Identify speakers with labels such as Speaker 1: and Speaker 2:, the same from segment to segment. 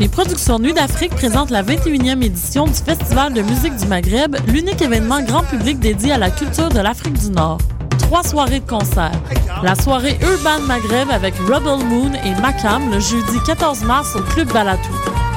Speaker 1: Les productions Nuit d'Afrique présentent la 21e édition du Festival de musique du Maghreb, l'unique événement grand public dédié à la culture de l'Afrique du Nord. Trois soirées de concert. La soirée Urban Maghreb avec Rebel Moon et Makam le jeudi 14 mars au Club Balatou.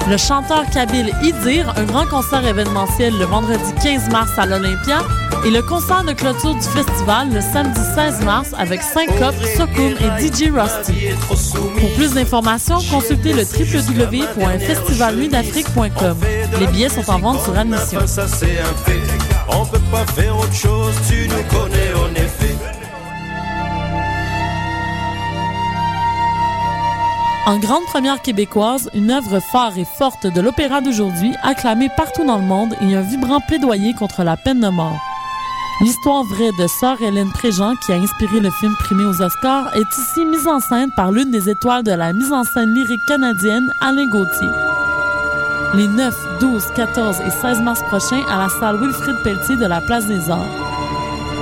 Speaker 1: Le chanteur kabyle Idir, un grand concert événementiel le vendredi 15 mars à l'Olympia, et le concert de clôture du festival le samedi 16 mars avec Syncope, Sokoum et DJ Rusty. Pour plus d'informations, consultez le www.festivalnuitdafrique.com. Les billets sont en vente sur admission.
Speaker 2: Ça c'est un fait. On peut pas faire autre chose, tu nous connais en effet.
Speaker 1: En grande première québécoise, une œuvre phare et forte de l'opéra d'aujourd'hui, acclamée partout dans le monde et un vibrant plaidoyer contre la peine de mort. L'histoire vraie de Sœur Hélène Préjean, qui a inspiré le film primé aux Oscars, est ici mise en scène par l'une des étoiles de la mise en scène lyrique canadienne, Alain Gauthier. Les 9, 12, 14 et 16 mars prochains à la salle Wilfrid Pelletier de la Place des Arts.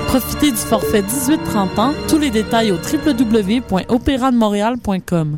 Speaker 1: Profitez du forfait 18-30 ans. Tous les détails au www.opérademontréal.com.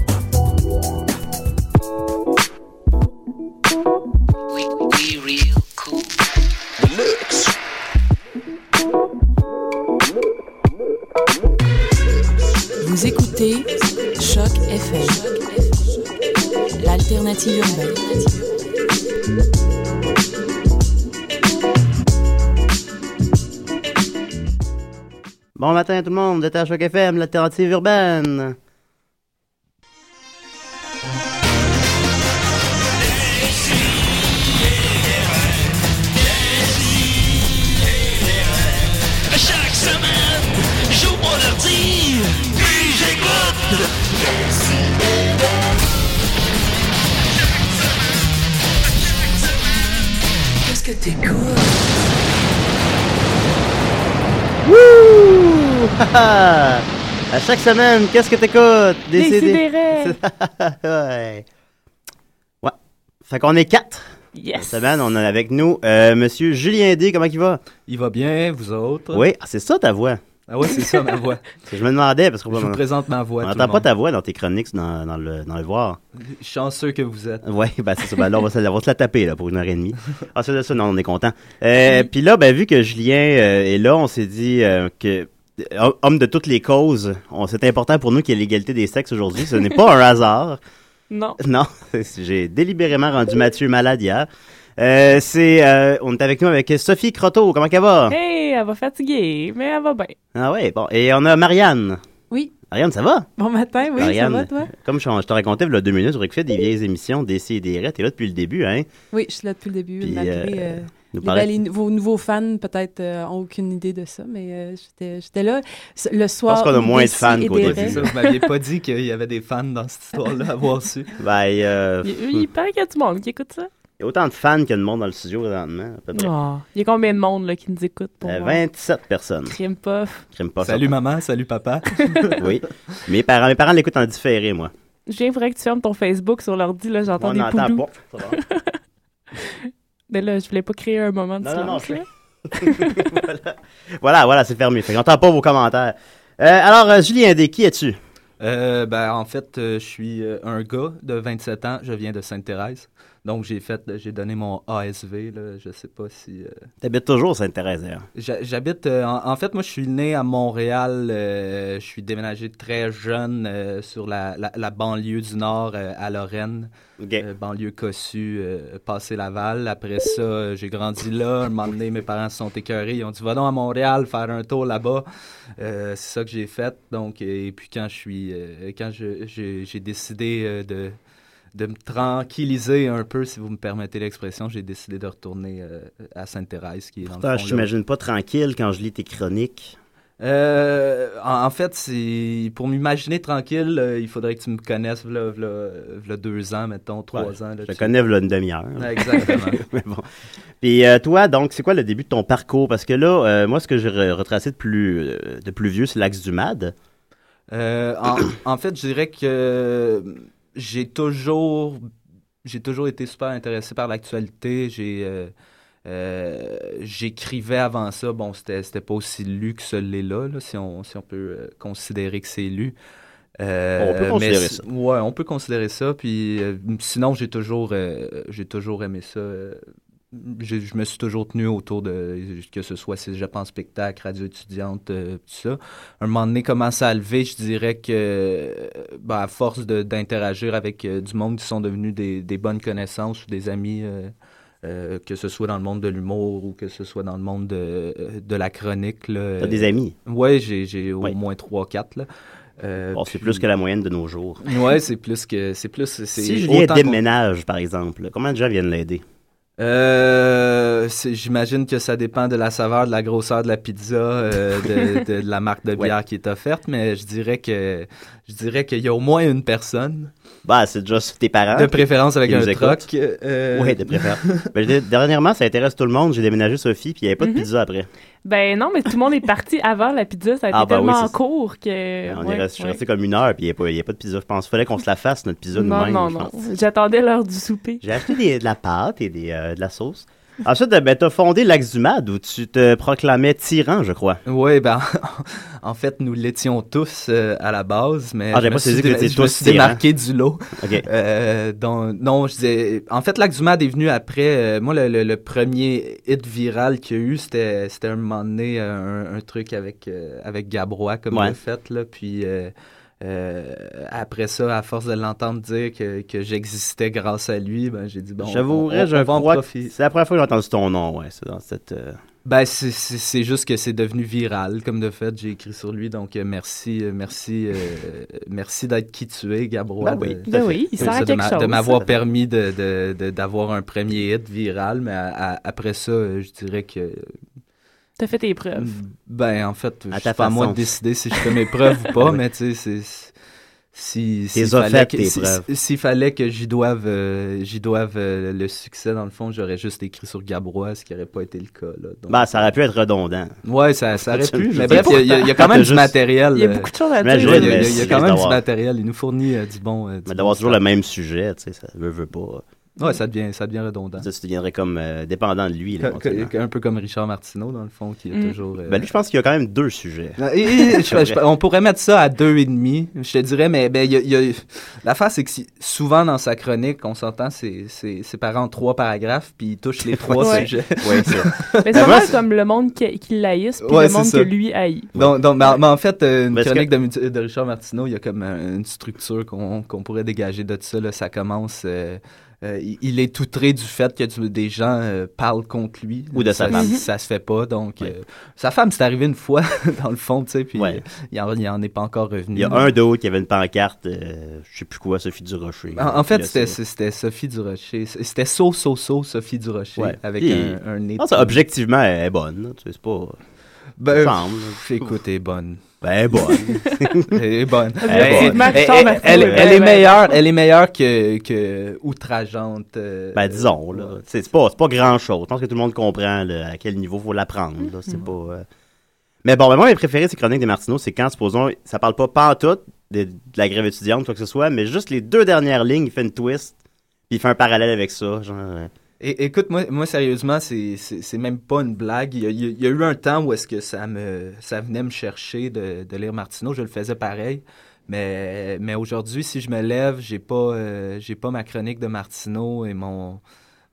Speaker 3: Bon matin tout le monde, vous êtes à Choc FM, l'alternative urbaine. à chaque semaine, qu'est-ce que t'écoutes? Des CD.
Speaker 1: Décidérez.
Speaker 3: ouais. Ouais. Fait qu'on est quatre.
Speaker 1: Yes.
Speaker 3: Cette semaine, on a avec nous euh, Monsieur Julien D. Comment il va?
Speaker 4: Il va bien, vous autres?
Speaker 3: Oui, ah, c'est ça ta voix.
Speaker 4: Ah ouais, c'est ça ma voix.
Speaker 3: Je me demandais parce qu'on
Speaker 4: Je vous présente ma voix.
Speaker 3: on n'entend pas ta voix dans tes chroniques dans, dans le, dans le voir.
Speaker 4: Chanceux que vous êtes.
Speaker 3: Oui, ben c'est ça. Ben là, on va, se, on va se la taper là, pour une heure et demie. Ensuite de ça, non, on est content. Euh, Puis là, ben, vu que Julien euh, est là, on s'est dit euh, que homme de toutes les causes, c'est important pour nous qu'il y ait l'égalité des sexes aujourd'hui. Ce n'est pas un hasard.
Speaker 1: Non.
Speaker 3: Non, j'ai délibérément rendu Mathieu malade hier. Euh, c'est, euh, on est avec nous avec Sophie Croteau. Comment elle va?
Speaker 1: Hey, elle va fatiguer, mais elle va bien.
Speaker 3: Ah ouais, bon. Et on a Marianne.
Speaker 1: Oui.
Speaker 3: Marianne, ça va?
Speaker 1: Bon matin, oui,
Speaker 3: Marianne,
Speaker 1: ça va, toi?
Speaker 3: Comme je, je te racontais il y a deux minutes, j'aurais fait des vieilles émissions d'essais et des rêtes. T'es là depuis le début, hein?
Speaker 1: Oui, je suis là depuis le début,
Speaker 3: Puis,
Speaker 1: malgré...
Speaker 3: euh, nous
Speaker 1: les,
Speaker 3: parlait-
Speaker 1: ben, les nouveaux, nouveaux fans, peut-être, euh, ont aucune idée de ça, mais euh, j'étais j'étais là le soir.
Speaker 3: qu'on a moins de fans qu'au début.
Speaker 4: Ça, vous m'aviez pas dit qu'il y avait des fans dans cette histoire-là à avoir su.
Speaker 3: Ben, euh,
Speaker 1: Il, il paraît qu'il y a du monde qui écoute ça.
Speaker 3: il y a autant de fans qu'il y a de monde dans le studio présentement.
Speaker 1: Oh, il y a combien de monde là, qui nous écoute pour
Speaker 3: Euh,
Speaker 1: voir?
Speaker 3: 27 personnes.
Speaker 1: Crime puff.
Speaker 3: Crime pas
Speaker 4: Salut maman, salut papa.
Speaker 3: Oui. Mes parents, mes parents l'écoutent en différé, moi.
Speaker 1: J'ai faudrait que tu fermes ton Facebook sur l'ordi, là, j'entends
Speaker 3: On
Speaker 1: des
Speaker 3: n'entend
Speaker 1: poulous.
Speaker 3: pas.
Speaker 1: Mais là, je voulais pas créer un moment de
Speaker 3: Non, non, non,
Speaker 1: silence,
Speaker 3: voilà, voilà, voilà c'est fermé. Fait j'entends pas vos commentaires. Euh, alors, euh, Julien D, qui es-tu?
Speaker 4: Euh, ben, en fait, euh, je suis un gars de 27 ans, je viens de Sainte-Thérèse. Donc, j'ai fait, j'ai donné mon ASV, là, je sais pas si... euh,
Speaker 3: T'habites toujours Sainte-Thérèse, d'ailleurs.
Speaker 4: J'ha- J'habite. euh, en, en fait, moi, je suis né à Montréal. euh, je suis déménagé très jeune euh, sur la, la- la banlieue du Nord à Lorraine, banlieue cossue, passé Laval. Après ça, j'ai grandi là. Un moment donné, mes parents se sont écœurés. Ils ont dit Va donc à Montréal faire un tour là-bas. C'est ça que j'ai fait. Donc, et puis quand je suis, quand je- j'ai décidé de de me tranquilliser un peu, si vous me permettez l'expression, j'ai décidé de retourner euh, à Sainte-Thérèse, qui est dans le fond,
Speaker 3: je t'imagine pas tranquille quand je lis tes chroniques.
Speaker 4: euh, en, en fait, c'est pour m'imaginer tranquille, euh, il faudrait que tu me connaisses v'là, v'là- v'là deux ans, mettons, trois
Speaker 3: Ouais,
Speaker 4: ans. là,
Speaker 3: Je te
Speaker 4: tu-
Speaker 3: connais là une demi-heure.
Speaker 4: Exactement.
Speaker 3: Mais bon. Puis euh, toi, donc, c'est quoi le début de ton parcours? Parce que là, moi, ce que j'ai re- retracé de plus, de plus vieux, c'est l'axe du MAD.
Speaker 4: En, en fait, je dirais que j'ai toujours, j'ai toujours été super intéressé par l'actualité. J'ai, euh, euh, j'écrivais avant ça. Bon, c'était, c'était pas aussi lu que ce l'est là, là, si on, si on peut euh, considérer que c'est lu. Euh,
Speaker 3: On peut considérer
Speaker 4: mais
Speaker 3: ça.
Speaker 4: Ouais, on peut considérer ça. Puis euh, sinon, j'ai toujours, euh, j'ai toujours aimé ça. Je me suis toujours tenu autour de que ce soit Cégep en spectacle, radio étudiante, euh, tout ça. Un moment donné, commence à lever, je dirais que euh, ben, à force d'interagir avec euh, du monde qui sont devenus des, des bonnes connaissances ou des amis, euh, que ce soit dans le monde de l'humour ou que ce soit dans le monde de, de la chronique.
Speaker 3: T'as des amis?
Speaker 4: Oui, j'ai au
Speaker 3: Oui.
Speaker 4: moins 3-4. là. Euh,
Speaker 3: Bon, c'est
Speaker 4: puis-
Speaker 3: plus que la moyenne de nos jours.
Speaker 4: Ouais, c'est plus que. C'est plus.
Speaker 3: Si Julien déménage, par exemple, combien de gens viennent l'aider?
Speaker 4: Euh, J'imagine que ça dépend de la saveur, de la grosseur de la pizza, euh, de, de- de la marque de bière qui est offerte, mais je dirais que je dirais qu'il y a au moins une personne,
Speaker 3: Bah, c'est déjà tes parents.
Speaker 4: de préférence avec un troc. euh,
Speaker 3: Oui, de préférence. Ben, dernièrement, ça intéresse tout le monde. J'ai déménagé Sophie, puis il n'y avait pas de
Speaker 5: Mhm.
Speaker 3: pizza après.
Speaker 5: Ben non, mais tout le monde est parti avant la pizza. Ça a été
Speaker 3: Ah, ben oui,
Speaker 5: tellement court que.
Speaker 3: On
Speaker 5: ouais,
Speaker 3: est resté, je suis
Speaker 5: ouais.
Speaker 3: resté comme une heure, puis il n'y a, pas- il y a pas de pizza. Je pense qu'il fallait qu'on se la fasse, notre pizza
Speaker 5: Non,
Speaker 3: nous-mêmes.
Speaker 5: non, non.
Speaker 3: pense.
Speaker 5: J'attendais l'heure du souper.
Speaker 3: J'ai acheté des- de la pâte et des, euh, de la sauce. Ensuite, ben, tu as fondé l'Axe du MAD, où tu te proclamais tyran, je crois.
Speaker 4: Oui, ben, en fait, nous l'étions tous euh, à la base, mais
Speaker 3: Ah,
Speaker 4: je me
Speaker 3: pas
Speaker 4: suis
Speaker 3: que
Speaker 4: je me
Speaker 3: tous
Speaker 4: suis
Speaker 3: tyrans.
Speaker 4: démarqué du lot.
Speaker 3: OK.
Speaker 4: Euh, donc, non, je disais. En fait, Lac du Mad est venu après. euh, moi, le, le- le premier hit viral qu'il y a eu, c'était c'était un moment donné un, un truc avec, avec Gabrois, comme
Speaker 3: Ouais.
Speaker 4: a fait. Là, puis euh, après ça, à force de l'entendre dire que, que j'existais grâce à lui, ben, j'ai dit bon.
Speaker 3: J'avouerais, je crois c'est la première fois que j'ai entendu ton nom, ouais. C'est dans cette. euh,
Speaker 4: Ben, c'est- juste que c'est devenu viral, comme de fait, j'ai écrit sur lui. Donc, euh, merci, euh, merci, euh, merci d'être qui tu es, Gabrois.
Speaker 3: Ben oui,
Speaker 5: Ben oui, il sert à quelque chose.
Speaker 4: de m'avoir permis de, de- de- d'avoir un premier hit viral, mais à- à- après ça, je dirais que.
Speaker 5: T'as fait tes preuves.
Speaker 4: Ben, en fait,
Speaker 3: À
Speaker 4: suis pas à moi de décider si je fais mes preuves ou pas, mais tu sais, c'est. Si,
Speaker 3: as
Speaker 4: fallait que-
Speaker 3: tes
Speaker 4: si-
Speaker 3: preuves.
Speaker 4: si- S'il fallait que j'y doive, euh, j'y doive euh, le succès, dans le fond, j'aurais juste écrit sur Gabrois, ce qui n'aurait pas été le cas. Là. Donc,
Speaker 3: Ben, ça aurait pu être redondant.
Speaker 4: Ouais, ça, ça aurait pu. Mais bref, il y a- y, quand même du matériel.
Speaker 5: Il y a beaucoup de choses à dire.
Speaker 4: il y a-
Speaker 3: mais
Speaker 4: il y a, il y a
Speaker 3: si
Speaker 4: quand même du
Speaker 3: d'avoir-
Speaker 4: matériel. Il nous fournit euh, du bon. euh, du
Speaker 3: Mais
Speaker 4: bon
Speaker 3: d'avoir toujours le même sujet, tu sais, ça veut, veut pas.
Speaker 4: Ouais, ça devient, ça devient redondant.
Speaker 3: Ça, tu deviendrais comme euh, dépendant de lui. Là,
Speaker 4: Que- un peu comme Richard Martineau, dans le fond, qui a
Speaker 5: Mm.
Speaker 4: toujours. euh,
Speaker 3: Ben, lui, je pense qu'il y a quand même deux sujets.
Speaker 4: Et- et- je- je- on pourrait mettre ça à deux et demi, je te dirais, mais ben, il y a- il y a- l'affaire, c'est que si- souvent dans sa chronique, on s'entend, c'est c'est séparé en trois paragraphes, puis il touche les trois
Speaker 5: Ouais.
Speaker 4: sujets.
Speaker 3: Oui, c'est
Speaker 5: Mais c'est
Speaker 4: Ben, c'est-
Speaker 5: comme le monde qui, qui l'haïsse, puis
Speaker 4: Ouais,
Speaker 5: le monde
Speaker 4: ça.
Speaker 5: que lui haït.
Speaker 4: Donc, donc mais, mais en fait, euh, une
Speaker 3: Parce
Speaker 4: chronique de, de Richard Martineau, il y a comme euh, une structure qu'on qu'on pourrait dégager de ça. Là. Ça commence. euh, euh, il- est outré du fait que des gens euh, parlent contre lui.
Speaker 3: Ou de sa
Speaker 4: ça,
Speaker 3: femme.
Speaker 4: Ça se fait pas. Donc,
Speaker 3: Ouais.
Speaker 4: euh, sa femme, c'est arrivé une fois, dans le fond, tu sais, puis
Speaker 3: Ouais.
Speaker 4: il, en, il en est pas encore revenu.
Speaker 3: Il y a un d'autre qui avait une pancarte, je sais plus quoi, Sophie Durocher.
Speaker 4: En, en fait, c'était Sophie Durocher. C'était So So So Sophie Durocher
Speaker 3: Ouais.
Speaker 4: avec
Speaker 3: Puis,
Speaker 4: un, un nez.
Speaker 3: Je pense que objectivement, elle est bonne. tu sais, C'est pas.
Speaker 4: Ben,
Speaker 3: semble.
Speaker 4: écoute, elle est bonne.
Speaker 3: Ben, elle est bonne.
Speaker 4: Elle est bonne. Elle-
Speaker 5: est
Speaker 4: meilleure, elle est meilleure que, que outrageante. euh,
Speaker 3: Ben, disons, là. C'est c'est pas, c'est pas grand chose. Je pense que tout le monde comprend là, à quel niveau faut l'apprendre. là.
Speaker 4: Mm-hmm.
Speaker 3: C'est pas. euh, Mais bon, ben, moi, mes préférés, ces chroniques des Martineau, c'est quand, supposons, ça parle pas pantoute de, de la grève étudiante, quoi que ce soit, mais juste les deux dernières lignes, il fait une twist, puis il fait un parallèle avec ça. Genre,
Speaker 4: écoute, moi, moi sérieusement, c'est- même pas une blague. Il y, a, il y eu un temps où est-ce que ça me ça venait me chercher de, de lire Martineau. Je le faisais pareil. Mais, mais aujourd'hui, si je me lève, j'ai pas, euh, j'ai pas ma chronique de Martineau et mon,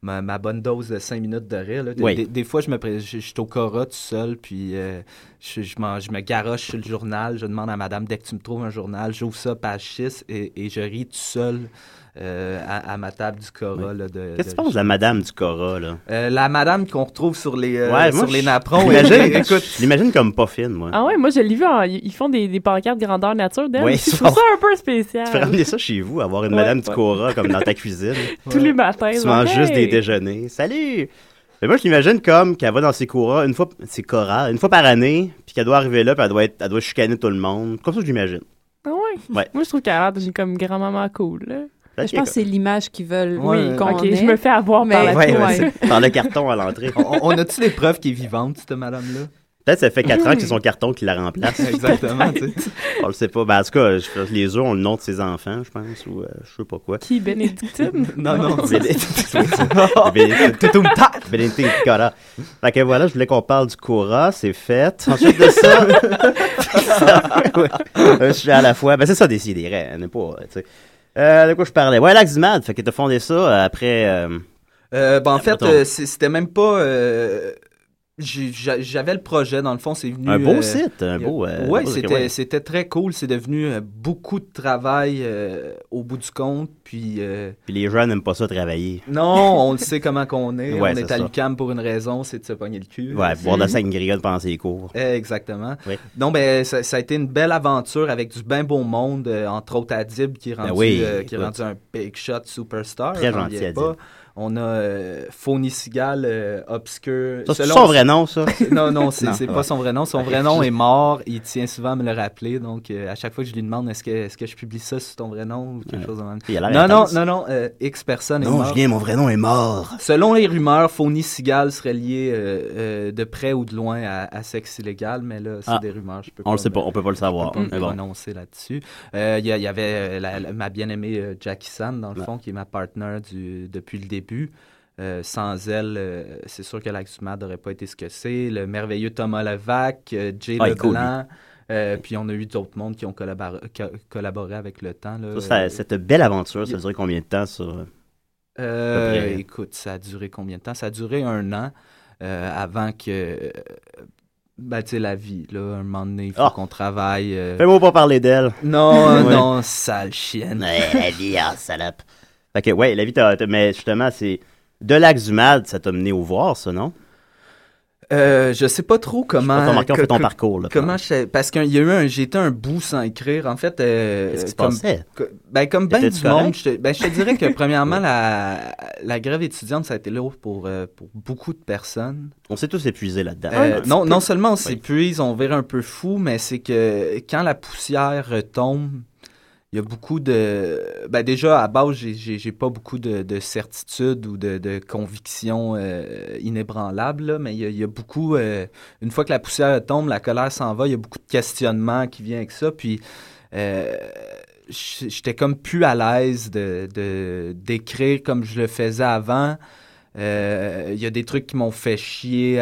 Speaker 4: ma, ma bonne dose de 5 minutes de rire. là. Des,
Speaker 3: Oui.
Speaker 4: des- des fois, je me je, je suis au Cora tout seul, puis euh, je, je, je me garoche sur le journal. Je demande à madame, dès que tu me trouves un journal, j'ouvre ça, page 6, et, et je ris tout seul euh, à, à ma table du Cora.
Speaker 3: Qu'est-ce que tu penses de la madame du Cora, là?
Speaker 4: Euh, la madame qu'on retrouve sur les, euh,
Speaker 3: Ouais, moi,
Speaker 4: sur les
Speaker 3: je-
Speaker 4: napperons.
Speaker 3: J'imagine,
Speaker 4: et- écoute,
Speaker 3: je l'imagine comme pas fine, moi.
Speaker 5: Ah ouais, moi je l'ai vu, en- ils font des, des pancartes grandeur nature d'elle.
Speaker 3: Oui,
Speaker 5: je
Speaker 3: ça-
Speaker 5: trouve ça un peu spécial.
Speaker 3: Tu peux ramener ça chez vous, avoir une
Speaker 5: Ouais,
Speaker 3: madame du
Speaker 5: ouais.
Speaker 3: Cora comme dans ta cuisine.
Speaker 5: Tous les matins.
Speaker 3: Tu manges juste des déjeuners. Salut! Mais moi, je l'imagine comme qu'elle va dans ses Cora une fois, ses Cora, une fois par année, puis qu'elle doit arriver là, puis elle doit, être, elle doit chicaner tout le monde. Comme ça, je l'imagine.
Speaker 5: Ah ouais?
Speaker 3: Ouais.
Speaker 5: Moi je trouve qu'elle a l'air comme grand-maman cool. Là.
Speaker 6: Je pense que c'est l'image qu'ils veulent
Speaker 4: Ouais.
Speaker 6: qu'on
Speaker 5: ok,
Speaker 6: ait.
Speaker 5: je me fais avoir par
Speaker 6: Mais-
Speaker 5: la
Speaker 3: Ouais, par le carton à l'entrée.
Speaker 4: on, on a-tu des preuves qu'elle est vivante, cette madame-là?
Speaker 3: Peut-être ça fait 4 ans que c'est son carton qui la remplace.
Speaker 4: Exactement, tu sais.
Speaker 3: On le sait pas. Ben, en tout cas, je- les œufs ont le nom de ses enfants, je pense, ou euh, je sais pas quoi.
Speaker 5: Qui, Bénédictine?
Speaker 4: Non, non.
Speaker 3: Bénédicte Bénédicte Cora. Fait que voilà, je voulais qu'on parle du Cora, c'est fait. Ensuite de ça, Ouais. un sujet à la fois. Ben c'est ça, décider, on n'est pas, tu sais. Euh, de quoi je parlais? Ouais, du Mad, fait que t'as fondé ça euh, après... euh,
Speaker 4: Euh, ben, en fait, c'était même pas. J'avais le projet, dans le fond, c'est venu.
Speaker 3: un beau
Speaker 4: euh,
Speaker 3: site, un beau... euh,
Speaker 4: ouais,
Speaker 3: beau-
Speaker 4: c'était très cool. C'est devenu euh, beaucoup de travail euh, au bout du compte. Puis,
Speaker 3: Puis les jeunes n'aiment pas ça travailler.
Speaker 4: non, on le sait comment qu'on est.
Speaker 3: Ouais,
Speaker 4: on est à l'UQAM pour une raison, c'est de se pogner le cul.
Speaker 3: Ouais, boire de la sangria pendant ses cours.
Speaker 4: Exactement.
Speaker 3: Oui.
Speaker 4: Non, ben, ça, ça a été une belle aventure avec du bien beau monde, entre autres Adib, qui est rendu,
Speaker 3: Ben oui,
Speaker 4: euh, qui est rendu un big shot superstar.
Speaker 3: Très gentil, Adib.
Speaker 4: pas. On a euh, Phony Sigal, euh, obscur.
Speaker 3: C'est son vrai nom, ça?
Speaker 4: Non, non, c'est
Speaker 3: Non, ouais.
Speaker 4: pas son vrai nom. Son vrai nom est mort. Il tient souvent à me le rappeler. Donc, euh, à chaque fois que je lui demande est-ce que, est que je publie ça sur ton vrai nom ou quelque
Speaker 3: Ouais.
Speaker 4: chose de même?
Speaker 3: Il a
Speaker 4: Non, non, non, non. euh, X personne est
Speaker 3: Non,
Speaker 4: mort.
Speaker 3: Julien, mon vrai nom est mort.
Speaker 4: Selon les rumeurs, Phony Sigal serait lié de près ou de loin à, à sexe illégal, mais là, c'est
Speaker 3: Ah.
Speaker 4: des rumeurs. Je peux
Speaker 3: On le sait pas, on peut pas le
Speaker 4: je
Speaker 3: savoir.
Speaker 4: peux pas
Speaker 3: bon.
Speaker 4: là-dessus. Il y, avait la- la- ma bien-aimée Jackie San, dans le
Speaker 3: Ouais.
Speaker 4: fond, qui est ma partenaire du, depuis le début. Euh, sans elle, euh, c'est sûr que l'Axumad n'aurait pas été ce que c'est. Le merveilleux Thomas Levac, euh, Jay
Speaker 3: Ah, cool,
Speaker 4: Leblanc. puis on a eu d'autres mondes qui ont collaboré, co- collaboré avec le temps. Là.
Speaker 3: Ça, ça- cette belle aventure, ça a duré combien de temps, près.
Speaker 4: écoute, ça a duré combien de temps? Ça a duré un an avant que. Ben, tu sais, la vie, là, un moment donné, il faut
Speaker 3: Ah.
Speaker 4: qu'on travaille.
Speaker 3: Fais-moi pas parler d'elle.
Speaker 4: Non,
Speaker 3: Ouais.
Speaker 4: non, sale chienne.
Speaker 3: Ouais, la vie, ah, salope. Fait que, ouais, la vie, t'as- mais justement, c'est. De Lac du Mad, ça t'a mené au voir, ça, non?
Speaker 4: Euh, je sais pas trop
Speaker 3: pas,
Speaker 4: comment.
Speaker 3: t'as remarqué, on
Speaker 4: que-
Speaker 3: fait ton
Speaker 4: que-
Speaker 3: parcours, là.
Speaker 4: Comment je Parce qu'il y a eu un. J'ai été un bout sans écrire. En fait, euh,
Speaker 3: Qu'est-ce qui se passait?
Speaker 4: que- ben, comme ben du monde, je te, ben, je te dirais que premièrement, la, la grève étudiante, ça a été lourd pour, euh, pour beaucoup de personnes.
Speaker 3: On s'est tous épuisés là-dedans.
Speaker 4: Euh, non, non seulement on
Speaker 3: Oui.
Speaker 4: s'épuise, on vire un peu fou, mais c'est que quand la poussière retombe, il y a beaucoup de... Ben déjà, à base, j'ai- pas beaucoup de, de certitude ou de, de convictions euh, inébranlables, là, mais il y, a, beaucoup... euh, une fois que la poussière tombe, la colère s'en va, il y a beaucoup de questionnements qui viennent avec ça, puis... euh, J'étais comme plus à l'aise de d'écrire comme je le faisais avant. Il y a des trucs qui m'ont fait chier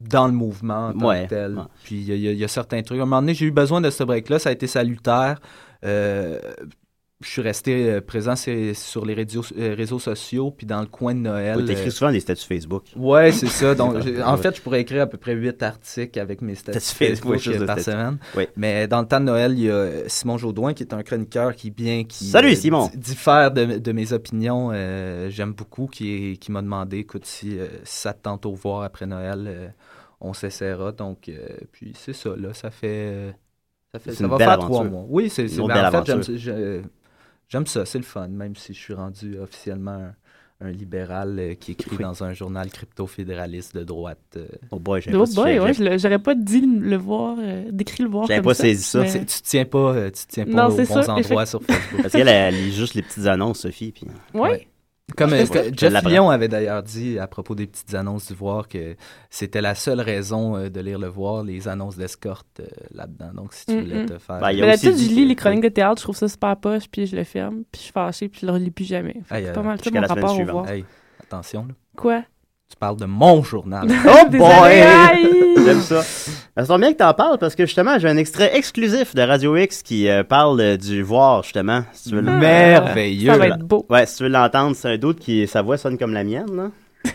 Speaker 4: dans le mouvement en tant
Speaker 3: Ouais,
Speaker 4: que tel.
Speaker 3: ouais.
Speaker 4: Puis il y, a- y y certains trucs. À un moment donné, j'ai eu besoin de ce break-là. Ça a été salutaire. Euh, je suis resté euh, présent sur, les réseaux, euh, réseaux sociaux, puis dans le coin de Noël.
Speaker 3: Ouais, T'écris
Speaker 4: euh,
Speaker 3: souvent des statuts Facebook.
Speaker 4: Ouais, c'est ça. Donc, en fait, je pourrais écrire à peu près 8 articles avec mes statuts
Speaker 3: Facebook,
Speaker 4: par semaine.
Speaker 3: Oui.
Speaker 4: Mais dans le temps de Noël, il y a Simon Jaudoin, qui est un chroniqueur qui bien qui
Speaker 3: Salut, Simon.
Speaker 4: di- diffère de, de mes opinions. euh, J'aime beaucoup, qui, m'a demandé, écoute, si, euh, ça te tente au voir après Noël, euh, on s'essaiera. Donc, euh, puis c'est ça, là, ça fait... euh, Ça, fait,
Speaker 3: C'est
Speaker 4: ça
Speaker 3: une
Speaker 4: va
Speaker 3: belle
Speaker 4: faire
Speaker 3: aventure.
Speaker 4: trois mois. Oui, c'est
Speaker 3: Une
Speaker 4: ben,
Speaker 3: belle
Speaker 4: en fait, j'aime
Speaker 3: aventure.
Speaker 4: ça, je- j'aime ça, c'est le fun, même si je suis rendu officiellement un, un libéral euh, qui écrit
Speaker 3: Oui.
Speaker 4: dans un journal crypto-fédéraliste de droite. euh.
Speaker 3: Oh boy, j'ai
Speaker 5: Oh boy, ouais, j'aurais pas dit le voir, euh, décrit le voir
Speaker 3: J'avais
Speaker 5: comme
Speaker 3: pas saisi ça.
Speaker 5: mais-
Speaker 4: Tu te tiens pas, tu te tiens pas
Speaker 5: Non,
Speaker 4: aux bons
Speaker 5: ça,
Speaker 4: endroits sur Facebook.
Speaker 3: Parce qu'elle, elle lit juste les petites annonces, Sophie. Puis...
Speaker 5: Ouais.
Speaker 4: Comme euh, Jeff. Lyon avait d'ailleurs dit à propos des petites annonces du Voir que c'était la seule raison euh, de lire le Voir, les annonces d'escorte euh, là-dedans. Donc si tu
Speaker 5: Mm,
Speaker 4: voulais
Speaker 5: mm.
Speaker 4: te faire...
Speaker 3: Ben, il y a
Speaker 5: Mais
Speaker 3: dit
Speaker 5: je lis les chroniques de théâtre, je trouve ça super poche, puis je le ferme, puis je suis fâchée, puis je le relis plus jamais. C'est pas mal ça mon rapport au voir.
Speaker 4: Hey, attention là.
Speaker 5: Quoi?
Speaker 4: Tu parles de mon journal.
Speaker 3: Oh boy! J'aime ça. Ça tombe bien que t'en parles parce que justement, j'ai un extrait exclusif de Radio X qui euh, parle euh, du voir, justement. Si tu veux le-
Speaker 4: Merveilleux.
Speaker 5: Ça va être beau.
Speaker 3: Ouais, si tu veux l'entendre, c'est un doute qui sa voix sonne comme la mienne, là.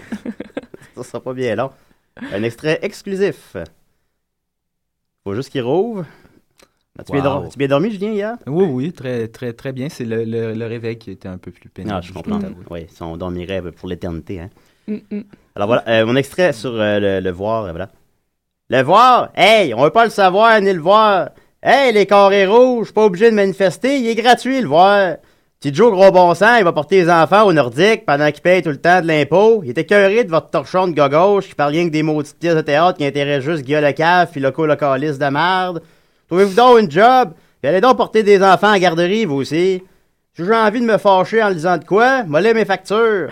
Speaker 3: ça sera pas bien long. Un extrait exclusif. Faut juste qu'il rouvre. As-tu bien,
Speaker 4: Wow.
Speaker 3: as-tu bien dormi, Julien, hier?
Speaker 4: Oui, oui, très, très, très bien. C'est le, le, le réveil qui était un peu plus pénible.
Speaker 3: Ah, je comprends. Oui, si on dormirait pour l'éternité, hein. Alors voilà, euh, mon extrait sur euh, le, voir, euh, voilà. Le voir? Hey, on veut pas le savoir ni le voir. Hey, les carrés rouges, pas obligé de manifester, il est gratuit le voir. Petit Joe gros bon sang, il va porter les enfants au Nordique pendant qu'il paye tout le temps de l'impôt. Il était écœuré de votre torchon de gauche qui parle rien que des maudites pièces de théâtre qui intéressent juste Guillaume Lecave puis loco-localiste de merde. Trouvez-vous donc une job? Puis allez donc porter des enfants en garderie, vous aussi. Si j'ai envie de me fâcher en lisant de quoi, mollet mes factures.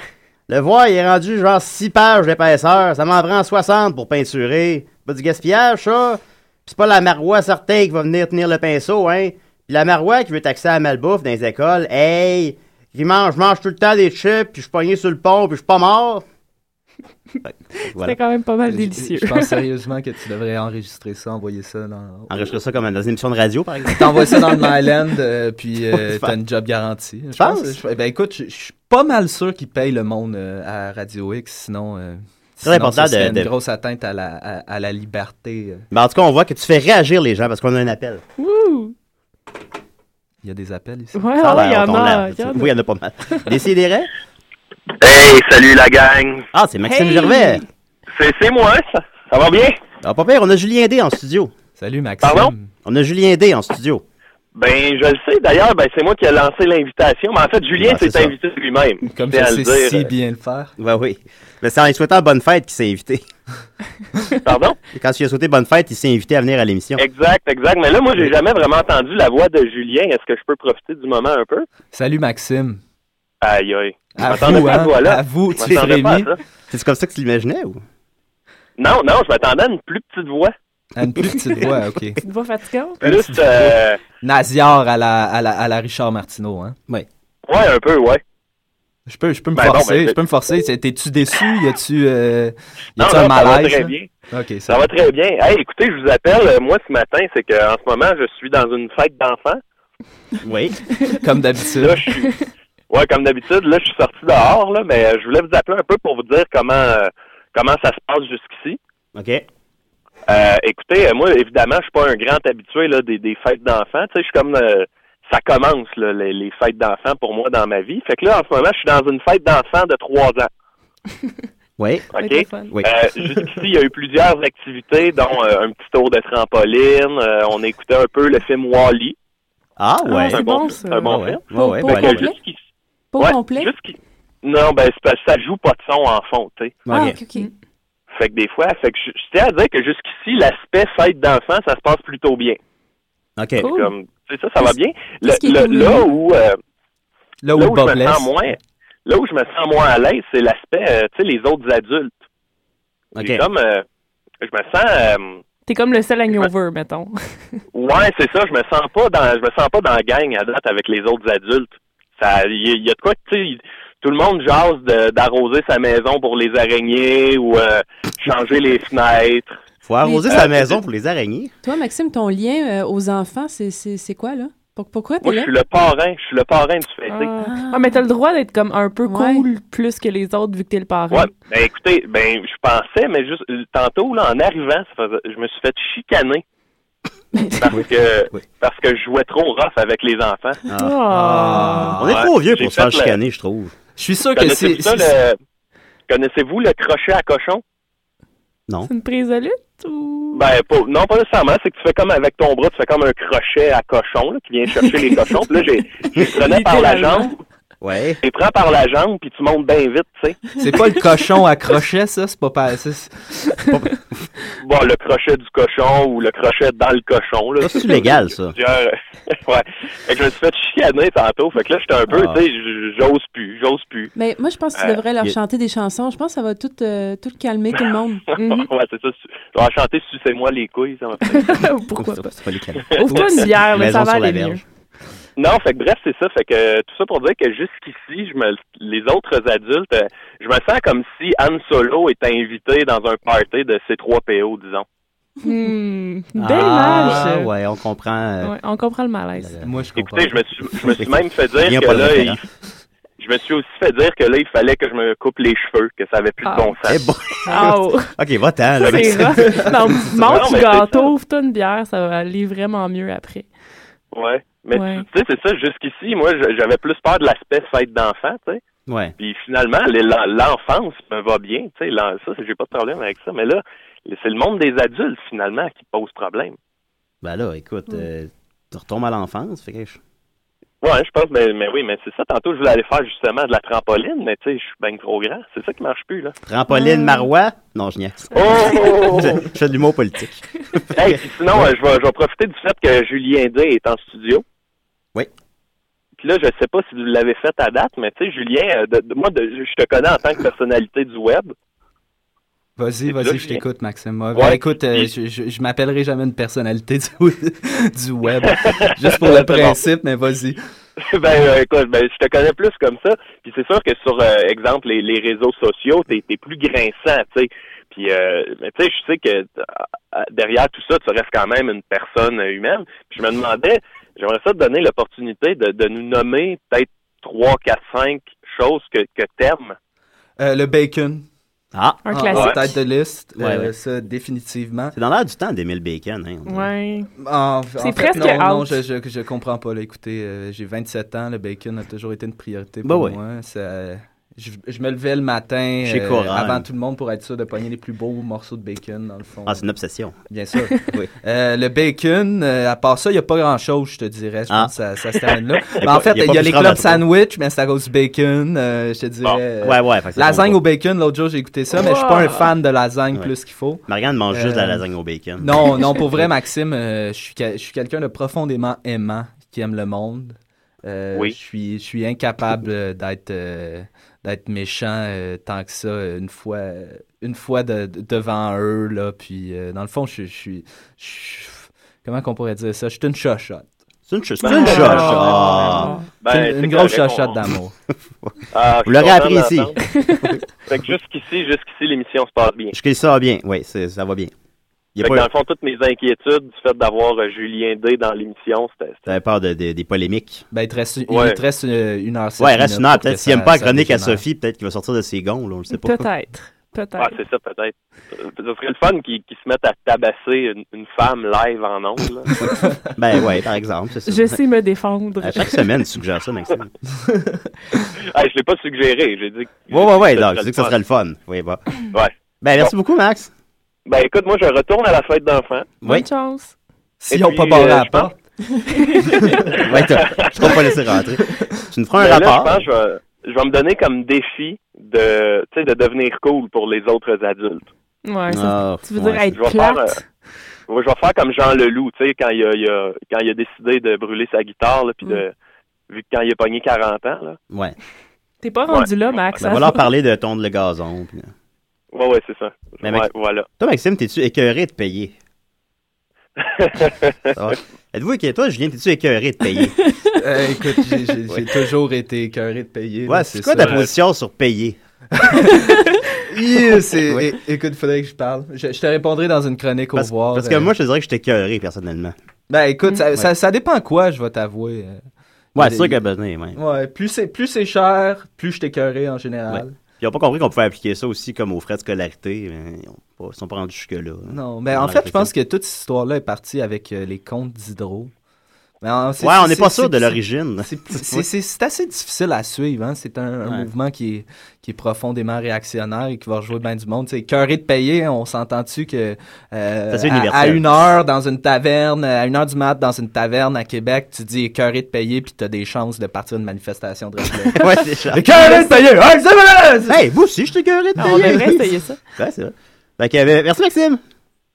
Speaker 3: Le voir, il est rendu genre 6 pages d'épaisseur. Ça m'en prend 60 pour peinturer. Pas du gaspillage, ça. C'est pas la marois certain qui va venir tenir le pinceau, hein. Pis la marois qui veut taxer à malbouffe dans les écoles, hey, qui mange, je mange tout le temps des chips, puis je suis pogné sur le pont, puis je suis pas mort. Que, voilà.
Speaker 5: C'était quand même pas mal délicieux.
Speaker 4: Je pense sérieusement que tu devrais enregistrer ça, envoyer ça dans.
Speaker 3: Enregistrer ça comme dans une émission de radio, par exemple.
Speaker 4: T'envoies ça dans le Myland, euh, puis euh,
Speaker 3: Tu
Speaker 4: t'as une job garantie. Je
Speaker 3: penses?
Speaker 4: pense. je- ben écoute, je je suis pas mal sûr qu'ils payent le monde euh, à Radio X, sinon. euh,
Speaker 3: Très
Speaker 4: sinon,
Speaker 3: important
Speaker 4: ça serait
Speaker 3: de- de-
Speaker 4: une grosse atteinte à la, à, à la liberté. euh.
Speaker 3: Mais en tout cas, on voit que tu fais réagir les gens parce qu'on a un appel.
Speaker 5: Wouh!
Speaker 4: Il y a des appels ici.
Speaker 5: Ouais, ouais, y en a. il y en a.
Speaker 3: Oui, il y en a pas mal. Décidérez?
Speaker 6: Hey, salut la gang.
Speaker 3: Ah, c'est Maxime
Speaker 5: Hey!
Speaker 3: Gervais.
Speaker 6: C'est c'est moi, ça. Ça va bien?
Speaker 3: Ah, pas pire, on a Julien D en studio.
Speaker 4: Salut Maxime.
Speaker 6: Pardon?
Speaker 3: On a Julien D en studio.
Speaker 6: Ben, je le sais. D'ailleurs, ben, c'est moi qui ai lancé l'invitation. Mais en fait, Julien
Speaker 3: Ah, c'est
Speaker 6: s'est
Speaker 3: ça.
Speaker 6: invité lui-même.
Speaker 4: Comme
Speaker 6: le
Speaker 4: sais si bien le faire.
Speaker 3: Ben oui. Mais c'est en lui souhaitant bonne fête qu'il s'est invité.
Speaker 6: Pardon?
Speaker 3: Et quand tu lui as souhaité bonne fête, il s'est invité à venir à l'émission.
Speaker 6: Exact, exact. Mais là, moi, j'ai jamais vraiment entendu la voix de Julien. Est-ce que je peux profiter du moment un peu?
Speaker 4: Salut Maxime.
Speaker 6: Aïe, aïe.
Speaker 4: À vous, hein? À vous, Rémy.
Speaker 6: ça.
Speaker 3: C'est comme ça que tu l'imaginais ou?
Speaker 6: Non, non, je m'attendais à une plus petite voix.
Speaker 4: À une plus petite voix, ok.
Speaker 5: Une voix fatigante?
Speaker 6: Plus, euh,
Speaker 4: Naziar à la, à la, à la Richard Martineau, hein?
Speaker 6: ouais, un peu, ouais.
Speaker 4: Je peux, je peux me
Speaker 6: Ben non,
Speaker 4: forcer,
Speaker 6: ben,
Speaker 4: je peux me forcer. T'es-tu déçu? Y a-tu, euh, un
Speaker 6: ça va
Speaker 4: malaise?
Speaker 6: très bien.
Speaker 4: Ok, ça,
Speaker 6: Ça va très bien. Hey, écoutez, je vous appelle. euh, Moi, ce matin, c'est qu'en ce moment, je suis dans une fête d'enfants.
Speaker 3: Oui.
Speaker 4: Comme d'habitude.
Speaker 6: Là, je suis... Ouais, comme d'habitude, là, je suis sorti dehors, là, mais euh, je voulais vous appeler un peu pour vous dire comment euh, comment ça se passe jusqu'ici.
Speaker 3: OK.
Speaker 6: Euh, écoutez, euh, moi, évidemment, je suis pas un grand habitué là, des, des fêtes d'enfants. Tu sais, je suis comme euh, ça commence là, les, les fêtes d'enfants pour moi dans ma vie. Fait que là, en ce moment, je suis dans une fête d'enfants de trois ans.
Speaker 3: Oui.
Speaker 6: OK?
Speaker 3: Oui.
Speaker 6: Euh, Jusqu'ici, il y a eu plusieurs activités, dont euh, un petit tour de trampoline. euh, on écoutait un peu le film Wally.
Speaker 3: Ah, ouais.
Speaker 6: C'est
Speaker 5: c'est
Speaker 6: un bon,
Speaker 5: bon, ça.
Speaker 6: un bon
Speaker 3: Ah, ouais.
Speaker 6: film.
Speaker 3: Ouais,
Speaker 6: jusqu'ici-
Speaker 5: Pas
Speaker 6: ouais,
Speaker 5: complet?
Speaker 6: Non, ben c'est parce que ça joue pas de son en fond, tu sais.
Speaker 5: Ah,
Speaker 3: OK.
Speaker 5: ok, ok.
Speaker 6: Fait que des fois, fait que je, je tiens à dire que jusqu'ici, l'aspect fête d'enfant, ça se passe plutôt bien.
Speaker 3: OK.
Speaker 5: Cool.
Speaker 6: Comme, c'est ça, ça va bien. Le, le- là où, euh,
Speaker 4: Là où
Speaker 6: là où je me sens moins, là où je me sens moins à l'aise, c'est l'aspect, euh, tu sais, les autres adultes. J'ai
Speaker 3: OK.
Speaker 6: Comme, euh, je me sens, euh,
Speaker 5: T'es comme le seul hangover, mettons.
Speaker 6: ouais, c'est ça, je me sens pas dans, je me sens pas dans la gang à date avec les autres adultes. Ça, il y, a- il y a de quoi, tu sais, tout le monde jase d'arroser sa maison pour les araignées ou euh, changer les fenêtres.
Speaker 3: Faut arroser
Speaker 6: Mais-
Speaker 3: sa
Speaker 6: Euh,
Speaker 3: maison pour les araignées.
Speaker 7: Toi, Maxime, ton lien euh, aux enfants, c'est- quoi, là? Pour- Pourquoi
Speaker 6: Moi, je suis le parrain, je suis le parrain du fêté.
Speaker 5: Ah. Ah, mais t'as le droit d'être comme un peu
Speaker 7: Ouais.
Speaker 5: cool plus que les autres vu que t'es le parrain.
Speaker 6: Ouais, ben écoutez, ben je pensais, mais juste tantôt là, en arrivant, ça faisait- je me suis fait chicaner parce que
Speaker 3: Oui.
Speaker 6: parce que je jouais trop rough avec les enfants.
Speaker 5: Ah.
Speaker 3: On est trop vieux pour se faire
Speaker 6: fait le-
Speaker 3: chicaner, je trouve.
Speaker 4: Je suis sûr que c'est.
Speaker 6: Connaissez-vous le... Connaissez-vous le crochet à cochon?
Speaker 5: C'est une prise de lutte ou?
Speaker 6: Ben pas, non, pas nécessairement. C'est que tu fais comme avec ton bras, tu fais comme un crochet à cochon là, qui vient chercher les cochons. Puis là, j'ai, je les prenais par la jambe,
Speaker 3: Ouais.
Speaker 6: les prends par la jambe, puis tu montes bien vite, tu sais.
Speaker 4: C'est pas le cochon à crochet, ça? C'est pas c'est-
Speaker 6: Bon, le crochet du cochon ou le crochet dans le cochon. Là,
Speaker 3: Ça, c'est légal, ça.
Speaker 6: Plusieurs- ouais. Fait que je me suis fait chicaner tantôt. Fait que là, j'étais un peu,
Speaker 3: Ah.
Speaker 6: tu sais, j'ose plus, j'ose plus.
Speaker 7: Mais moi, je pense que tu
Speaker 6: Euh,
Speaker 7: devrais leur chanter des chansons. Je pense que ça va tout, euh, tout calmer tout le monde.
Speaker 6: Ouais, c'est ça. Je vais chanter Sucez-moi les couilles, ça m'a fait.
Speaker 5: Pourquoi
Speaker 3: C'est
Speaker 5: pas?
Speaker 3: pas.
Speaker 5: Ouvre-toi une bière, mais ça va aller mieux.
Speaker 6: Non, fait que bref, c'est ça. Fait que tout ça pour dire que jusqu'ici, je me, les autres adultes, euh, je me sens comme si Han Solo était invité dans un party de C3PO, disons.
Speaker 5: Hmm, belle
Speaker 3: Ah,
Speaker 5: image.
Speaker 3: ouais, on comprend. euh,
Speaker 5: Ouais, on comprend le malaise.
Speaker 4: Moi, je comprends.
Speaker 6: Écoutez, je me suis, je me suis même fait dire que là, il, je me suis aussi fait dire que là, il fallait que je me coupe les cheveux, que ça avait plus
Speaker 5: Ah.
Speaker 6: de bon sens.
Speaker 3: Eh bon.
Speaker 5: Oh.
Speaker 3: Ok, va-t'en.
Speaker 5: Non,
Speaker 6: mais
Speaker 5: du gâteau, ouvre-toi une bière, ça va aller vraiment mieux après.
Speaker 6: Ouais. Mais
Speaker 5: Ouais.
Speaker 6: tu sais, c'est ça, jusqu'ici, moi, j'avais plus peur de l'aspect fête d'enfant, tu sais.
Speaker 3: Ouais.
Speaker 6: Puis finalement, l'enfance me va bien, tu sais. Ça, j'ai pas de problème avec ça. Mais là, c'est le monde des adultes, finalement, qui pose problème.
Speaker 3: Ben là, écoute, euh, tu retombes à l'enfance, fait que
Speaker 6: Ouais, je pense, mais, mais oui, mais c'est ça. Tantôt, je voulais aller faire justement de la trampoline, mais tu sais, je suis bien trop grand. C'est ça qui marche plus, là.
Speaker 3: Trampoline Marois? Non, je niaise.
Speaker 6: Oh, oh, oh,
Speaker 3: je,
Speaker 6: oh.
Speaker 3: je fais de l'humour politique.
Speaker 6: Hey, puis sinon, euh, je vais, je vais profiter du fait que Julien Day est en studio.
Speaker 3: Oui.
Speaker 6: Puis là, je sais pas si vous l'avez fait à date, mais tu sais, Julien, euh, de- de- moi, de- je te connais en tant que personnalité du web.
Speaker 4: Vas-y, vas-y,
Speaker 6: je
Speaker 4: t'écoute, Maxime. Ouais,
Speaker 6: Ouais.
Speaker 4: ben, écoute, euh, je, je, je m'appellerai jamais une personnalité du, du web. Juste pour le principe, mais vas-y.
Speaker 6: ben, euh, écoute, ben, je te connais plus comme ça. Puis c'est sûr que sur, euh, exemple, les, les réseaux sociaux, t'es es plus grinçant, tu sais. Puis, euh, mais tu sais, je sais que derrière tout ça, tu restes quand même une personne humaine. Puis je me demandais, j'aimerais ça te donner l'opportunité de, de nous nommer peut-être trois, quatre, cinq choses que, que t'aimes.
Speaker 4: Le bacon.
Speaker 3: Ah,
Speaker 5: Un
Speaker 4: En-
Speaker 5: classique.
Speaker 4: En tête de liste.
Speaker 3: Ouais,
Speaker 4: euh,
Speaker 3: ouais.
Speaker 4: Ça, définitivement.
Speaker 3: c'est dans l'air du temps d'aimer le bacon, hein.
Speaker 5: Ouais.
Speaker 4: En, en
Speaker 5: C'est
Speaker 4: fait,
Speaker 5: presque
Speaker 4: non, non,
Speaker 5: out.
Speaker 4: je, je, je comprends pas. Là. Écoutez, euh, j'ai 27 ans, le bacon a toujours été une priorité
Speaker 3: Bah
Speaker 4: pour
Speaker 3: ouais.
Speaker 4: moi. Ça- je, je me levais le matin euh, avant tout le monde pour être sûr de pogner les plus beaux morceaux de bacon, dans le fond.
Speaker 3: Ah, c'est une obsession.
Speaker 4: Bien sûr.
Speaker 3: Oui.
Speaker 4: Euh, le bacon, euh, à part ça, il n'y a pas grand-chose, je te dirais. Je
Speaker 3: Ah.
Speaker 4: pense que ça, ça se termine là. Mais
Speaker 3: pas-
Speaker 4: en fait,
Speaker 3: y a
Speaker 4: il y a les clubs sandwich, mais c'est à cause du bacon. euh, je te dirais. euh,
Speaker 3: Ouais,
Speaker 4: lasagne au bacon, l'autre jour, j'ai écouté ça, mais je suis pas un fan de lasagne
Speaker 3: Ouais.
Speaker 4: plus qu'il faut.
Speaker 3: Marianne mange juste de la lasagne au bacon.
Speaker 4: Non, non, pour vrai, Maxime, euh, je suis je suis quelqu'un de profondément aimant qui aime le monde. Euh,
Speaker 6: Oui.
Speaker 4: Je suis, je suis incapable d'être euh, d'être méchant euh, tant que ça une fois une fois de- de- devant eux là. Puis euh, dans le fond, je, suis comment qu'on pourrait dire ça? Je suis une chochotte.
Speaker 3: C'est une, ch- c'est
Speaker 6: Ben,
Speaker 3: une
Speaker 6: ah.
Speaker 3: Ah.
Speaker 6: Ben,
Speaker 4: C'est une, grosse chochotte d'amour.
Speaker 6: Ah,
Speaker 3: Vous l'aurez appris ici.
Speaker 6: fait que jusqu'ici, jusqu'ici, l'émission se passe bien.
Speaker 3: Je ça va bien. Oui, ça va bien. Il y a
Speaker 6: Fait que
Speaker 3: pas-
Speaker 6: dans le fond, toutes mes inquiétudes du fait d'avoir euh, Julien D dans l'émission, c'était...
Speaker 3: T'avais peur de, de- des polémiques.
Speaker 4: Ben, il te reste, il
Speaker 6: Ouais.
Speaker 4: te reste euh, une heure.
Speaker 3: Ouais, il reste une heure. Peut-être s'il
Speaker 4: ça-
Speaker 3: aime pas la chronique à. Sophie, peut-être qu'il va sortir de ses gonds, là, on le sait pas.
Speaker 5: Peut-être. Peut-être.
Speaker 6: Ah, c'est ça, peut-être. Ce serait le fun qu'ils se mettent à tabasser une, une femme live en ondes.
Speaker 3: Ben ouais, par exemple, c'est ça.
Speaker 5: Je sais me défendre.
Speaker 3: À chaque semaine, tu suggères ça, Maxime.
Speaker 6: Ah, je l'ai pas suggéré, j'ai dit que...
Speaker 3: Ouais, ouais, ouais, donc, tu dis que ça serait le fun. Oui, bah.
Speaker 6: Ouais.
Speaker 3: Ben, merci beaucoup, Max.
Speaker 6: Ben écoute, moi je retourne à la fête d'enfants.
Speaker 5: Bonne chance.
Speaker 4: S'ils
Speaker 6: Et
Speaker 4: n'ont
Speaker 6: puis,
Speaker 4: pas barré
Speaker 6: euh,
Speaker 4: la porte.
Speaker 3: Ouais, je ne pas laisser rentrer. Tu nous feras un
Speaker 6: Ben là,
Speaker 3: rapport.
Speaker 6: je pense que je vais, je vais me donner comme défi de, tu sais, de devenir cool pour les autres adultes.
Speaker 5: Ouais, ça,
Speaker 3: Ah,
Speaker 5: tu veux
Speaker 3: ouais,
Speaker 5: dire être
Speaker 6: Je vais faire,
Speaker 5: plate?
Speaker 6: euh, je vais faire comme Jean Leloup, tu sais, quand il a, il a- quand il a décidé de brûler sa guitare, là, puis de, vu que quand il a pogné 40 ans, là.
Speaker 3: Ouais.
Speaker 5: T'es pas rendu là, Max.
Speaker 3: Ben,
Speaker 5: hein?
Speaker 3: on va leur parler de tondre le gazon. puis-
Speaker 6: Ouais, ouais, c'est ça.
Speaker 3: Mais
Speaker 6: Ouais,
Speaker 3: mec-
Speaker 6: voilà.
Speaker 3: Toi, Maxime, t'es-tu écœuré de payer? Êtes-vous écœuré? Toi, Julien, t'es-tu écœuré de payer?
Speaker 4: Euh, écoute, j'ai- j'ai j'ai
Speaker 3: Ouais.
Speaker 4: toujours été écœuré de payer.
Speaker 3: Ouais, c'est quoi ta position sur payer?
Speaker 4: Yeah, c'est-
Speaker 3: Oui.
Speaker 4: é- Écoute, faudrait que je parle. Je, je te répondrai dans une chronique
Speaker 3: Parce,
Speaker 4: au revoir.
Speaker 3: parce que
Speaker 4: euh.
Speaker 3: moi, je te dirais que je t'écœuré, personnellement.
Speaker 4: Ben écoute, ça,
Speaker 3: Ouais.
Speaker 4: ça, ça dépend quoi, je vais t'avouer. euh.
Speaker 3: Ouais, c'est sûr que ben, ouais.
Speaker 4: Ouais, plus c'est plus c'est cher, plus je t'écœuré en général.
Speaker 3: Ils n'ont pas compris qu'on pouvait appliquer ça aussi comme aux frais de scolarité. mais Ils ne sont pas rendus jusque-là. hein.
Speaker 4: Non, mais
Speaker 3: Dans
Speaker 4: en fait, je pense que toute cette histoire-là est partie avec euh, les comptes d'hydro.
Speaker 3: Ouais, on n'est pas sûr de l'origine.
Speaker 4: C'est- assez difficile à suivre. Hein? C'est un, un
Speaker 3: Ouais.
Speaker 4: mouvement qui est, qui est profondément réactionnaire et qui va rejouer bien du monde. C'est cœuré de payer, on s'entend-tu que euh, à, une heure dans une taverne, à une heure du mat dans une taverne à Québec, tu dis cœuré de payer puis tu as des chances de partir d'une manifestation de
Speaker 3: ouais, c'est ça.
Speaker 4: Cœuré de payer! Vrai!
Speaker 3: Hey, vous aussi, je t'ai écœuré de
Speaker 5: Ah, On
Speaker 3: payer.
Speaker 5: devrait ça.
Speaker 3: Ouais, c'est vrai. Fait que, euh, merci, Maxime.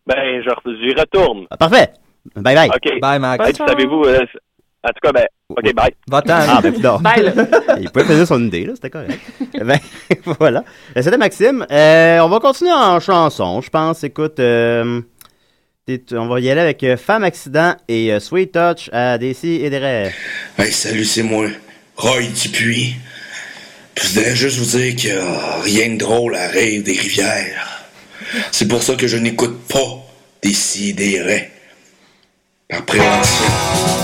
Speaker 6: Ben, je j'y retourne.
Speaker 3: Ah, parfait. Bye bye.
Speaker 4: Bye, Max.
Speaker 5: Bye.
Speaker 6: Et puis, savez-vous, euh, en tout cas, ben, OK, bye.
Speaker 4: Va-t'en.
Speaker 3: Ah, ben, non.
Speaker 5: Bye, là.
Speaker 3: Il pouvait finir son idée, là, c'était correct. ben, voilà. Euh, C'était Maxime. Euh, on va continuer en chanson, je pense. Écoute, euh, On va y aller avec Femme Accident et euh, Sweet Touch à DC et des rêves.
Speaker 8: Hey, salut, c'est moi, Roy Dupuis. Puis je voudrais juste vous dire qu'il n'y a rien de drôle à rire des rivières. C'est pour ça que je n'écoute pas des sidérés. Par prévention.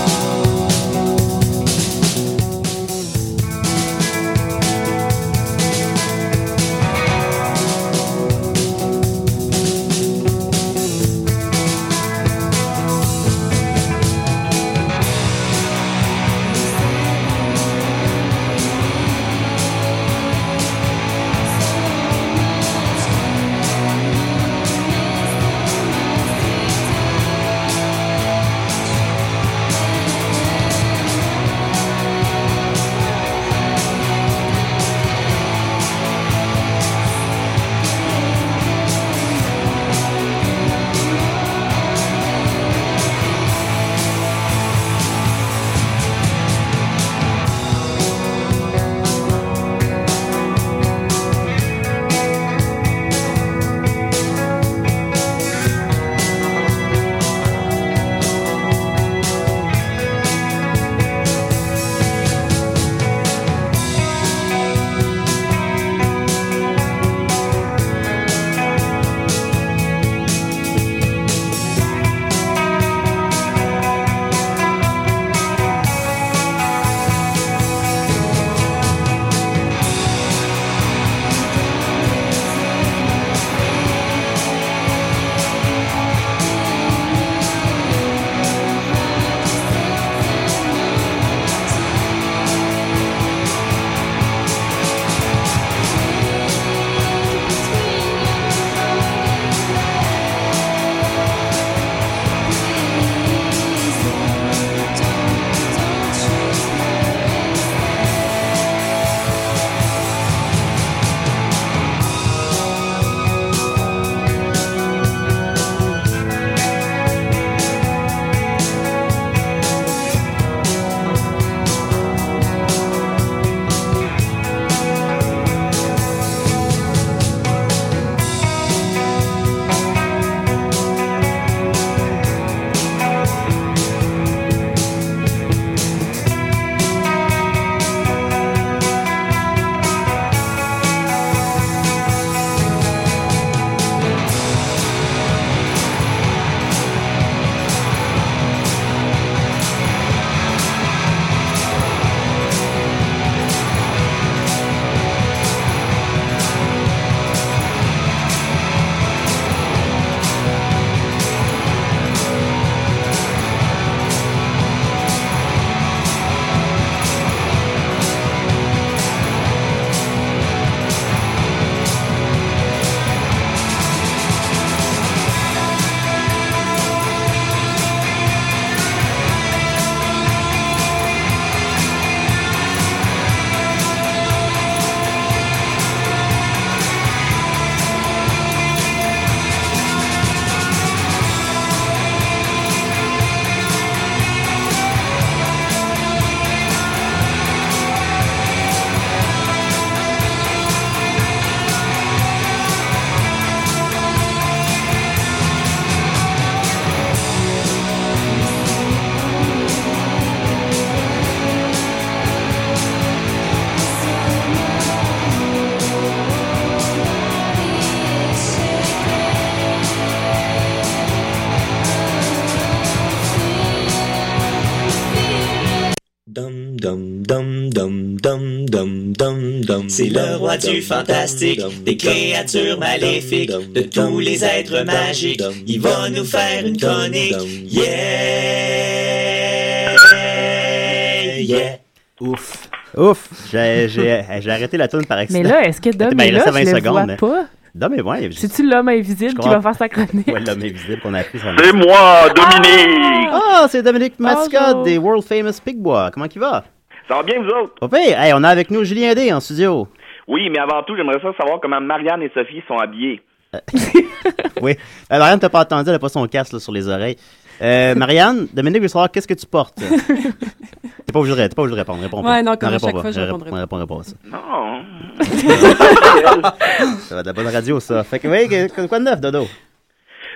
Speaker 9: C'est le roi du fantastique, des créatures maléfiques, de tous les êtres magiques. Il va nous faire une chronique. Yeah! Yeah!
Speaker 3: Ouf. Ouf. J'ai arrêté la tune par accident.
Speaker 5: Mais là, est-ce que Dom
Speaker 3: Ben,
Speaker 5: est là? Je
Speaker 3: 20
Speaker 5: le vois pas.
Speaker 3: Dom est ouais.
Speaker 5: C'est-tu l'homme invisible qui va faire sa chronique?
Speaker 3: Ouais, l'homme invisible qu'on a appris sur
Speaker 10: C'est moi, Dominique!
Speaker 3: Ah, c'est Dominique Mascotte des World Famous Pigbois. Comment il va?
Speaker 10: Ça va bien, vous autres?
Speaker 3: Pas pire. Hey, on a avec nous Julien D en studio.
Speaker 10: Oui, mais avant tout, j'aimerais ça savoir comment Marianne et Sophie sont habillées.
Speaker 3: Oui. Euh, Marianne, t'as pas entendu, elle a pas son casque là, sur les oreilles. Euh, Marianne, Dominique veut savoir qu'est-ce que tu portes? T'es pas obligé de, pas obligé de répondre. Réponds pas.
Speaker 7: Ouais, non, comme à
Speaker 3: réponds
Speaker 7: chaque
Speaker 3: pas.
Speaker 7: fois, je répondrai pas.
Speaker 3: répondrai pas à ça.
Speaker 10: Non.
Speaker 3: Ça va de la bonne radio, ça. Fait que, oui, que- quoi de neuf, Dodo?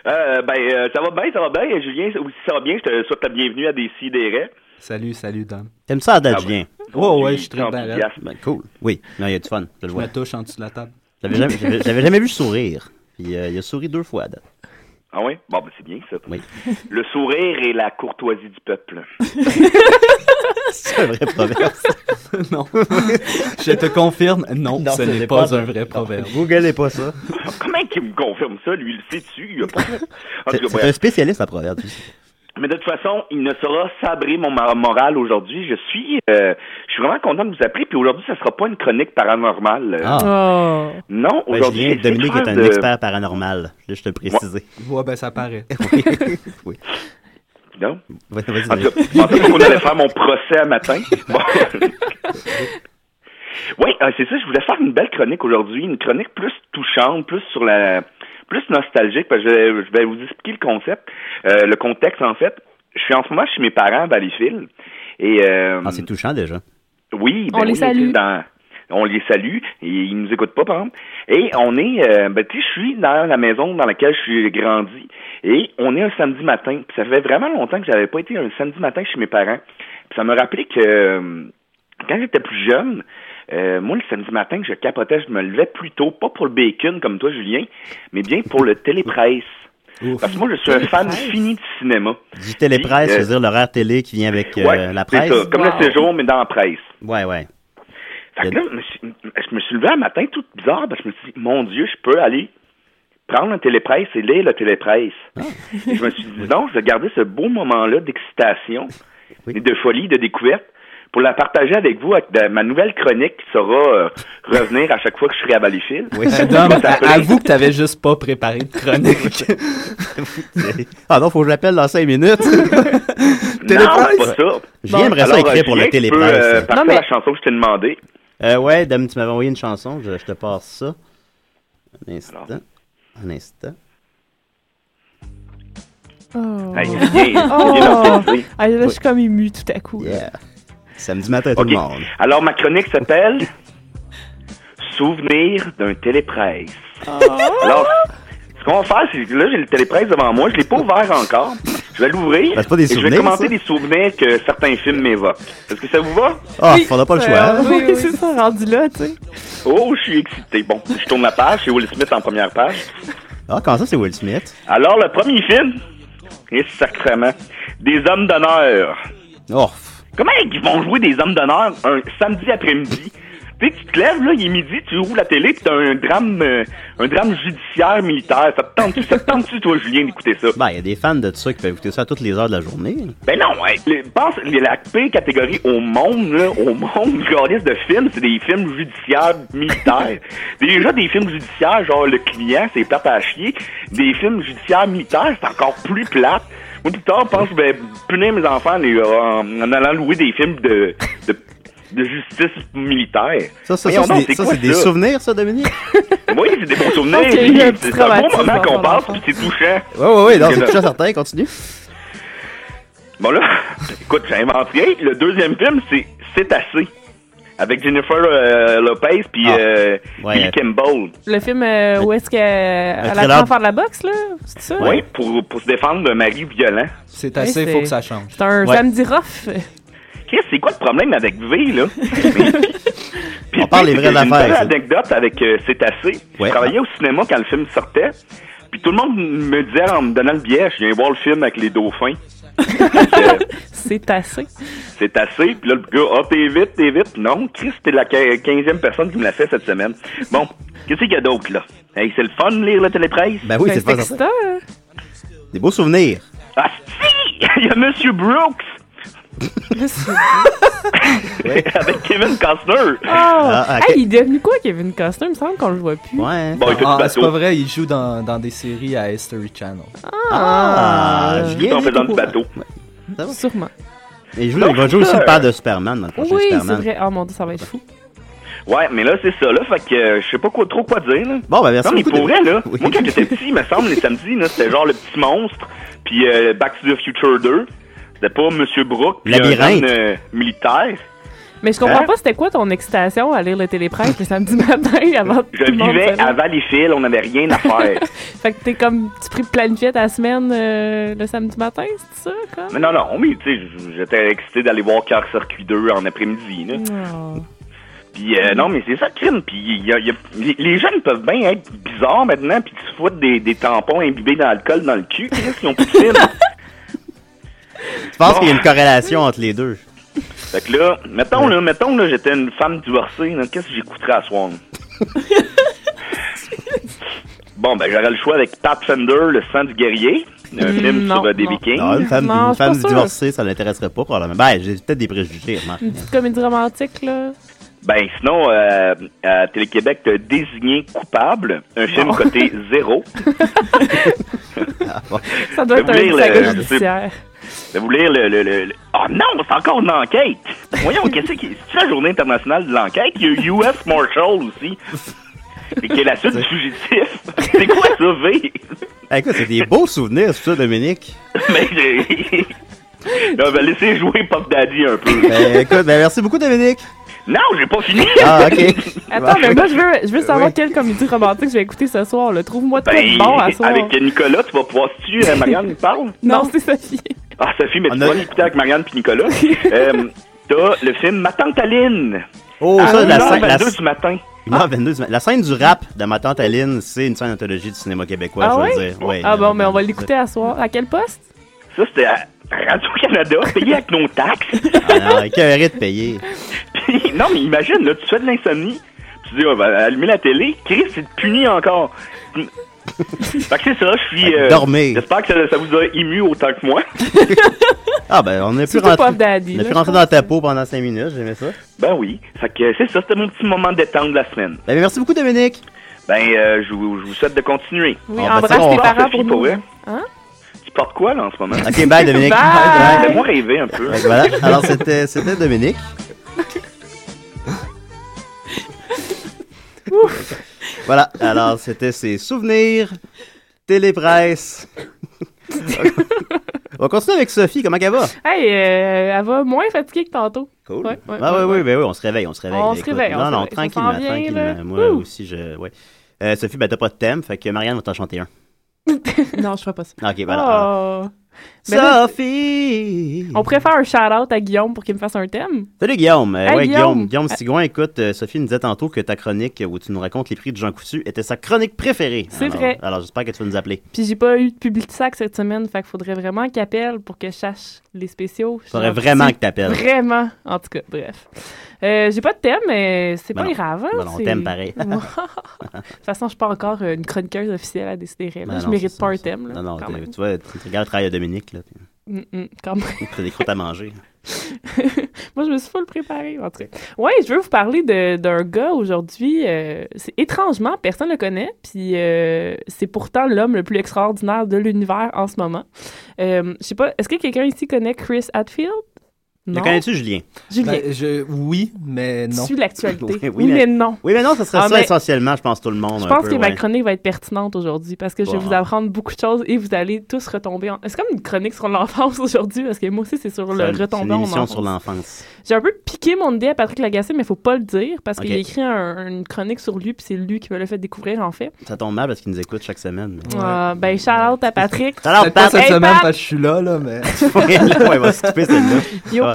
Speaker 10: Euh, ben, euh, ça va bien, ça va bien. Julien, aussi ça va bien. Je te souhaite la bienvenue à des sidérés.
Speaker 4: Salut, salut, Dom.
Speaker 3: T'aimes ça, Dad,
Speaker 10: Ah?
Speaker 4: Ouais, ouais, je suis très bien.
Speaker 3: Ben, cool. Oui, non, il y a du fun. Je le
Speaker 4: Je
Speaker 3: vois.
Speaker 4: me touche en dessous de la table.
Speaker 3: J'avais jamais, jamais vu sourire. Puis euh, il a souri deux fois, Dad.
Speaker 10: Ah oui? Bon, ben, c'est bien ça.
Speaker 3: Oui.
Speaker 10: Le sourire et la courtoisie du peuple.
Speaker 3: C'est un vrai proverbe.
Speaker 4: non. Je te confirme, non,
Speaker 3: Non,
Speaker 4: ce
Speaker 3: ce
Speaker 4: n'est pas,
Speaker 3: pas-
Speaker 4: un vrai proverbe.
Speaker 3: Googlez pas ça.
Speaker 10: Comment qu'il me confirme ça? Lui, il le sait-tu? Il a pas...
Speaker 3: C'est
Speaker 10: cas,
Speaker 3: c'est
Speaker 10: bref.
Speaker 3: un spécialiste en proverbe.
Speaker 10: Mais de toute façon, il ne sera sabré mon mor- moral aujourd'hui. Je suis, euh, je suis vraiment content de vous appeler. Puis aujourd'hui, ça sera pas une chronique paranormale. Euh,
Speaker 3: Ah.
Speaker 7: Oh.
Speaker 10: Non,
Speaker 3: Ben,
Speaker 10: aujourd'hui,
Speaker 3: Dominique est un
Speaker 10: de-
Speaker 3: expert paranormal. Là, je te le préciser.
Speaker 4: Ouais, ben ça paraît.
Speaker 3: oui. oui.
Speaker 10: Non?
Speaker 3: Vas-y,
Speaker 10: En tout cas, qu'on allait faire mon procès à matin. Bon. oui, euh, c'est ça. Je voulais faire une belle chronique aujourd'hui, une chronique plus touchante, plus sur la, plus nostalgique. Parce que je, vais- je vais vous expliquer le concept, euh, le contexte en fait. Je suis en ce moment chez mes parents à Valleyfield et euh,
Speaker 3: Ah, c'est touchant déjà.
Speaker 10: oui, ben
Speaker 7: On les salue.
Speaker 10: dans- on les salue et ils nous écoutent pas, par exemple. Et on est, euh, ben, tu sais, je suis dans la maison dans laquelle je suis grandi et on est un samedi matin. Puis ça fait vraiment longtemps que j'avais pas été un samedi matin chez mes parents. Puis ça me rappelait que euh, quand j'étais plus jeune, euh, moi, le samedi matin, je capotais, je me levais plus tôt, pas pour le bacon comme toi, Julien, mais bien pour le télépresse. Parce que moi, je suis un fan fini de cinéma.
Speaker 3: Du télépresse,
Speaker 10: Puis, euh,
Speaker 3: l'horaire télé qui vient avec euh,
Speaker 10: ouais,
Speaker 3: la presse.
Speaker 10: ça, comme
Speaker 7: Wow.
Speaker 10: le séjour, mais dans la presse.
Speaker 3: Ouais, ouais.
Speaker 10: Fait que là, je me suis, je me suis levé un matin tout bizarre, parce que je me suis dit, mon Dieu, je peux aller prendre un télépresse et lire le télépresse. Et je me suis dit, non, je vais garder ce beau moment-là d'excitation,
Speaker 3: Oui.
Speaker 10: et de folie, de découverte, pour la partager avec vous, avec de- ma nouvelle chronique qui saura euh, revenir à chaque fois que je serai à Valleyfield.
Speaker 3: Oui.
Speaker 4: Dom, avoue que t'avais juste pas préparé de chronique.
Speaker 3: ah non, faut que je l'appelle dans cinq minutes.
Speaker 10: Non,
Speaker 3: Télépresse?
Speaker 10: c'est pas ça.
Speaker 3: Julien aimerait ça
Speaker 10: Alors,
Speaker 3: écrire pour le
Speaker 10: tu peux,
Speaker 3: télépresse.
Speaker 10: euh,
Speaker 7: Non, mais-
Speaker 10: la chanson que je t'ai demandé.
Speaker 3: Euh, ouais, Dame, tu m'avais envoyé une chanson, je, je te passe ça. Un instant.
Speaker 10: Alors.
Speaker 3: Un instant.
Speaker 7: Oh.
Speaker 10: Hey, Julien,
Speaker 7: Oh.
Speaker 10: Julien l'organisé.
Speaker 7: Ah, là, je suis comme ému tout à coup.
Speaker 3: Yeah. Samedi matin, tout
Speaker 10: Ok.
Speaker 3: le monde.
Speaker 10: Alors, ma chronique s'appelle Souvenir d'un télépresse. Alors, ce qu'on va faire, c'est que là, j'ai le télépresse devant moi. Je l'ai pas ouvert encore. Je vais l'ouvrir.
Speaker 3: Ben, c'est pas des
Speaker 10: et je vais commenter
Speaker 3: ça?
Speaker 10: des souvenirs que certains films m'évoquent. Est-ce que ça vous va?
Speaker 3: Ah,
Speaker 7: Oui.
Speaker 3: faudra pas le choix.
Speaker 7: Euh, oui, oui, c'est ça, rendu là, tu sais.
Speaker 10: Oh, je suis excité. Bon, je tourne la page. C'est Will Smith en première page.
Speaker 3: Ah, comment ça, c'est Will Smith?
Speaker 10: Alors, le premier film, et sacrement, Des hommes d'honneur.
Speaker 3: Oh,
Speaker 10: Comment ils vont jouer des hommes d'honneur un samedi après-midi? Tu sais, tu te lèves, là, il est midi, tu ouvres la télé, pis t'as un drame, euh, un drame judiciaire militaire. Ça te tente-tu, ça te tente-tu, toi, Julien, d'écouter ça?
Speaker 3: ben, il y a des fans de ça qui peuvent écouter ça à toutes les heures de la journée.
Speaker 10: Ben non, ouais. Les- pense, les- la pire catégorie au monde, là, au monde, du de films, c'est des films judiciaires militaires. Déjà, des films judiciaires, genre Le Client, c'est plate à chier. Des films judiciaires militaires, c'est encore plus plate. Moi, plus tard, je pense que je vais punir mes enfants les- en, en allant louer des films de, de, de justice militaire.
Speaker 3: Ça, ça, ça, c'est des, ça,
Speaker 10: quoi,
Speaker 3: c'est des souvenirs, ça, Dominique?
Speaker 10: Oui, c'est des bons souvenirs. C'est un bon moment qu'on passe, puis c'est touchant.
Speaker 3: Ouais, ouais, ouais, non, c'est touchant certain, continue.
Speaker 10: Bon là, écoute, j'ai inventé rien. Le deuxième film, c'est C'est assez. Avec Jennifer euh, Lopez puis
Speaker 3: Ah.
Speaker 10: euh,
Speaker 3: Ouais.
Speaker 10: Billy Campbell.
Speaker 7: Le film euh, où est-ce qu'elle apprend faire de la boxe, là? C'est ça?
Speaker 10: Oui, pour, pour se défendre d'un mari violent.
Speaker 4: C'est assez,
Speaker 7: c'est-
Speaker 4: faut que ça change.
Speaker 7: C'est un
Speaker 3: Ouais.
Speaker 7: samedi rough.
Speaker 10: Chris, c'est quoi le problème avec V, là? Puis,
Speaker 3: On parle des vraies
Speaker 10: j'ai une
Speaker 3: affaires, ça.
Speaker 10: anecdote avec euh, C'est assez.
Speaker 3: Ouais.
Speaker 10: Je travaillais au cinéma quand le film sortait. Puis tout le monde me disait en me donnant le billet, je viens voir le film avec les dauphins.
Speaker 7: C'est assez.
Speaker 10: c'est assez. Puis là, le gars, ah, t'es vite, t'es vite. Non, Chris, t'es la quin- quinzième personne qui me l'a fait cette semaine. Bon, qu'est-ce qu'il y a d'autre, là? Hey, c'est le fun de lire le télépresse?
Speaker 3: Ben oui, c'est
Speaker 7: c'est
Speaker 3: pas ça.
Speaker 7: excitant, hein?
Speaker 3: Des beaux souvenirs.
Speaker 10: Ah, si! Il y a Monsieur Brooks! Avec Kevin Costner.
Speaker 7: Ah!
Speaker 3: Ah.
Speaker 7: Hey, il est devenu quoi, Kevin Costner? Il me semble qu'on le voit plus.
Speaker 3: Ouais.
Speaker 10: Bon, il fait du
Speaker 4: Ah,
Speaker 10: bateau.
Speaker 4: c'est pas vrai, il joue dans, dans des séries à History Channel.
Speaker 3: Ah, lui,
Speaker 10: faisant
Speaker 3: est
Speaker 10: du
Speaker 3: au
Speaker 10: bateau.
Speaker 3: va?
Speaker 7: Sûrement.
Speaker 3: Et il, joue, il va jouer
Speaker 10: c'est
Speaker 3: aussi le père de Superman dans le prochain
Speaker 7: Oui, c'est
Speaker 3: Superman.
Speaker 7: vrai. Oh mon dieu, ça va être fou.
Speaker 10: Ouais, mais là, c'est ça, là. Fait que euh, je sais pas quoi, trop quoi dire, là.
Speaker 3: Bon, ben merci
Speaker 10: non, mais pour
Speaker 3: de-
Speaker 10: vrai, là,
Speaker 3: Oui.
Speaker 10: moi, quand j'étais petit, il me semble, les samedis, là, c'était genre le petit monstre, puis euh, Back to the Future 2. C'était pas Monsieur Brooke, puis un euh, militaire.
Speaker 5: Mais je comprends
Speaker 10: Hein?
Speaker 5: pas, c'était quoi ton excitation à lire le télépresse le samedi matin avant
Speaker 10: Je
Speaker 5: tout monde
Speaker 10: vivais
Speaker 5: se lève?
Speaker 10: à Valleyfield, on n'avait rien à faire.
Speaker 5: Fait que t'es comme, tu pris planifiais ta semaine euh, le samedi matin, c'est ça, comme?
Speaker 10: mais non, non, mais tu sais, j'étais excité d'aller voir Car Circuit 2 en après-midi. là.
Speaker 5: Oh.
Speaker 10: Puis euh, non, mais c'est ça le crime. Puis y a- il y a- les, les jeunes peuvent bien être bizarres maintenant, puis se foutent des, des tampons imbibés d'alcool dans le cul. Chris, ils ont plus.
Speaker 3: Je pense
Speaker 10: Bon.
Speaker 3: qu'il y a une corrélation entre les deux?
Speaker 10: Fait que là, mettons là, mettons là, j'étais une femme divorcée, qu'est-ce que j'écouterais à soir? bon, ben j'aurais le choix avec Pat Fender, Le sang du guerrier, un
Speaker 3: Mm,
Speaker 10: film
Speaker 3: non,
Speaker 10: sur euh, des
Speaker 3: non.
Speaker 10: vikings.
Speaker 3: Non, une femme, une femme divorcée, ça l'intéresserait pas probablement. Ben, j'ai peut-être des préjugés.
Speaker 5: Une petite comédie romantique, là.
Speaker 10: Ben sinon, euh, à Télé-Québec, t'as désigné coupable, un film
Speaker 5: Bon.
Speaker 10: côté zéro.
Speaker 5: Ça doit être un saga
Speaker 10: le-
Speaker 5: judiciaire.
Speaker 10: Vous lire le... le, le, le- Oh non, c'est encore une enquête! Voyons, qu'est-ce qui... C'est la journée internationale de l'enquête? Il y a US Marshall aussi. Et qui est la suite du fugitif. C'est quoi ça, V?
Speaker 3: Eh, écoute, c'est des beaux souvenirs, c'est ça, Dominique.
Speaker 10: Mais j'ai... Non, ben laissez jouer Pop Daddy un peu.
Speaker 3: Ben, écoute, ben, merci beaucoup, Dominique.
Speaker 10: Non, j'ai pas fini!
Speaker 3: Ah, ok.
Speaker 5: Attends, mais moi, je veux, je veux savoir
Speaker 3: Oui.
Speaker 5: quelle comédie romantique je vais écouter ce soir. là. Trouve-moi de quoi
Speaker 10: Ben,
Speaker 5: de bon à soir.
Speaker 10: avec Nicolas, tu vas pouvoir... Si tu, euh, Marianne, parle?
Speaker 5: Non, c'est Sophie.
Speaker 10: Ah, Sophie, mais tu vas l'écouter avec Marianne puis Nicolas? euh, T'as le film Ma tante Aline.
Speaker 3: Oh,
Speaker 10: à
Speaker 3: ça, la scène-
Speaker 10: 1h22
Speaker 3: la-
Speaker 10: du matin.
Speaker 3: Non, 22, la scène du rap de ma tante Aline, c'est une scène d'anthologie du cinéma québécois,
Speaker 5: ah
Speaker 3: je
Speaker 5: oui?
Speaker 3: veux dire. Ouais,
Speaker 5: ah bon, mais on va l'écouter à soir. À quel poste?
Speaker 10: Ça, c'était à Radio-Canada, payé avec nos taxes.
Speaker 3: Ah non, de payer?
Speaker 10: Puis, non, mais imagine, là, tu fais de l'insomnie, tu dis, on va allumer la télé, Chris, c'est puni encore. fait que c'est ça, je suis... euh,
Speaker 3: dormir.
Speaker 10: J'espère que ça, ça vous a ému autant que moi.
Speaker 3: Ah, ben, on a pu rentrer,
Speaker 10: Daddy,
Speaker 3: on a pu rentrer dans ta peau pendant 5 minutes, j'aimais ça.
Speaker 10: Ben oui, fait que c'est ça, c'était mon petit moment de détente de la semaine.
Speaker 3: Ben, merci beaucoup, Dominique.
Speaker 10: Ben, euh, je, vous, je vous souhaite de continuer.
Speaker 5: Oui,
Speaker 3: Ah, ben,
Speaker 5: embrasse
Speaker 3: bon,
Speaker 5: tes
Speaker 3: on-
Speaker 5: parents pour
Speaker 10: pour
Speaker 5: nous. Hein?
Speaker 10: Tu portes quoi, là, en ce moment?
Speaker 3: Ok, bye, Dominique.
Speaker 5: Bye.
Speaker 10: Fais-moi rêver un peu.
Speaker 3: Que voilà. Alors, c'était, c'était Voilà. Alors, c'était ses souvenirs, télépresse. On va continuer avec Sophie. Comment elle va?
Speaker 5: Hey, euh, elle va moins fatiguée que tantôt.
Speaker 3: Cool.
Speaker 5: Ouais, ouais,
Speaker 3: ah,
Speaker 5: ouais,
Speaker 3: oui, oui, ben oui, on se réveille, on se réveille.
Speaker 5: On se réveille, on
Speaker 3: Non,
Speaker 5: se
Speaker 3: non,
Speaker 5: réveille.
Speaker 3: Tranquillement,
Speaker 5: s'en vient,
Speaker 3: tranquillement.
Speaker 5: là.
Speaker 3: Moi
Speaker 5: Ouh.
Speaker 3: aussi, je. Ouais. Euh, Sophie, ben, t'as pas de thème, fait que Marianne va t'en chanter un.
Speaker 7: non, je ferai pas ça.
Speaker 3: Ok, voilà.
Speaker 5: Oh. Ben
Speaker 3: Sophie!
Speaker 5: on préfère un shout-out à Guillaume pour qu'il me fasse un thème.
Speaker 3: Salut Guillaume. Euh, ouais,
Speaker 5: Guillaume.
Speaker 3: Guillaume. Sigouin, écoute, euh, Sophie nous disait tantôt que ta chronique où tu nous racontes les prix de Jean Coutu était sa chronique préférée.
Speaker 5: C'est vrai.
Speaker 3: Alors j'espère que tu vas nous appeler.
Speaker 5: Puis j'ai pas eu de public sac cette semaine, fait qu'il faudrait vraiment qu'il appelle pour que je sache les spéciaux.
Speaker 3: Faudrait vraiment que t'appelles.
Speaker 5: Vraiment. En tout cas, bref. Euh, j'ai pas de thème, mais c'est
Speaker 3: Ben
Speaker 5: pas
Speaker 3: non.
Speaker 5: grave. hein,
Speaker 3: Ben on t'aime pareil.
Speaker 5: de toute façon, je suis pas encore euh, une chroniqueuse officielle à décider.
Speaker 3: Ben
Speaker 5: je
Speaker 3: non,
Speaker 5: mérite pas
Speaker 3: ça,
Speaker 5: un thème. Là,
Speaker 3: Non, non, tu vois, tu regardes le travail de Dominique, là. puis
Speaker 5: Mm, mm, quand même.
Speaker 3: T'as des croûtes à manger.
Speaker 5: Moi, je me suis full préparée, en tout cas. Ouais, je veux vous parler d'un gars aujourd'hui. euh, c'est étrangement, personne le connaît, puis euh, c'est pourtant l'homme le plus extraordinaire de l'univers en ce moment. Euh, je sais pas, est-ce que quelqu'un ici connaît Chris Hadfield?
Speaker 3: Le
Speaker 5: Non.
Speaker 3: connais-tu, Julien?
Speaker 5: Julien.
Speaker 4: Ben, je, oui, mais non.
Speaker 5: Suis l'actualité.
Speaker 3: Oui,
Speaker 5: Oui, mais non.
Speaker 3: Oui, mais non, ça serait
Speaker 5: Ah,
Speaker 3: ça
Speaker 5: mais-
Speaker 3: essentiellement, je pense, tout le monde.
Speaker 5: Je
Speaker 3: un
Speaker 5: pense
Speaker 3: peu,
Speaker 5: que ma
Speaker 3: ouais.
Speaker 5: chronique va être pertinente aujourd'hui parce que je vais vous apprendre beaucoup de choses et vous allez tous retomber en... C'est comme une chronique sur l'enfance aujourd'hui parce que moi aussi, c'est sur le
Speaker 3: une
Speaker 5: en
Speaker 3: émission
Speaker 5: enfance.
Speaker 3: sur l'enfance.
Speaker 5: J'ai un peu piqué mon idée à Patrick Lagacé, mais il faut pas le dire parce qu'il a écrit un- une chronique sur lui, puis c'est lui qui me l'a fait découvrir, en fait.
Speaker 3: Ça tombe mal parce qu'il nous écoute chaque semaine. mais-
Speaker 5: Ah, ben, shout out à Patrick.
Speaker 3: Shout out, Pat.
Speaker 4: cette
Speaker 5: Hey,
Speaker 4: semaine
Speaker 5: Pat!
Speaker 4: parce que je suis là, là, mais.
Speaker 3: Ouais, là, ouais, il va se couper celle-là.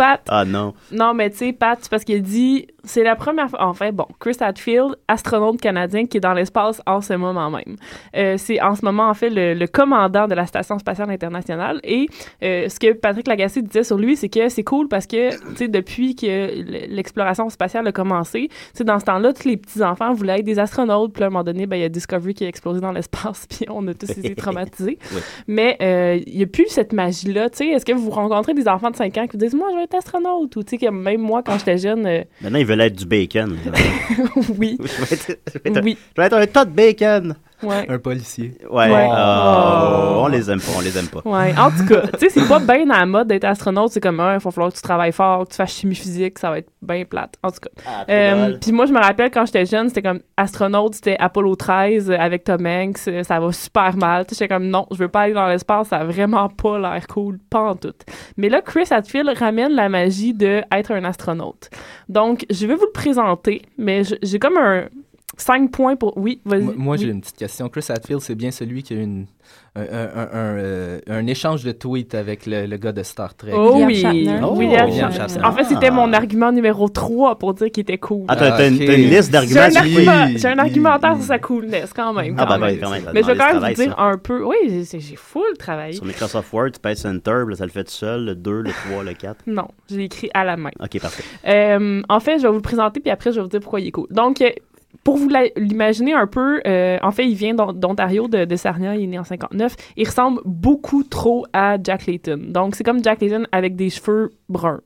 Speaker 3: Ah,
Speaker 5: Pat.
Speaker 3: Ah non.
Speaker 5: Non, mais tu sais, Pat, c'est parce qu'il dit, c'est la première fois, enfin, bon, Chris Hadfield, astronaute canadien qui est dans l'espace en ce moment même. Euh, c'est en ce moment, en fait, le, le commandant de la Station spatiale internationale. Et euh, ce que Patrick Lagacé disait sur lui, c'est que c'est cool parce que, tu sais, depuis que l'exploration spatiale a commencé, tu sais, dans ce temps-là, tous les petits-enfants voulaient être des astronautes. Puis à un moment donné, ben, il y a Discovery qui a explosé dans l'espace, puis on a tous été traumatisés.
Speaker 3: Oui.
Speaker 5: Mais euh, il n'y a plus cette magie-là. Tu sais, est-ce que vous rencontrez des enfants de 5 ans qui vous disent Moi, je veux être astronaute Ou tu sais, même moi, quand j'étais jeune, euh,
Speaker 3: Maintenant, ils veulent être du bacon.
Speaker 5: oui.
Speaker 3: je vais être, je vais être-
Speaker 5: Oui.
Speaker 3: je vais être un tas de bacon.
Speaker 5: Ouais.
Speaker 4: Un policier.
Speaker 3: Ouais.
Speaker 5: Ouais.
Speaker 3: Oh,
Speaker 5: Oh.
Speaker 3: On les aime pas, on les aime pas.
Speaker 5: Ouais, en tout cas, tu sais, c'est pas bien à la mode d'être astronaute. C'est comme, il va falloir que tu travailles fort, que tu fasses chimie physique, ça va être bien plate. En tout cas.
Speaker 3: Ah,
Speaker 5: Euh. Puis moi, je me rappelle quand j'étais jeune, c'était comme astronaute, c'était Apollo 13 euh, avec Tom Hanks, euh, ça va super mal. Tu sais, j'étais comme, non, je veux pas aller dans l'espace, ça a vraiment pas l'air cool, pas en tout. Mais là, Chris Hadfield ramène la magie de être un astronaute. Donc, je vais vous le présenter, mais j'ai comme un 5 points pour. Oui, vas-y.
Speaker 4: Moi, moi,
Speaker 5: Oui.
Speaker 4: j'ai une petite question. Chris Hadfield, c'est bien celui qui a eu une, un, un- un- un, euh, un échange de tweets avec le, le gars de Star Trek.
Speaker 5: Oh
Speaker 7: William
Speaker 5: oui.
Speaker 4: Oh,
Speaker 5: William
Speaker 4: William
Speaker 5: Shatner.
Speaker 4: Shatner.
Speaker 5: En fait, c'était
Speaker 3: Ah.
Speaker 5: mon argument numéro 3 pour dire qu'il était cool.
Speaker 3: Ah, t'as une, une liste
Speaker 5: J'ai
Speaker 3: d'arguments
Speaker 5: un,
Speaker 3: sur
Speaker 5: argument-
Speaker 4: Oui.
Speaker 5: j'ai un argumentaire sur sa coolness, quand même.
Speaker 3: Ah,
Speaker 5: quand
Speaker 3: ben,
Speaker 5: même.
Speaker 3: ouais, quand même.
Speaker 5: Mais je vais quand même
Speaker 3: travail,
Speaker 5: vous dire
Speaker 3: ça.
Speaker 5: un peu. Oui, j'ai- j'ai full travaillé.
Speaker 3: Sur Microsoft Word, tu pèses Enter, là, ça le fait tout seul, le 2, le 3, le 4.
Speaker 5: Non, je l'ai écrit à la main.
Speaker 3: Ok, parfait.
Speaker 5: Euh, en fait, je vais vous le présenter, puis après, je vais vous dire pourquoi il est cool. Donc, euh, pour vous l'imaginer un peu, euh, en fait, il vient d'On- d'Ontario, de, de Sarnia, il est né en 59. Il ressemble beaucoup trop à Jack Layton. Donc, c'est comme Jack Layton avec des cheveux bruns.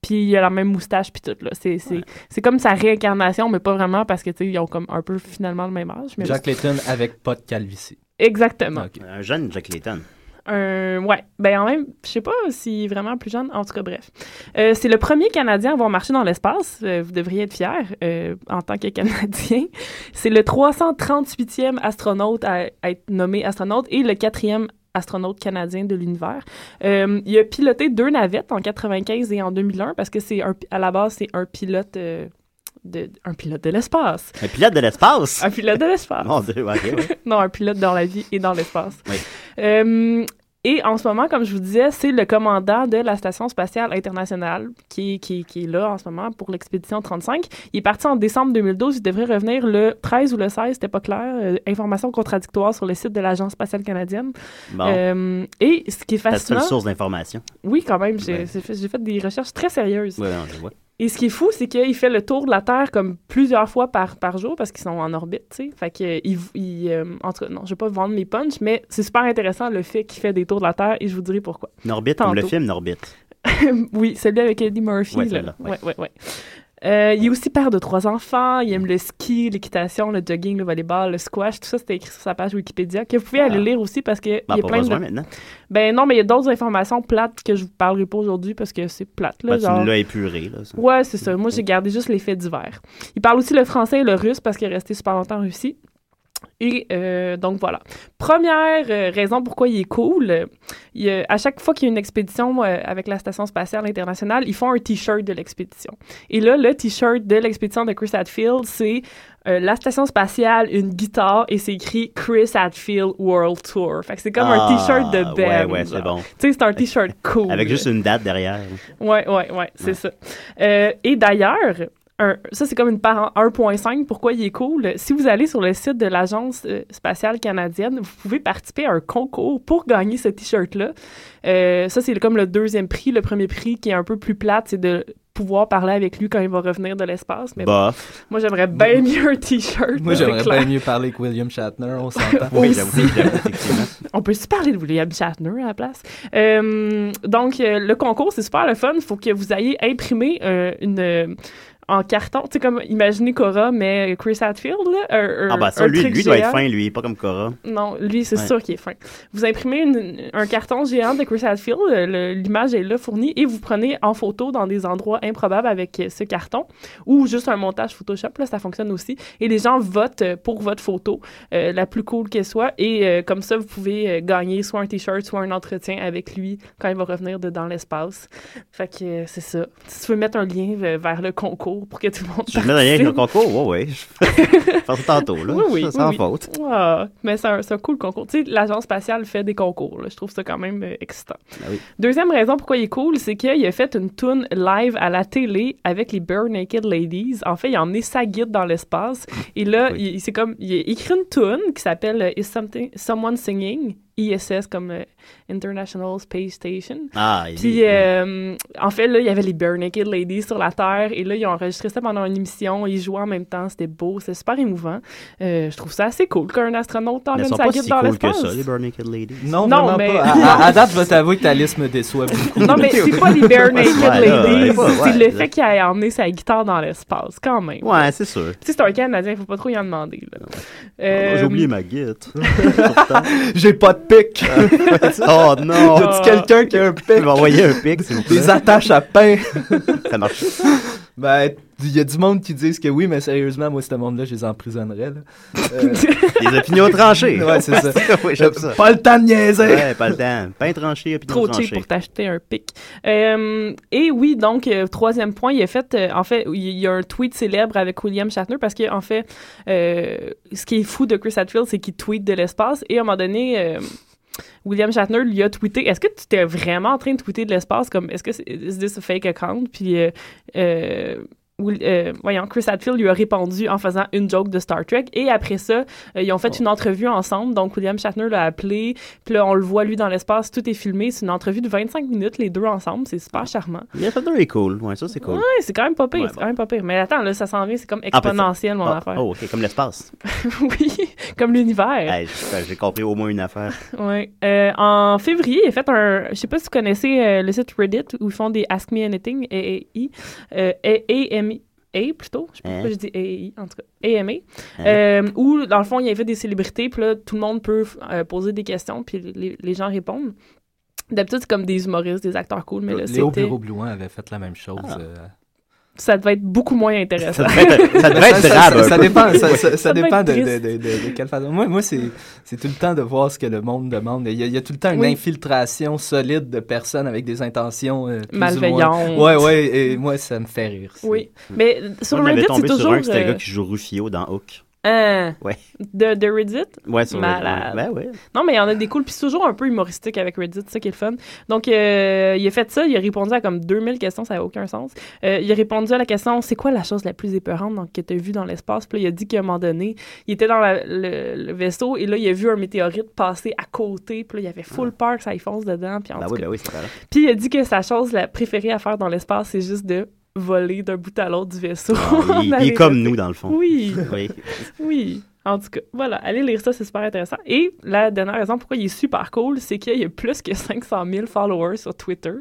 Speaker 5: Puis il a la même moustache, puis tout, là. C'est c'est- c'est comme sa réincarnation, mais pas vraiment, parce que, tu sais, ils ont comme un peu finalement le même âge. Mais
Speaker 4: Jack Layton avec pas de calvitie.
Speaker 5: Exactement.
Speaker 3: Un jeune Jack Layton.
Speaker 5: Un- ouais. Ben, en même, je sais pas est vraiment plus jeune. En tout cas, bref. Euh, c'est le premier Canadien à avoir marché dans l'espace. Euh, vous devriez être fiers euh, en tant que Canadien. C'est le 338e astronaute à être nommé astronaute et le quatrième astronaute canadien de l'univers. Euh, il a piloté deux navettes en 95 et en 2001 parce que c'est un, à la base, c'est un pilote... euh, de, un pilote de l'espace.
Speaker 3: Un pilote de l'espace?
Speaker 5: Un pilote de l'espace.
Speaker 3: Mon Dieu, ok, ouais.
Speaker 5: non, un pilote dans la vie et dans l'espace.
Speaker 3: Oui.
Speaker 5: Euh, et en ce moment, comme je vous disais, c'est le commandant de la Station spatiale internationale qui, qui, qui est là en ce moment pour l'expédition 35. Il est parti en décembre 2012. Il devrait revenir le 13 ou le 16, c'était pas clair. Euh, information contradictoire sur le site de l'Agence spatiale canadienne.
Speaker 3: Bon.
Speaker 5: Euh, et ce qui est
Speaker 3: Ta seule
Speaker 5: fascinant...
Speaker 3: source d'information.
Speaker 5: Oui, quand même. J'ai
Speaker 3: Ouais.
Speaker 5: fait, des recherches très sérieuses.
Speaker 3: Non, je vois.
Speaker 5: Et ce qui est fou, c'est qu'il fait le tour de la Terre comme plusieurs fois par, par jour parce qu'ils sont en orbite, tu sais. Fait que, euh, il, il, euh, en tout cas, non, je vais pas vendre mes punchs, mais c'est super intéressant le fait qu'il fait des tours de la Terre et je vous dirai pourquoi.
Speaker 3: Norbit, comme le film Norbit.
Speaker 5: oui, celui avec Eddie Murphy.
Speaker 3: Ouais,
Speaker 5: là. Ouais,
Speaker 3: ouais.
Speaker 5: ouais, ouais. Euh, il est aussi père de trois enfants. Il aime le ski, l'équitation, le jogging, le volleyball, le squash. Tout ça, c'était écrit sur sa page Wikipédia, que vous pouvez aller lire aussi parce que
Speaker 3: Ben,
Speaker 5: il y a plein de...
Speaker 3: maintenant.
Speaker 5: Ben non, mais il y a d'autres informations plates que je vous parlerai pas aujourd'hui parce que c'est plate. Là,
Speaker 3: Ben,
Speaker 5: genre...
Speaker 3: Tu l'as épuré, là. ça.
Speaker 5: Ouais, c'est ça. Moi, j'ai gardé juste les faits divers. Il parle aussi le français et le russe parce qu'il est resté super longtemps en Russie. Et euh, donc voilà. Première euh, raison pourquoi il est cool, il à chaque fois qu'il y a une expédition euh, avec la Station spatiale internationale, ils font un T-shirt de l'expédition. Et là, le T-shirt de l'expédition de Chris Hadfield, c'est la Station spatiale, une guitare et c'est écrit Chris Hadfield World Tour. Fait que c'est comme un
Speaker 3: Ah,
Speaker 5: T-shirt de band.
Speaker 3: Ouais, ouais, c'est bon.
Speaker 5: Tu sais, c'est un T-shirt cool.
Speaker 3: Avec juste une date derrière.
Speaker 5: Ouais, ouais, ouais, c'est ça. Et d'ailleurs, un- ça c'est comme une part en 1.5, pourquoi il est cool. Si vous allez sur le site de l'Agence euh, spatiale canadienne, vous pouvez participer à un concours pour gagner ce t-shirt-là. Euh, ça, c'est comme le deuxième prix. Le premier prix qui est un peu plus plate, c'est de pouvoir parler avec lui quand il va revenir de l'espace. Mais bon, moi, j'aimerais bien mieux un t-shirt.
Speaker 4: Moi, j'aimerais bien mieux parler avec William Shatner, on s'entend.
Speaker 3: Oui,
Speaker 5: Aussi. On peut se parler de William Shatner à la place? Euh, donc, euh, le concours, c'est super le fun. Il faut que vous ayez imprimé euh, une. En carton, tu sais, comme, imaginez Cora, mais Chris Hadfield, là, un,
Speaker 3: Ah, bah ça,
Speaker 5: un
Speaker 3: lui,
Speaker 5: truc
Speaker 3: lui doit être fin, lui, pas comme Cora.
Speaker 5: Non, lui, c'est
Speaker 3: Ouais.
Speaker 5: sûr qu'il est fin. Vous imprimez une- un carton géant de Chris Hadfield, euh, l'image est là fournie, et vous prenez en photo dans des endroits improbables avec euh, ce carton, ou juste un montage Photoshop, là, ça fonctionne aussi. Et les gens votent euh, pour votre photo, euh, la plus cool qu'elle soit, et euh, comme ça, vous pouvez gagner soit un t-shirt, soit un entretien avec lui quand il va revenir de dans l'espace. Fait que euh, c'est ça. Si tu veux mettre un lien vers le concours pour que tout le monde
Speaker 3: Je mets rien avec le concours, ouais, ouais. Je fais ça tantôt, là.
Speaker 5: Oui, oui.
Speaker 3: Ça, sans
Speaker 5: oui, oui.
Speaker 3: faute.
Speaker 5: Ah, mais c'est un, c'est un cool concours. Tu sais, l'Agence spatiale fait des concours. là. Je trouve ça quand même euh, excitant.
Speaker 3: Ah oui.
Speaker 5: Deuxième raison pourquoi il est cool, c'est qu'il a fait une tune live à la télé avec les Bare Naked Ladies. En fait, il a emmené sa guide dans l'espace. Et là, il, c'est comme, il a écrit une tune qui s'appelle euh, Is Something, Someone Singing? ISS comme euh, International Space Station.
Speaker 3: Ah, il-
Speaker 5: Puis, euh, en fait, là, il y avait les Bare Naked Ladies sur la Terre. Et là, ils ont enregistré ça pendant une émission. Ils jouaient en même temps. C'était beau. C'était super émouvant. Euh, je trouve ça assez cool qu'un astronaute emmène sa
Speaker 3: pas
Speaker 5: guide
Speaker 3: si
Speaker 5: dans
Speaker 3: cool que
Speaker 5: l'espace.
Speaker 3: ça, les Bare Naked Ladies.
Speaker 4: Non,
Speaker 5: Non,
Speaker 4: vraiment
Speaker 5: mais-
Speaker 4: pas. À, à- à date, je vais t'avouer que ta liste me déçoit beaucoup.
Speaker 5: Non, mais c'est pas les Bare Naked Ladies. c'est
Speaker 3: ouais,
Speaker 5: le fait qu'il ait emmené sa guitare dans l'espace, quand même.
Speaker 3: Ouais, c'est sûr.
Speaker 5: Tu sais, c'est un Canadien, faut pas trop y en demander. là. Euh,
Speaker 3: J'ai oublié ma guide.
Speaker 4: J'ai pas de pic.
Speaker 3: oh non!
Speaker 4: Y a-tu quelqu'un qui a un pic?
Speaker 3: Il m'a envoyé un pic, s'il vous plaît.
Speaker 4: Des attaches à pain.
Speaker 3: Ça marche.
Speaker 4: Ben, il y a du monde qui disent que oui, mais sérieusement, moi, ce monde-là, je les emprisonnerais. Là. Euh,
Speaker 3: Des opinions tranchées.
Speaker 4: Ouais, c'est ça.
Speaker 3: oui, j'aime ça.
Speaker 4: Pas le temps de niaiser.
Speaker 3: Ouais, pas le temps. Pain tranché, opinion
Speaker 5: trop
Speaker 3: tranchée.
Speaker 5: cheap pour t'acheter un pic. Euh, et oui, donc, euh, troisième point, il a fait, euh, en fait, il y a un tweet célèbre avec William Shatner parce que, en fait, euh, ce qui est fou de Chris Hadfield, c'est qu'il tweet de l'espace et à un moment donné, euh, William Shatner lui a tweeté Est-ce que tu t'es vraiment en train de tweeter de l'espace? Comme Est-ce que c'est is this a fake account? Puis, euh, euh, Will- euh, voyons, Chris Hadfield lui a répondu en faisant une joke de Star Trek. Et après ça, euh, ils ont fait une entrevue ensemble. Donc, William Shatner l'a appelé. Puis là, on le voit, lui, dans l'espace. Tout est filmé. C'est une entrevue de 25 minutes, les deux ensemble. C'est super charmant.
Speaker 3: Yeah, ça est cool. Ouais, ça, c'est cool.
Speaker 5: Ouais, c'est quand même pas pire.
Speaker 3: Ouais,
Speaker 5: c'est quand même pas pire. Mais attends, là, ça s'en vient. C'est comme
Speaker 3: Ah,
Speaker 5: exponentiel, mon
Speaker 3: Ah,
Speaker 5: affaire.
Speaker 3: Oh, ok, comme l'espace.
Speaker 5: oui, comme l'univers.
Speaker 3: Hey, j'ai- compris au moins une affaire.
Speaker 5: Ouais. Euh, en février, il a fait un. Je sais pas si vous connaissez le site Reddit où ils font des Ask Me Anything, AAI, euh, A-A-M-I. A plutôt, je sais pas
Speaker 3: Hein?
Speaker 5: pourquoi je dis AAI, en tout cas, AMA,
Speaker 3: Hein?
Speaker 5: euh, où dans le fond, il invite des célébrités, puis là, tout le monde peut euh, poser des questions, puis les, les gens répondent. D'habitude, c'est comme des humoristes, des acteurs cool, mais là,
Speaker 4: Léo
Speaker 5: c'était...
Speaker 4: Bureau Blouin avait fait la même chose.
Speaker 3: Ah.
Speaker 4: euh,
Speaker 5: Ça devait être beaucoup moins intéressant.
Speaker 3: Ça devrait être, ça être
Speaker 4: ça,
Speaker 3: drabe.
Speaker 4: ça-
Speaker 3: un
Speaker 4: ça
Speaker 3: peu.
Speaker 4: dépend, ça, dépend de, de,
Speaker 5: triste.
Speaker 4: de, de- de quelle façon. Moi, moi c'est, c'est tout le temps de voir ce que le monde demande. Il y a, il y a tout le temps une
Speaker 5: Oui.
Speaker 4: infiltration solide de personnes avec des intentions euh, plus ou moins-
Speaker 5: Malveillantes.
Speaker 4: Ouais, ouais, et moi, ça me fait rire.
Speaker 5: Oui, mais sur
Speaker 3: Moi,
Speaker 5: Reddit, c'est
Speaker 3: tombé sur
Speaker 5: toujours...
Speaker 3: un, c'était le
Speaker 5: euh,
Speaker 3: gars qui joue Rufio dans Hook.
Speaker 5: Hein,
Speaker 3: Ouais.
Speaker 5: de, de Reddit?
Speaker 3: Ouais, sur
Speaker 5: Malade.
Speaker 3: Ben ouais.
Speaker 5: Non, mais il y en a des cool, puis c'est toujours un peu humoristique avec Reddit, c'est ça qui est le fun. Donc, euh, il a fait ça, il a répondu à comme 2000 questions, ça n'a aucun sens. Euh, il a répondu à la question c'est quoi la chose la plus épeurante donc, que tu as vue dans l'espace Puis là, il a dit qu'à un moment donné, il était dans la- le, le vaisseau et là, il a vu un météorite passer à côté, puis là, il avait full peur que ça y fonce dedans. Puis,
Speaker 3: Ben oui, ben oui, c'est vrai.
Speaker 5: puis il a dit que sa chose la préférée à faire dans l'espace, c'est juste de voler d'un bout à l'autre du vaisseau.
Speaker 3: Ah, il, est comme nous, dans le fond.
Speaker 5: Oui.
Speaker 3: Oui.
Speaker 5: Oui. En tout cas, voilà, allez lire ça, c'est super intéressant. Et la dernière raison pourquoi il est super cool, c'est qu'il y a plus que 500 000 followers sur Twitter.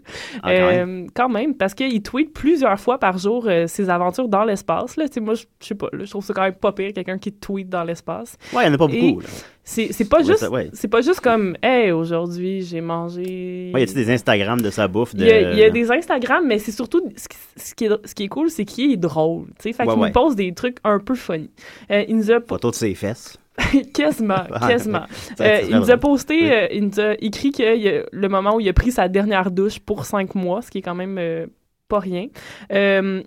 Speaker 3: Ah, quand
Speaker 5: Euh, quand même, parce qu'il tweet plusieurs fois par jour euh, ses aventures dans l'espace. Là, moi, je je sais pas, là, je trouve ça quand même pas pire, quelqu'un qui tweet dans l'espace.
Speaker 3: Ouais, il n'y en a pas
Speaker 5: Et
Speaker 3: beaucoup. Là.
Speaker 5: C'est pas juste,
Speaker 3: ouais.
Speaker 5: c'est pas juste comme, hey, aujourd'hui j'ai mangé.
Speaker 3: Ouais, y a-tu des Instagram de sa bouffe? De...
Speaker 5: Il y, a, y a des Instagram, mais c'est surtout ce qui, ce qui est, ce qui est cool, c'est qu'il est drôle. Tu sais, fait
Speaker 3: Ouais,
Speaker 5: qu'il
Speaker 3: ouais.
Speaker 5: nous pose des trucs un peu funny. Euh, il nous a
Speaker 3: de ses fesses.
Speaker 5: quasiment, quasiment. Euh, il nous a posté,
Speaker 3: Oui.
Speaker 5: euh, il nous a écrit que a- le moment où il a pris sa dernière douche pour cinq mois, ce qui est quand même euh, pas rien. Euh,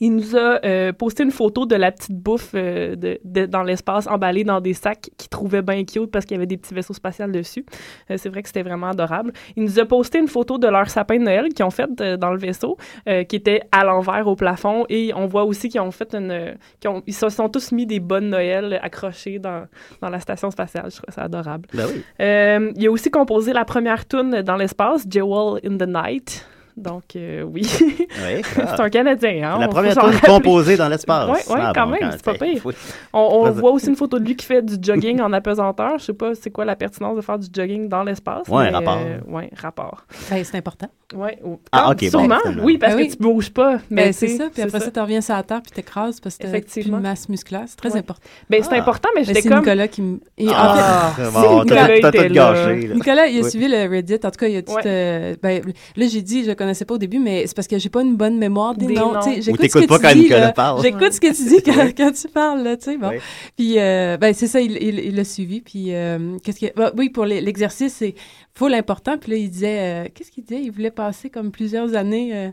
Speaker 5: il nous a euh, posté une photo de la petite bouffe euh, de, de- dans l'espace emballée dans des sacs qu'il trouvait bien cute parce qu'il y avait des petits vaisseaux spatials dessus. Euh, c'est vrai que c'était vraiment adorable. Il nous a posté une photo de leur sapin de Noël qu'ils ont fait euh, dans le vaisseau, euh, qui était à l'envers au plafond. Et on voit aussi qu'ils ont fait une. qu'ils ont- ils se sont tous mis des bonnes Noël accrochés dans, dans la station spatiale. Je trouve ça adorable.
Speaker 3: Ben oui.
Speaker 5: Euh, il a aussi composé la première tune dans l'espace, Jewel in the Night. Donc, euh, oui. C'est un Canadien. Hein?
Speaker 3: La
Speaker 5: on
Speaker 3: première tune composée dans l'espace.
Speaker 5: Oui, ouais,
Speaker 3: Ah,
Speaker 5: quand
Speaker 3: bon,
Speaker 5: même, c'est pas pire.
Speaker 3: oui.
Speaker 5: On, voit aussi une photo de lui qui fait du jogging en apesanteur. Je sais pas c'est quoi la pertinence de faire du jogging dans l'espace.
Speaker 3: Ouais,
Speaker 5: mais,
Speaker 3: rapport.
Speaker 5: euh, ouais, rapport.
Speaker 7: Ben, c'est important.
Speaker 5: Ouais, ou-
Speaker 3: Ah, ok, bon,
Speaker 5: sûrement.
Speaker 3: finalement.
Speaker 5: oui, parce
Speaker 7: Ben
Speaker 5: que
Speaker 7: oui.
Speaker 5: tu bouges pas. Mais
Speaker 7: Ben, c'est
Speaker 5: tu sais,
Speaker 7: ça. Puis après ça, tu reviens sur la terre puis t'écrases parce que t'as plus de masse musculaire. C'est très
Speaker 5: Ouais.
Speaker 7: important.
Speaker 5: Ben, c'est
Speaker 3: Ah.
Speaker 5: important, mais
Speaker 7: Ben,
Speaker 5: j'étais
Speaker 7: c'est
Speaker 5: comme.
Speaker 7: Nicolas qui me...
Speaker 3: Ah, c'est bon,
Speaker 5: Nicolas
Speaker 7: il a
Speaker 3: Oui.
Speaker 7: suivi le Reddit. En tout cas, il a tout. Euh, ben, là, j'ai dit, je connaissais pas au début, mais c'est parce que j'ai pas une bonne mémoire des,
Speaker 5: Des
Speaker 7: noms.
Speaker 5: noms.
Speaker 7: J'écoute ce que
Speaker 3: pas
Speaker 7: tu
Speaker 3: quand
Speaker 7: dis,
Speaker 3: Nicolas
Speaker 7: là.
Speaker 3: parle.
Speaker 7: J'écoute ce que tu dis quand, quand tu parles, là, tu sais, bon.
Speaker 3: Oui.
Speaker 7: Puis, euh, ben, c'est ça, il il- il l'a suivi. Puis, euh, qu'est-ce que... ben, oui, pour l'exercice, c'est full important. Puis là, il disait... euh, qu'est-ce qu'il disait? Il voulait passer comme plusieurs années... euh,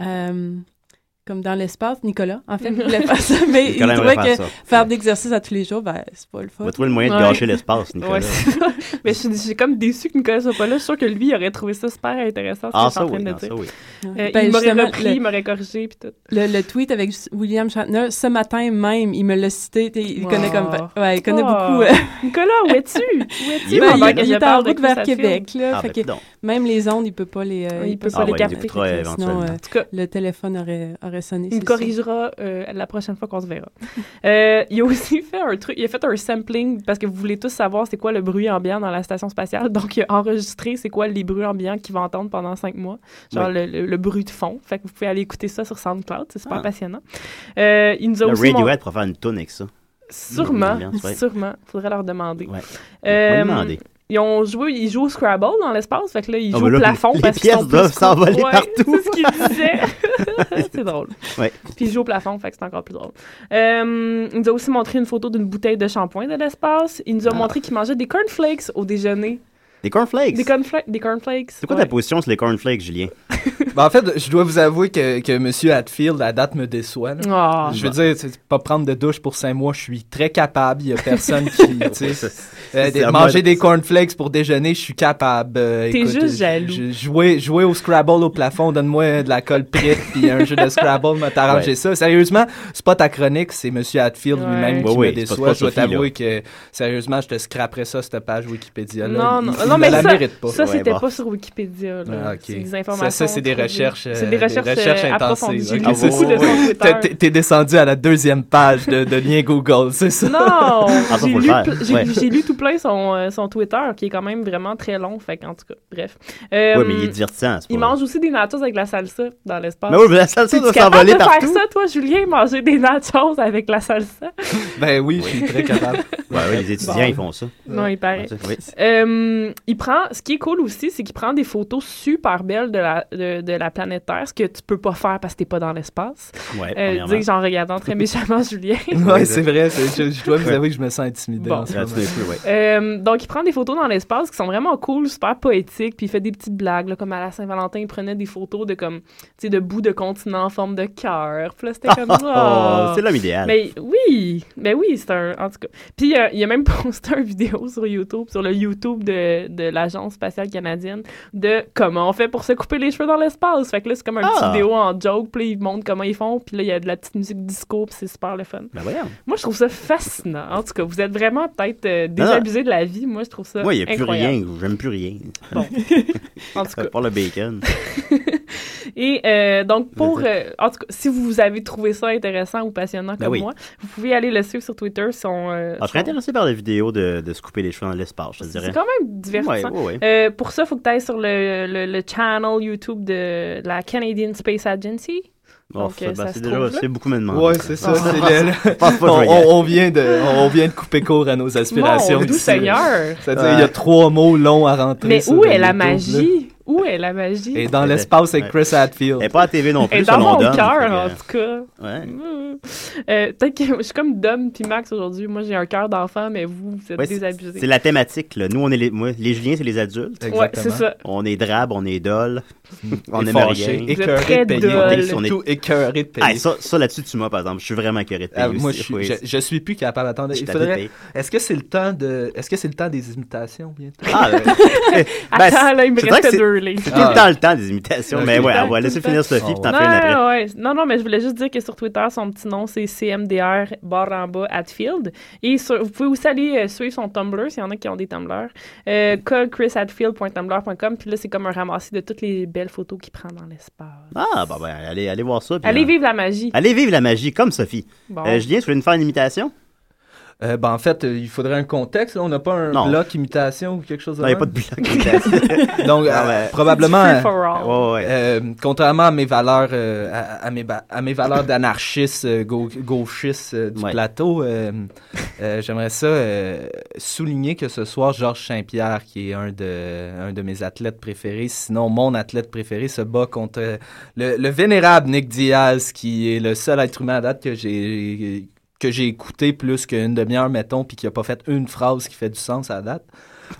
Speaker 7: euh, comme dans l'espace. Nicolas, en fait, il voulait faire ça, mais
Speaker 3: Nicolas
Speaker 7: il trouvait que
Speaker 3: faire ça.
Speaker 7: faire d'exercice à tous les jours, ben, c'est pas le fun.
Speaker 3: On va trouver le moyen de
Speaker 5: Ouais.
Speaker 3: gâcher l'espace, Nicolas.
Speaker 5: Ouais, c'est ça. Mais je suis, comme déçue que Nicolas soit pas là. Je suis sûre que lui, il aurait trouvé ça super intéressant. ce
Speaker 3: Ah,
Speaker 5: que suis
Speaker 3: ça
Speaker 5: en train
Speaker 3: oui,
Speaker 5: de
Speaker 3: non,
Speaker 5: dire.
Speaker 3: ça oui.
Speaker 5: Euh,
Speaker 7: Ben,
Speaker 5: il m'aurait repris,
Speaker 7: le-
Speaker 5: il m'aurait corrigé, puis tout.
Speaker 7: Le, le tweet avec William Shatner, ce matin même, il me l'a cité. Il
Speaker 5: Wow.
Speaker 7: connaît comme. Ouais, il connaît
Speaker 5: Oh.
Speaker 7: beaucoup. euh,
Speaker 5: Nicolas, où es-tu? Où es-tu?
Speaker 7: Ben, il, est en route vers? Québec. Là,
Speaker 3: Ah,
Speaker 7: fait
Speaker 3: ben,
Speaker 7: même les ondes, il peut pas les. euh,
Speaker 5: Il peut
Speaker 3: Ah,
Speaker 5: pas les
Speaker 3: ouais,
Speaker 5: capter. En tout cas,
Speaker 7: le téléphone aurait, aurait sonné.
Speaker 5: Il me corrigera euh, la prochaine fois qu'on se verra. Euh, il a aussi fait un truc, il a fait un sampling parce que vous voulez tous savoir c'est quoi le bruit ambiant dans la station spatiale. Donc, il a enregistré c'est quoi les bruits ambiants qu'il va entendre pendant cinq mois. Genre le, le- le bruit de fond. Fait que vous pouvez aller écouter ça sur SoundCloud. C'est super
Speaker 3: Ah.
Speaker 5: passionnant. Euh, il nous a
Speaker 3: Le
Speaker 5: aussi mon-
Speaker 3: Radiohead pourrait faire une toune avec ça.
Speaker 5: Sûrement, sûrement. Faudrait leur demander.
Speaker 3: Ouais.
Speaker 5: Euh,
Speaker 3: On va demander.
Speaker 5: Ils ont joué, ils jouent au Scrabble dans l'espace, fait que là, ils
Speaker 3: Ah,
Speaker 5: jouent
Speaker 3: ben
Speaker 5: au plafond
Speaker 3: les
Speaker 5: parce qu'ils
Speaker 3: pièces doivent s'envoler
Speaker 5: Ouais,
Speaker 3: partout.
Speaker 5: C'est ce qu'il disait. c'est drôle.
Speaker 3: Ouais.
Speaker 5: Puis ils jouent au plafond, fait que c'est encore plus drôle. Euh, il nous a aussi montré une photo d'une bouteille de shampoing de l'espace. Il nous a
Speaker 3: Ah.
Speaker 5: montré qu'il mangeait des cornflakes au déjeuner.
Speaker 3: Des cornflakes.
Speaker 5: Des, cornfla- des cornflakes.
Speaker 3: C'est quoi
Speaker 5: ouais.
Speaker 3: ta position sur les cornflakes, Julien?
Speaker 4: Ben, en fait, je dois vous avouer que, que M. Hatfield, la date me déçoit.
Speaker 5: Ah.
Speaker 4: Je veux dire, c'est pas prendre de douche pour cinq mois, je suis très capable. Il y a personne qui. tu sais, euh, des-
Speaker 3: à
Speaker 4: manger des cornflakes pour déjeuner, je suis capable. Euh,
Speaker 5: T'es juste jaloux.
Speaker 4: jouer, jouer au Scrabble au plafond, donne-moi de la colle prête, puis un jeu de Scrabble m'a arrangé
Speaker 3: Ouais.
Speaker 4: ça. Sérieusement, c'est pas ta chronique, c'est M. Hatfield
Speaker 5: Ouais.
Speaker 4: lui-même qui
Speaker 3: Ouais,
Speaker 4: me déçoit. Je dois t'avouer que, sérieusement, je te scraperais ça, cette page Wikipédia. Là.
Speaker 5: Non,
Speaker 4: Il-
Speaker 5: non, non,
Speaker 4: ne
Speaker 5: mais
Speaker 4: la
Speaker 5: ça,
Speaker 4: mérite pas.
Speaker 5: ça
Speaker 3: Ouais,
Speaker 5: c'était
Speaker 3: bon.
Speaker 5: pas sur Wikipédia. là.
Speaker 4: Ah, ok.
Speaker 5: C'est des
Speaker 4: Ça,
Speaker 5: informations.
Speaker 4: ça, c'est des
Speaker 5: trouvées.
Speaker 4: recherches, euh,
Speaker 5: C'est des recherches, euh, approfondies. J'ai
Speaker 4: ok.
Speaker 5: lu
Speaker 3: Ah,
Speaker 5: de Twitter.
Speaker 4: T'es- descendu à la deuxième page de, de lien Google, c'est ça?
Speaker 5: Non,
Speaker 3: ça,
Speaker 5: j'ai lu,
Speaker 3: faire.
Speaker 5: pl- j'ai-
Speaker 3: Ouais.
Speaker 5: j'ai lu tout plein son, euh, son Twitter, qui est quand même vraiment très long. Fait en tout cas, bref. Euh,
Speaker 3: oui, mais il est divertissant. c'est
Speaker 5: il mange aussi des nachos avec la salsa dans l'espace.
Speaker 3: Mais oui, mais la salsa doit
Speaker 5: capable
Speaker 3: s'envoler
Speaker 5: de faire
Speaker 3: partout.
Speaker 5: ça, toi, Julien, manger des nachos avec la salsa?
Speaker 4: Ben oui, je suis très capable.
Speaker 3: Ouais, les étudiants, ils font ça.
Speaker 5: Non, il paraît.
Speaker 3: Oui.
Speaker 5: Euh, il prend, ce qui est cool aussi, c'est qu'il prend des photos super belles de la, de, de la planète Terre, ce que tu peux pas faire parce que t'es pas dans l'espace.
Speaker 3: Ouais,
Speaker 5: Euh,
Speaker 3: premièrement.
Speaker 5: dire j'en regardant très méchamment Julien.
Speaker 4: Ouais, c'est vrai. Je, je dois vous avouer que je me sens intimidé
Speaker 5: Bon.
Speaker 3: ouais.
Speaker 5: Euh, donc, il prend des photos dans l'espace qui sont vraiment cool, super poétiques, puis il fait des petites blagues, là, comme à la Saint-Valentin, il prenait des photos de comme, tu sais, de bouts de continents en forme de cœur. Puis là, c'était comme ça.
Speaker 3: Oh, c'est l'homme idéal.
Speaker 5: Mais oui, mais oui, c'est un. En tout cas. Puis euh, il a même posté une vidéo sur YouTube, sur le YouTube de, de l'Agence spatiale canadienne, de comment on fait pour se couper les cheveux dans l'espace. Fait que là, c'est comme un
Speaker 3: Ah.
Speaker 5: petit vidéo en joke, puis là, ils montrent comment ils font, puis là, il y a de la petite musique disco, puis c'est super le fun.
Speaker 3: Ben voyons.
Speaker 5: Moi, je trouve ça fascinant. En tout cas, vous êtes vraiment peut-être euh,
Speaker 3: non.
Speaker 5: désabusé de la vie. Moi, je trouve ça
Speaker 3: Moi, il n'y a plus
Speaker 5: incroyable.
Speaker 3: rien. J'aime plus rien.
Speaker 5: En tout cas.
Speaker 3: Pas le bacon.
Speaker 5: Et euh, donc, pour. euh, en tout cas, si vous avez trouvé ça intéressant ou passionnant
Speaker 3: Ben
Speaker 5: comme
Speaker 3: oui.
Speaker 5: moi, vous pouvez aller le suivre sur Twitter. Son, euh,
Speaker 3: Ah, je serais
Speaker 5: son-
Speaker 3: intéressé par la vidéo de, de se couper les cheveux dans l'espace, je te dirais.
Speaker 5: C'est quand même divertissant.
Speaker 3: Ouais, ouais, ouais.
Speaker 5: Euh, pour ça, il faut que tu ailles sur le, le, le channel YouTube de la Canadian Space Agency.
Speaker 3: Oh, ben, c'est
Speaker 5: se
Speaker 3: déjà beaucoup me demander.
Speaker 4: Ouais, c'est ça.
Speaker 3: Ah.
Speaker 4: c'est le- on, vient de, on vient de couper court à nos aspirations.
Speaker 5: Mon doux. Seigneur!
Speaker 4: C'est-à-dire, il y a trois mots longs à rentrer.
Speaker 5: Mais où est la
Speaker 4: YouTube, là.
Speaker 5: magie? Où est la magie?
Speaker 4: Et dans l'espace avec. Chris Hadfield.
Speaker 3: Elle est pas à TV non
Speaker 5: Elle est
Speaker 3: plus,
Speaker 5: dans mon cœur, en tout cas.
Speaker 3: Ouais.
Speaker 5: Mm. Euh, Peut-être que je suis comme Dom puis Max aujourd'hui. Moi, j'ai un cœur d'enfant, mais vous, vous êtes
Speaker 3: Ouais, c'est-
Speaker 5: désabusés.
Speaker 3: C'est la thématique, là. Nous, on est les, moi, les Juliens, c'est les adultes.
Speaker 5: Ouais, c'est ça.
Speaker 3: On est drabe, on est dol. on
Speaker 4: Et
Speaker 3: aime
Speaker 4: fâché,
Speaker 3: rien.
Speaker 4: Écœuré de payer.
Speaker 3: On est-
Speaker 4: Tout écœuré de payer.
Speaker 3: Ah, ça, ça là-dessus, tu m'as, par exemple. Je suis vraiment écœuré de payer
Speaker 4: Ah, moi,
Speaker 3: aussi.
Speaker 4: je suis, je, je suis plus capable. Attendez,
Speaker 3: Je
Speaker 4: il
Speaker 3: t'avais
Speaker 4: faudrait.
Speaker 3: payé.
Speaker 4: Est-ce que c'est le temps de. Est-ce que c'est le temps des imitations bientôt?
Speaker 3: Ah, ben,
Speaker 5: Attends, là, il me reste deux lignes.
Speaker 3: C'est tout le temps le temps des imitations. Mais ouais, on va laisser finir Sophie,
Speaker 4: Ah,
Speaker 3: puis t'en
Speaker 5: Non,
Speaker 3: fais une après.
Speaker 5: non, non, mais je voulais juste dire que sur Twitter, son petit nom, c'est CMDR barre en bas Hatfield. Et sur- vous pouvez aussi aller euh, suivre son Tumblr, s'il y en a qui ont des Tumblr. Euh. Puis là, c'est comme un ramassis de toutes les belles photos qu'il prend dans l'espace.
Speaker 3: Ah, bah, ben, allez, allez voir ça.
Speaker 5: Allez
Speaker 3: euh,
Speaker 5: vivre la magie.
Speaker 3: Allez vivre la magie, comme Sophie.
Speaker 5: Bon.
Speaker 3: Euh, Julien, tu voulais nous faire une imitation?
Speaker 4: Euh, ben, en fait, euh, il faudrait un contexte. là. On n'a pas un
Speaker 3: Non.
Speaker 4: bloc imitation ou quelque chose de
Speaker 3: Non, il n'y a pas de bloc imitation.
Speaker 4: Donc,
Speaker 3: Non,
Speaker 4: euh, probablement. Euh.
Speaker 3: Ouais, ouais.
Speaker 4: euh, contrairement à mes valeurs, euh, à, à mes, à mes valeurs d'anarchiste euh, gau- gauchiste euh, du
Speaker 3: Ouais.
Speaker 4: plateau, euh, euh, j'aimerais ça euh, souligner que ce soir, Georges Saint-Pierre, qui est un de, un de mes athlètes préférés, sinon mon athlète préféré, se bat contre le, le vénérable Nick Diaz, qui est le seul être humain à date que j'ai que j'ai écouté plus qu'une demi-heure, mettons, puis qui a pas fait une phrase qui fait du sens à la date.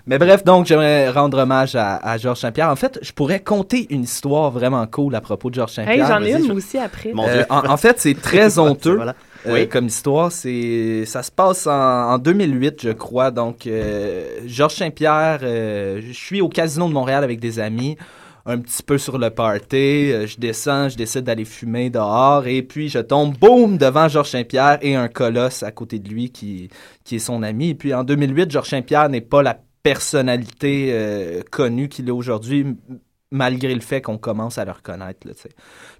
Speaker 4: Mais bref, donc, j'aimerais rendre hommage à, à Georges Saint-Pierre. En fait, je pourrais conter une histoire vraiment cool à propos de Georges Saint-Pierre.
Speaker 5: Hey, j'en ai une
Speaker 4: je-
Speaker 5: aussi après.
Speaker 4: euh, en, en fait, c'est très honteux
Speaker 3: Voilà.
Speaker 4: euh,
Speaker 3: Oui.
Speaker 4: comme histoire. C'est, ça se passe en, en 2008, je crois. Donc, euh, Georges Saint-Pierre, euh, je suis au Casino de Montréal avec des amis, un petit peu sur le party. Euh, je descends, je décide d'aller fumer dehors et puis je tombe, boum, devant Georges Saint-Pierre et un colosse à côté de lui qui, qui est son ami. Et puis en 2008, Georges Saint-Pierre n'est pas la personnalité euh, connue qu'il est aujourd'hui, malgré le fait qu'on commence à le reconnaître. Là.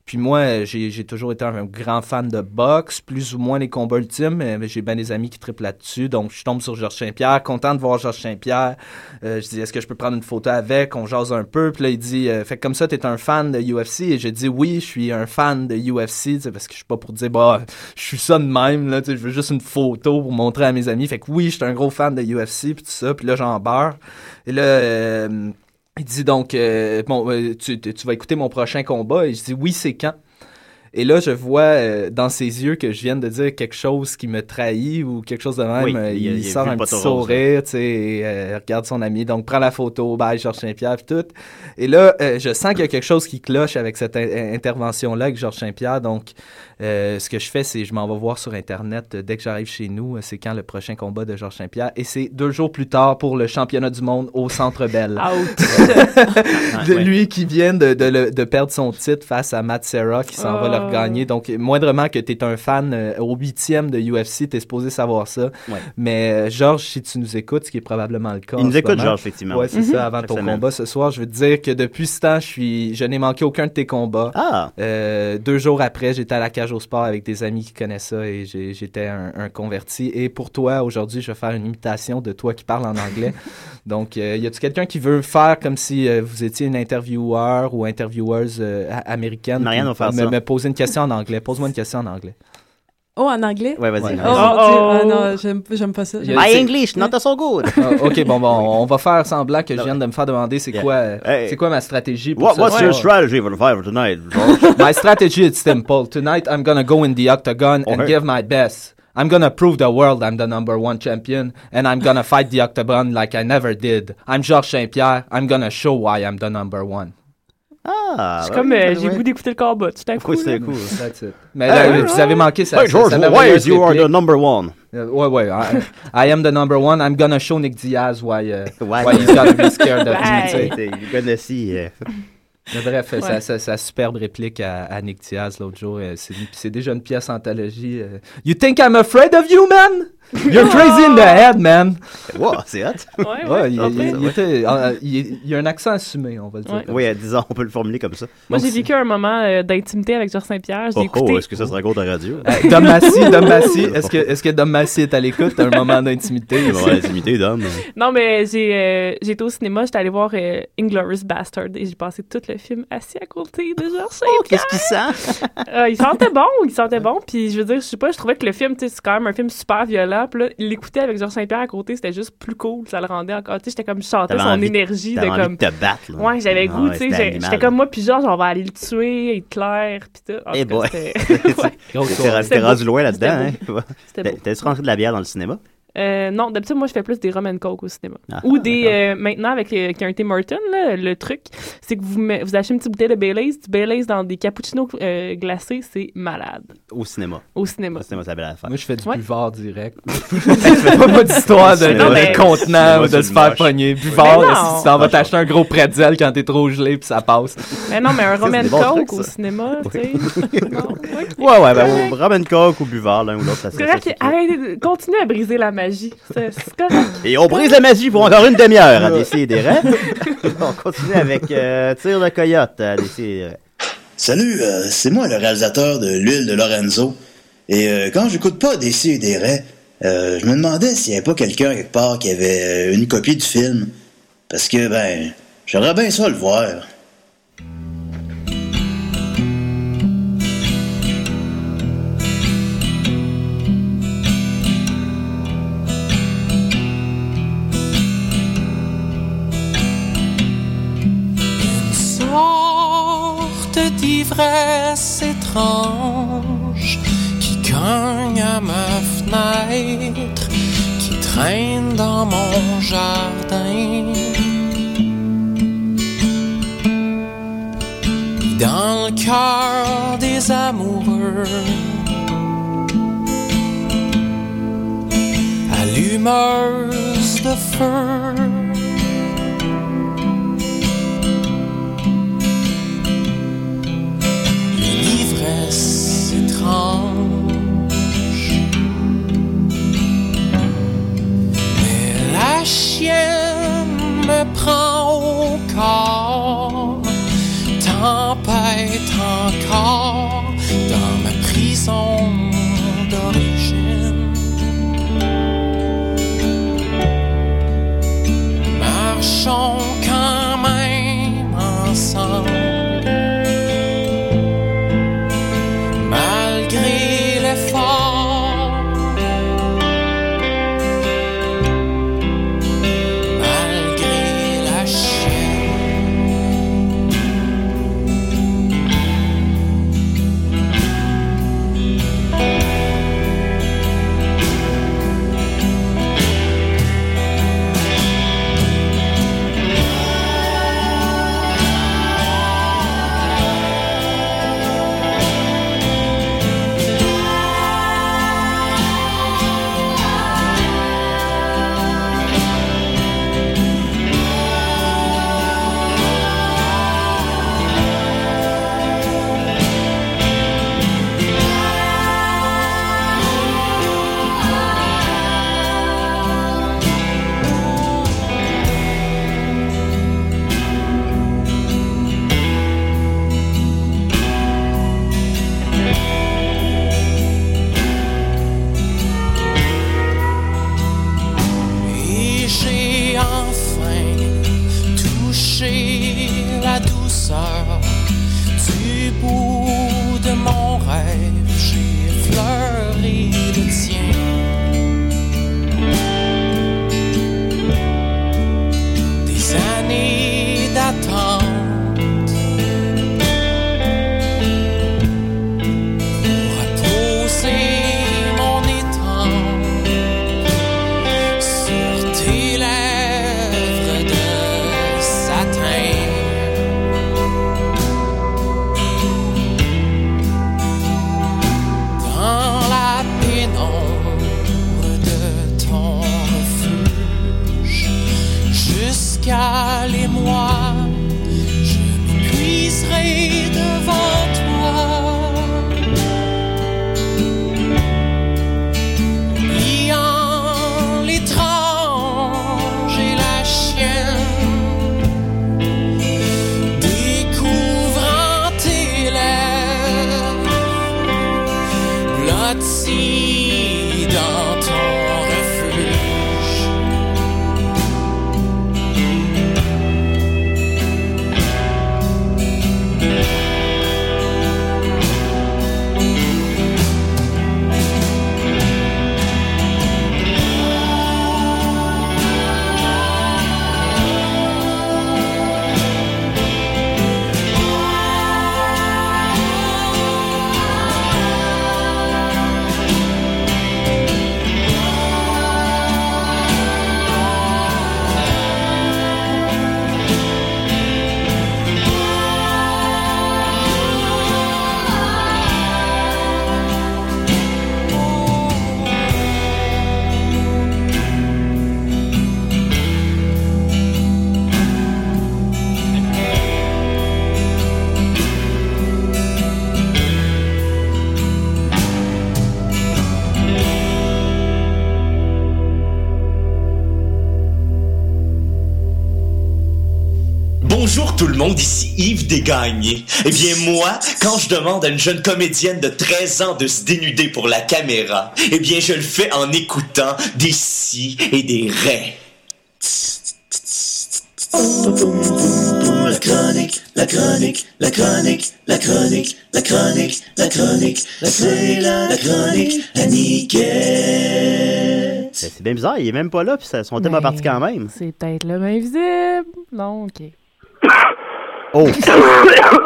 Speaker 4: Puis moi, j'ai toujours été un grand fan de boxe, plus ou moins les combats ultimes, j'ai bien des amis qui triplent là-dessus. Donc, je tombe sur Georges Saint-Pierre, content de voir Georges Saint-Pierre. Euh, je dis, est-ce que je peux prendre une photo avec? On jase un peu. Puis là, il dit, euh, fait comme ça, t'es un fan de UFC? Et j'ai dit, oui, je suis un fan de UFC, parce que je suis pas pour dire, bah, je suis ça de même, là, je veux juste une photo pour montrer à mes amis. Fait que oui, je suis un gros fan de UFC, puis tout ça. Puis là, j'en beurre. Et là, euh, il dit donc, euh, bon, euh, tu, tu- vas écouter mon prochain combat. Et je dis, oui, c'est quand? Et là, je vois euh, dans ses yeux que je viens de dire quelque chose qui me trahit ou quelque chose de même.
Speaker 3: Oui,
Speaker 4: Euh,
Speaker 3: il
Speaker 4: sort un petit sourire, tu sais, et, euh, regarde son ami. Donc, prends la photo, bye, Georges Saint-Pierre, tout. Et là, euh, je sens qu'il y a quelque chose qui cloche avec cette in- intervention-là avec Georges Saint-Pierre. Donc, euh, ce que je fais, c'est je m'en vais voir sur Internet euh, dès que j'arrive chez nous, euh, c'est quand le prochain combat de Georges Saint-Pierre. Et c'est deux jours plus tard pour le championnat du monde au Centre Bell. de lui qui vient de, de le- de perdre son titre face à Matt Serra qui s'en va le
Speaker 5: Oh.
Speaker 4: regagner. Donc, moindrement que tu es un fan euh, au huitième de UFC, tu es supposé savoir ça.
Speaker 3: Ouais.
Speaker 4: Mais euh, Georges, si tu nous écoutes, ce qui est probablement le cas.
Speaker 3: Il nous écoute. Georges, effectivement.
Speaker 4: Ouais, c'est
Speaker 3: Mhm.
Speaker 4: ça, avant
Speaker 3: Chaque
Speaker 4: ton
Speaker 3: semaine.
Speaker 4: combat ce soir. Je veux te dire que depuis ce temps, je, suis, je n'ai manqué aucun de tes combats.
Speaker 3: Ah!
Speaker 4: Euh, deux jours après, j'étais à la cage au sport avec des amis qui connaissent ça et j'étais un, un converti. Et pour toi, aujourd'hui, je vais faire une imitation de toi qui parle en anglais. Donc, euh, y a-tu quelqu'un qui veut faire comme si euh, vous étiez une intervieweur ou intervieweuse euh, américaine?
Speaker 3: Marianne va faire
Speaker 4: me,
Speaker 3: ça.
Speaker 4: me poser une question en anglais. Pose-moi une question en anglais.
Speaker 7: Oh, en anglais?
Speaker 3: Ouais, vas-y.
Speaker 7: Oh, mon Dieu. Ah non, j'aime pas ça.
Speaker 3: My English, not so good.
Speaker 4: Ah, ok, bon, bon, on va faire semblant que je viens de me faire demander c'est
Speaker 3: Yeah.
Speaker 4: quoi,
Speaker 3: Hey.
Speaker 4: c'est quoi ma stratégie pour
Speaker 3: What,
Speaker 4: ce
Speaker 3: what's
Speaker 4: soir?
Speaker 3: your strategy for the fight tonight, George?
Speaker 4: My strategy is simple. Tonight, I'm gonna go in the octagon and give my best. I'm gonna prove the world I'm the number one champion, and I'm gonna fight the octagon like I never did. I'm Georges Saint-Pierre. I'm gonna show why I'm the number one.
Speaker 3: Ah!
Speaker 5: C'est
Speaker 3: ouais,
Speaker 5: comme, euh,
Speaker 3: ouais.
Speaker 5: j'ai le goût d'écouter le combat. Tout à coup.
Speaker 3: Oui, c'est
Speaker 5: là.
Speaker 3: cool?
Speaker 4: That's it. Mais là,
Speaker 3: Hey,
Speaker 4: vous avez manqué ça.
Speaker 3: Hey, George,
Speaker 4: ça,
Speaker 3: why you are the number one?
Speaker 4: Euh, ouais, ouais. I, I am the number one. I'm gonna show Nick Diaz why, uh,
Speaker 3: Why?
Speaker 4: why he's gotta be scared of me. tu sais.
Speaker 3: Hey. You gonna see.
Speaker 4: Mais bref,
Speaker 5: Ouais.
Speaker 4: sa, sa- sa superbe réplique à, à Nick Diaz l'autre jour, euh, c'est c'est déjà une pièce anthologie. euh, You think I'm afraid of you, man? You're crazy in the head, man.
Speaker 3: Wow, c'est hot.
Speaker 5: Ouais,
Speaker 4: Ouais,
Speaker 5: ouais.
Speaker 4: il,
Speaker 3: Ah,
Speaker 4: il-
Speaker 3: ouais.
Speaker 4: il était- euh, il- il y a un accent assumé, on va le dire.
Speaker 3: Oui,
Speaker 4: ça.
Speaker 3: euh, disons, on peut le formuler comme ça.
Speaker 5: Moi, j'ai vécu un moment euh, d'intimité avec Georges Saint-Pierre. J'ai
Speaker 3: Oh,
Speaker 5: écouté.
Speaker 3: oh, est-ce que ça sera gros à radio?
Speaker 4: Euh, Dom Massy, Dom Massy, est-ce que, est-ce que Dom Massy est à l'écoute? T'as un moment d'intimité?
Speaker 3: Il va
Speaker 4: ici.
Speaker 3: avoir l'intimité d'homme.
Speaker 5: Non, mais j'ai euh, été au cinéma, j'étais allée voir euh, Inglourious Bastard et j'ai passé tout le film assis à côté de Georges Saint-Pierre.
Speaker 3: Qu'est-ce qu'il sent?
Speaker 5: Euh, il sentait bon, il sentait bon. Puis je veux dire, je sais pas, je trouvais que le film, c'est quand même un film super violent. Puis là, l'écouter avec Georges Saint-Pierre à côté, c'était juste plus cool. Ça le rendait encore. Tu sais, j'étais comme, je
Speaker 3: T'avais
Speaker 5: son
Speaker 3: envie-
Speaker 5: énergie de
Speaker 3: envie
Speaker 5: comme.
Speaker 3: de te battre, là.
Speaker 5: Ouais, j'avais
Speaker 3: Ah
Speaker 5: goût, tu sais. J'étais comme moi, puis Georges, on va aller le tuer, Hitler, puis tout. En
Speaker 3: Eh
Speaker 5: tout cas,
Speaker 3: boy.
Speaker 5: c'était-
Speaker 3: T'es t'es rendu loin là-dedans, hein? T'as-tu rentré de la bière dans le cinéma?
Speaker 5: Euh, non, d'habitude, moi, je fais plus des rum and coke au cinéma.
Speaker 3: Ah,
Speaker 5: Ou des. euh, maintenant, avec euh, Tim Horton, là, le truc, c'est que vous, met- vous achetez une petite bouteille de Baileys, du Baileys dans des cappuccinos euh, glacés, c'est malade.
Speaker 3: Au cinéma.
Speaker 5: Au cinéma.
Speaker 3: Au cinéma, ça avait la.
Speaker 4: Moi, je fais du
Speaker 5: Ouais.
Speaker 4: buvard direct. je fais pas d'histoire de,
Speaker 3: Non,
Speaker 4: de,
Speaker 5: mais-
Speaker 4: de contenant ou de se faire pogner. Buvard, si tu t'en vas t'acheter un gros pretzel quand t'es trop gelé puis ça passe.
Speaker 5: Mais non, mais un rum and coke au cinéma, tu sais.
Speaker 3: Ouais, ouais, ben, rum and coke ou buvard, l'un ou l'autre, ça
Speaker 5: C'est arrêtez, continuez à briser la magie. C'est c'est correct.
Speaker 3: Et on brise la magie pour encore une demi-heure à Décider. on continue avec euh, Tire de coyote à Décider.
Speaker 11: Salut, euh, c'est moi le réalisateur de L'huile de Lorenzo. Et euh, quand j'écoute pas et des raies, euh, je me demandais s'il n'y avait pas quelqu'un quelque part qui avait euh, une copie du film. Parce que, ben, j'aimerais bien ça le voir.
Speaker 12: Sorte d'ivresse étrange qui,
Speaker 13: cogne à ma fenêtre, qui traîne dans mon jardin. Dans le cœur des amoureux, allumeuse de feu.
Speaker 14: Yves Desgagnés. Eh bien moi, quand je demande à une jeune comédienne de 13 ans de se dénuder pour la caméra, eh bien je le fais en écoutant des si et des ré.
Speaker 8: La chronique, la chronique, la chronique, la chronique, la chronique, la chronique, la c'est la, la chronique.
Speaker 3: Ben, C'est bien bizarre, il est même pas là, puis ça- son thème a parti quand même.
Speaker 5: C'est peut-être le main visible. Non, ok.
Speaker 3: Oh!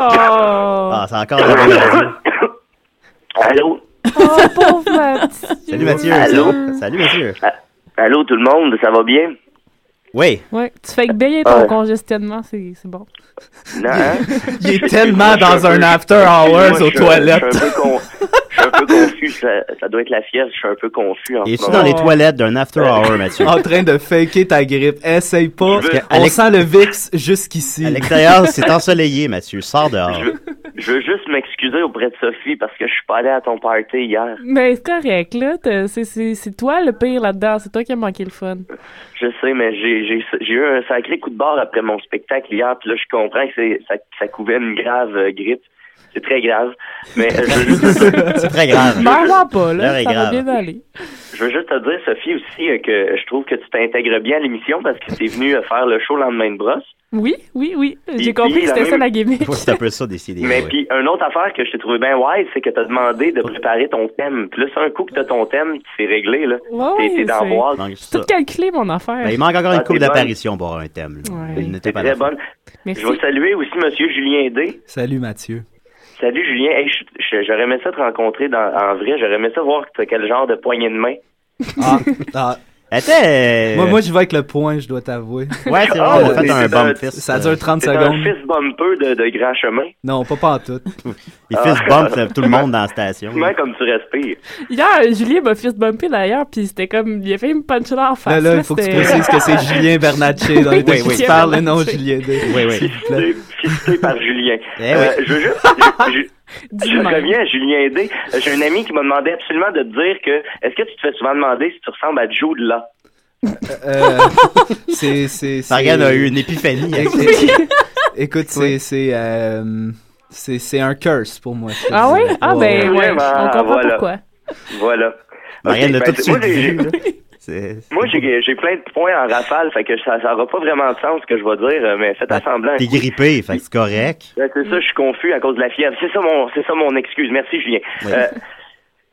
Speaker 5: Oh.
Speaker 3: Ah, c'est encore la bonne radio.
Speaker 15: Allô?
Speaker 5: Oh, pauvre Mathieu.
Speaker 3: Salut Mathieu.
Speaker 15: Allô?
Speaker 3: Salut Mathieu.
Speaker 15: Allô tout le monde, ça va bien?
Speaker 3: Oui.
Speaker 5: Ouais, tu fais bien ton
Speaker 15: Ouais.
Speaker 5: congestionnement, c'est c'est bon.
Speaker 15: Non, hein?
Speaker 4: Il est tellement dans un after hours aux toilettes.
Speaker 15: Je suis un peu, confus, ça, ça doit être la fièvre, je suis un peu confus en ce
Speaker 3: Es-tu dans les toilettes d'un after hour, Mathieu?
Speaker 4: en train de faker ta grippe. Essaye pas.
Speaker 3: Que
Speaker 4: On
Speaker 3: Alex-
Speaker 4: sent le VIX jusqu'ici.
Speaker 3: À l'extérieur, c'est ensoleillé, Mathieu. Sors dehors.
Speaker 15: Je veux, je veux juste m'excuser auprès de Sophie parce que je suis pas allé à ton party hier.
Speaker 5: Mais c'est correct, là. c'est- toi le pire là-dedans. C'est toi qui as manqué le fun.
Speaker 15: Je sais, mais j'ai eu un sacré coup de barre après mon spectacle hier, puis là je comprends que c'est ça, ça couvait une grave euh, grippe. C'est très grave. Mais euh,
Speaker 3: C'est très grave.
Speaker 5: Meurs-moi pas, là. Ça va
Speaker 3: grave.
Speaker 5: bien aller.
Speaker 15: Je veux juste te dire, Sophie, aussi, euh, que je trouve que tu t'intègres bien à l'émission parce que t'es venu euh, faire le show le lendemain de brosse.
Speaker 5: Oui, oui, oui. J'ai compris que
Speaker 15: la
Speaker 5: c'était ça la gimmick.
Speaker 3: C'est un peu ça, décider.
Speaker 15: Mais puis, une autre affaire que je t'ai trouvé bien wise, c'est que t'as demandé de préparer ton thème. Puis là, c'est un coup que t'as ton thème, c'est réglé, là.
Speaker 5: Ouais,
Speaker 15: T'es- dans boîte.
Speaker 3: Donc,
Speaker 5: Tout calculé, mon affaire.
Speaker 3: Ben, il manque encore
Speaker 15: Ah,
Speaker 3: une coupe
Speaker 15: t'es bonne.
Speaker 3: d'apparition pour avoir un thème.
Speaker 5: Ouais.
Speaker 3: Il n'était
Speaker 15: C'est
Speaker 3: pas
Speaker 15: très bonne. Je veux saluer aussi Monsieur Julien D.
Speaker 4: Salut Mathieu.
Speaker 15: Salut Julien. Hey, j'aurais aimé ça te rencontrer dans, en vrai. J'aurais aimé ça voir quel genre de poignée de main.
Speaker 4: Ah, ah.
Speaker 3: Attends, euh,
Speaker 4: Moi, moi, je vais avec le point, je dois t'avouer.
Speaker 3: Ouais, c'est vrai,
Speaker 15: Ah,
Speaker 3: on a fait un bump fist.
Speaker 4: Ça dure 30
Speaker 15: C'est un
Speaker 4: secondes.
Speaker 15: fist bumper de, de grand chemin.
Speaker 4: Non, pas pas en tout.
Speaker 3: Il fist bump euh, tout le monde dans la station.
Speaker 15: Comment comme tu respires.
Speaker 5: Hier, Julien m'a fist bumpé d'ailleurs, puis c'était comme. Il a fait me puncher là en
Speaker 4: Là,
Speaker 5: face.
Speaker 4: là, il faut que tu précises que c'est Julien Bernatchez dans les
Speaker 5: Oui,
Speaker 4: deux
Speaker 5: oui.
Speaker 4: qui parlent, et non. Julien.
Speaker 3: Oui, oui.
Speaker 4: S'il vous plaît.
Speaker 15: Fisté, fisté par Julien.
Speaker 3: Eh
Speaker 15: Euh,
Speaker 3: oui.
Speaker 15: je veux juste. je- reviens à Julien D. Euh, J'ai un ami qui m'a demandé absolument de te dire que est-ce que tu te fais souvent demander si tu ressembles à Joe de là?
Speaker 4: Euh, c'est, c'est,
Speaker 3: Sargan
Speaker 4: c'est-
Speaker 3: a eu une épiphanie.
Speaker 4: Écoute, c'est, c'est, euh, c'est, c'est un curse pour moi.
Speaker 5: Ah oui? Ah ben,
Speaker 15: Ouais,
Speaker 5: ouais. On comprend
Speaker 15: voilà.
Speaker 5: pourquoi.
Speaker 15: Voilà.
Speaker 3: Marianne
Speaker 15: Ok,
Speaker 3: l'a
Speaker 15: ben,
Speaker 3: tout de suite
Speaker 15: j'ai-
Speaker 3: vu.
Speaker 15: Moi, j'ai j'ai plein de points en rafale, fait que ça n'aura pas vraiment de sens ce que je vais dire, mais faites semblant.
Speaker 3: T'es grippé, fait que c'est correct.
Speaker 15: Ouais, c'est ça, je suis confus à cause de la fièvre. C'est ça mon, c'est ça mon excuse. Merci, Julien.
Speaker 3: Oui.
Speaker 15: Euh,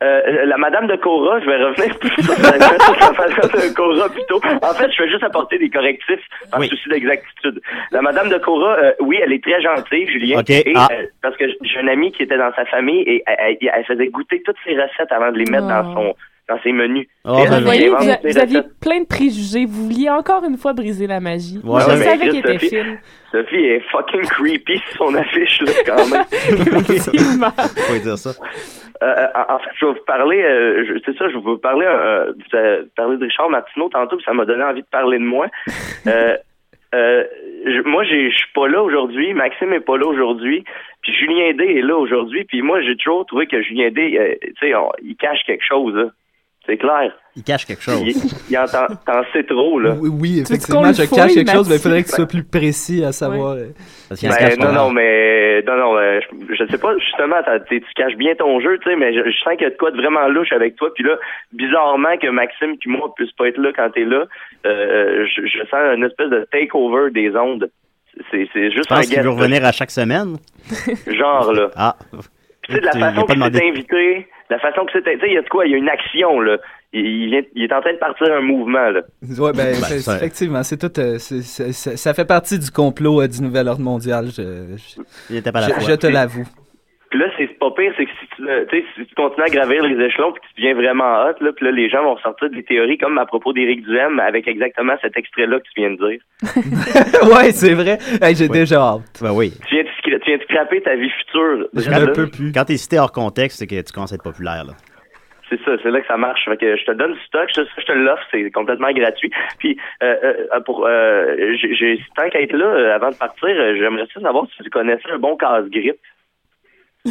Speaker 15: euh, la Madame de Cora, je vais revenir plus sur la Madame de Cora plutôt. En fait, je vais juste apporter des correctifs en
Speaker 3: Oui.
Speaker 15: souci d'exactitude. La Madame de Cora, euh, oui, elle est très gentille, Julien.
Speaker 3: Ok,
Speaker 15: Et,
Speaker 3: ah.
Speaker 15: euh, parce que j'ai une amie qui était dans sa famille et elle, elle- elle faisait goûter toutes ses recettes avant de les mettre dans
Speaker 5: Oh.
Speaker 15: son dans ses menus.
Speaker 3: Oh,
Speaker 15: elle,
Speaker 3: ben,
Speaker 5: Vous voyez,
Speaker 15: invente
Speaker 5: vous, a-
Speaker 15: ses
Speaker 5: vous aviez plein de préjugés. Vous vouliez encore une fois briser la magie.
Speaker 3: Ouais,
Speaker 5: je savais qu'il était
Speaker 15: Sophie-
Speaker 5: fine.
Speaker 15: Sophie est fucking creepy sur son affiche, là, quand même.
Speaker 5: Effectivement.
Speaker 3: Faut dire ça.
Speaker 15: Euh, en en fait, je vais vous parler, euh, c'est ça, je vais vous parler, euh, vous de Richard Martineau tantôt, puis ça m'a donné envie de parler de moi. Euh, euh, je- moi, j'ai- je suis pas là aujourd'hui, Maxime est pas là aujourd'hui, puis Julien D est là aujourd'hui, puis moi, j'ai toujours trouvé que Julien D, euh, tu sais, il cache quelque chose, là. C'est clair.
Speaker 3: Il cache quelque chose.
Speaker 15: Il, il en t'en t'en sais trop, là.
Speaker 4: Oui, oui,
Speaker 5: Tu
Speaker 4: effectivement, je cache quelque chose, mais il faudrait que tu sois plus précis à savoir.
Speaker 3: Parce qu'il
Speaker 15: Ben, non,
Speaker 3: pas
Speaker 15: non, mais non, non, je, je sais pas, justement, tu caches bien ton jeu, tu sais, mais je, je sens qu'il y a de quoi de vraiment louche avec toi. Puis là, bizarrement que Maxime puis moi puissent pas être là quand t'es là, euh, je, je sens une espèce de takeover des ondes. C'est c'est juste
Speaker 3: Je
Speaker 15: un
Speaker 3: qu'il veut revenir à chaque semaine?
Speaker 15: genre là.
Speaker 3: Ah.
Speaker 15: Puis tu sais, de la
Speaker 3: Tu-
Speaker 15: façon
Speaker 3: il a pas
Speaker 15: que c'est
Speaker 3: demandé.
Speaker 15: invité, la façon que c'est, tu sais, il y a de quoi, il y a une action là. Il, il vient- il est en train de partir un mouvement là.
Speaker 4: Ouais, ben,
Speaker 3: Ben,
Speaker 4: effectivement, c'est tout. euh, ça fait partie du complot euh, du nouvel ordre mondial. Je, je,
Speaker 3: Il était pas
Speaker 4: je te l'avoue.
Speaker 15: Puis là, c'est pas pire, c'est que si tu, euh, si tu continues à gravir les échelons puis que tu deviens vraiment hot, là, puis là, les gens vont sortir des théories comme à propos d'Éric Duhem avec exactement cet extrait-là que tu viens de dire.
Speaker 4: ouais, c'est vrai. Hey, J'ai déjà hâte.
Speaker 3: Ben oui.
Speaker 15: Tu viens de, tu viens de scraper ta vie future.
Speaker 4: Je ne peux plus.
Speaker 3: Quand t'es cité hors contexte, c'est que tu commences à être populaire. Là.
Speaker 15: C'est ça, c'est là que ça marche. Fait que je te donne du stock, je, je te l'offre, c'est complètement gratuit. Puis euh, euh, pour euh, j'ai tant qu'à être là, euh, avant de partir, j'aimerais savoir si tu connaissais un bon casse-grippe.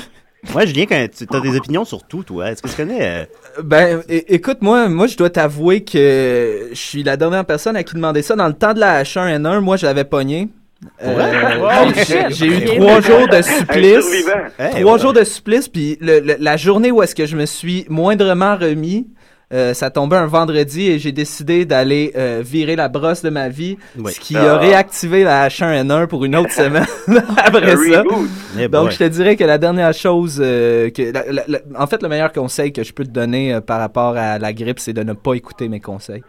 Speaker 3: Ouais, Julien, quand tu as des opinions sur tout, toi. Est-ce que tu connais. euh,
Speaker 4: Ben, é- écoute, moi, moi, je dois t'avouer que je suis la dernière personne à qui demander ça. Dans le temps de la H1N1, moi, je l'avais pogné. Euh,
Speaker 15: Wow,
Speaker 4: j'ai- eu trois jours de supplice.
Speaker 3: Hey,
Speaker 4: trois
Speaker 3: ouais.
Speaker 4: jours de supplice, puis le- le- la journée où est-ce que je me suis moindrement remis, euh, ça tombait un vendredi et j'ai décidé d'aller euh, virer la brosse de ma vie,
Speaker 3: Oui.
Speaker 4: ce qui
Speaker 15: Ah.
Speaker 4: a réactivé la H1N1 pour une autre semaine après ça.
Speaker 15: reboot.
Speaker 3: eh
Speaker 4: Donc, je te dirais que la dernière chose, euh, que la- la- la- en fait, le meilleur conseil que je peux te donner euh, par rapport à la grippe, c'est de ne pas écouter mes conseils.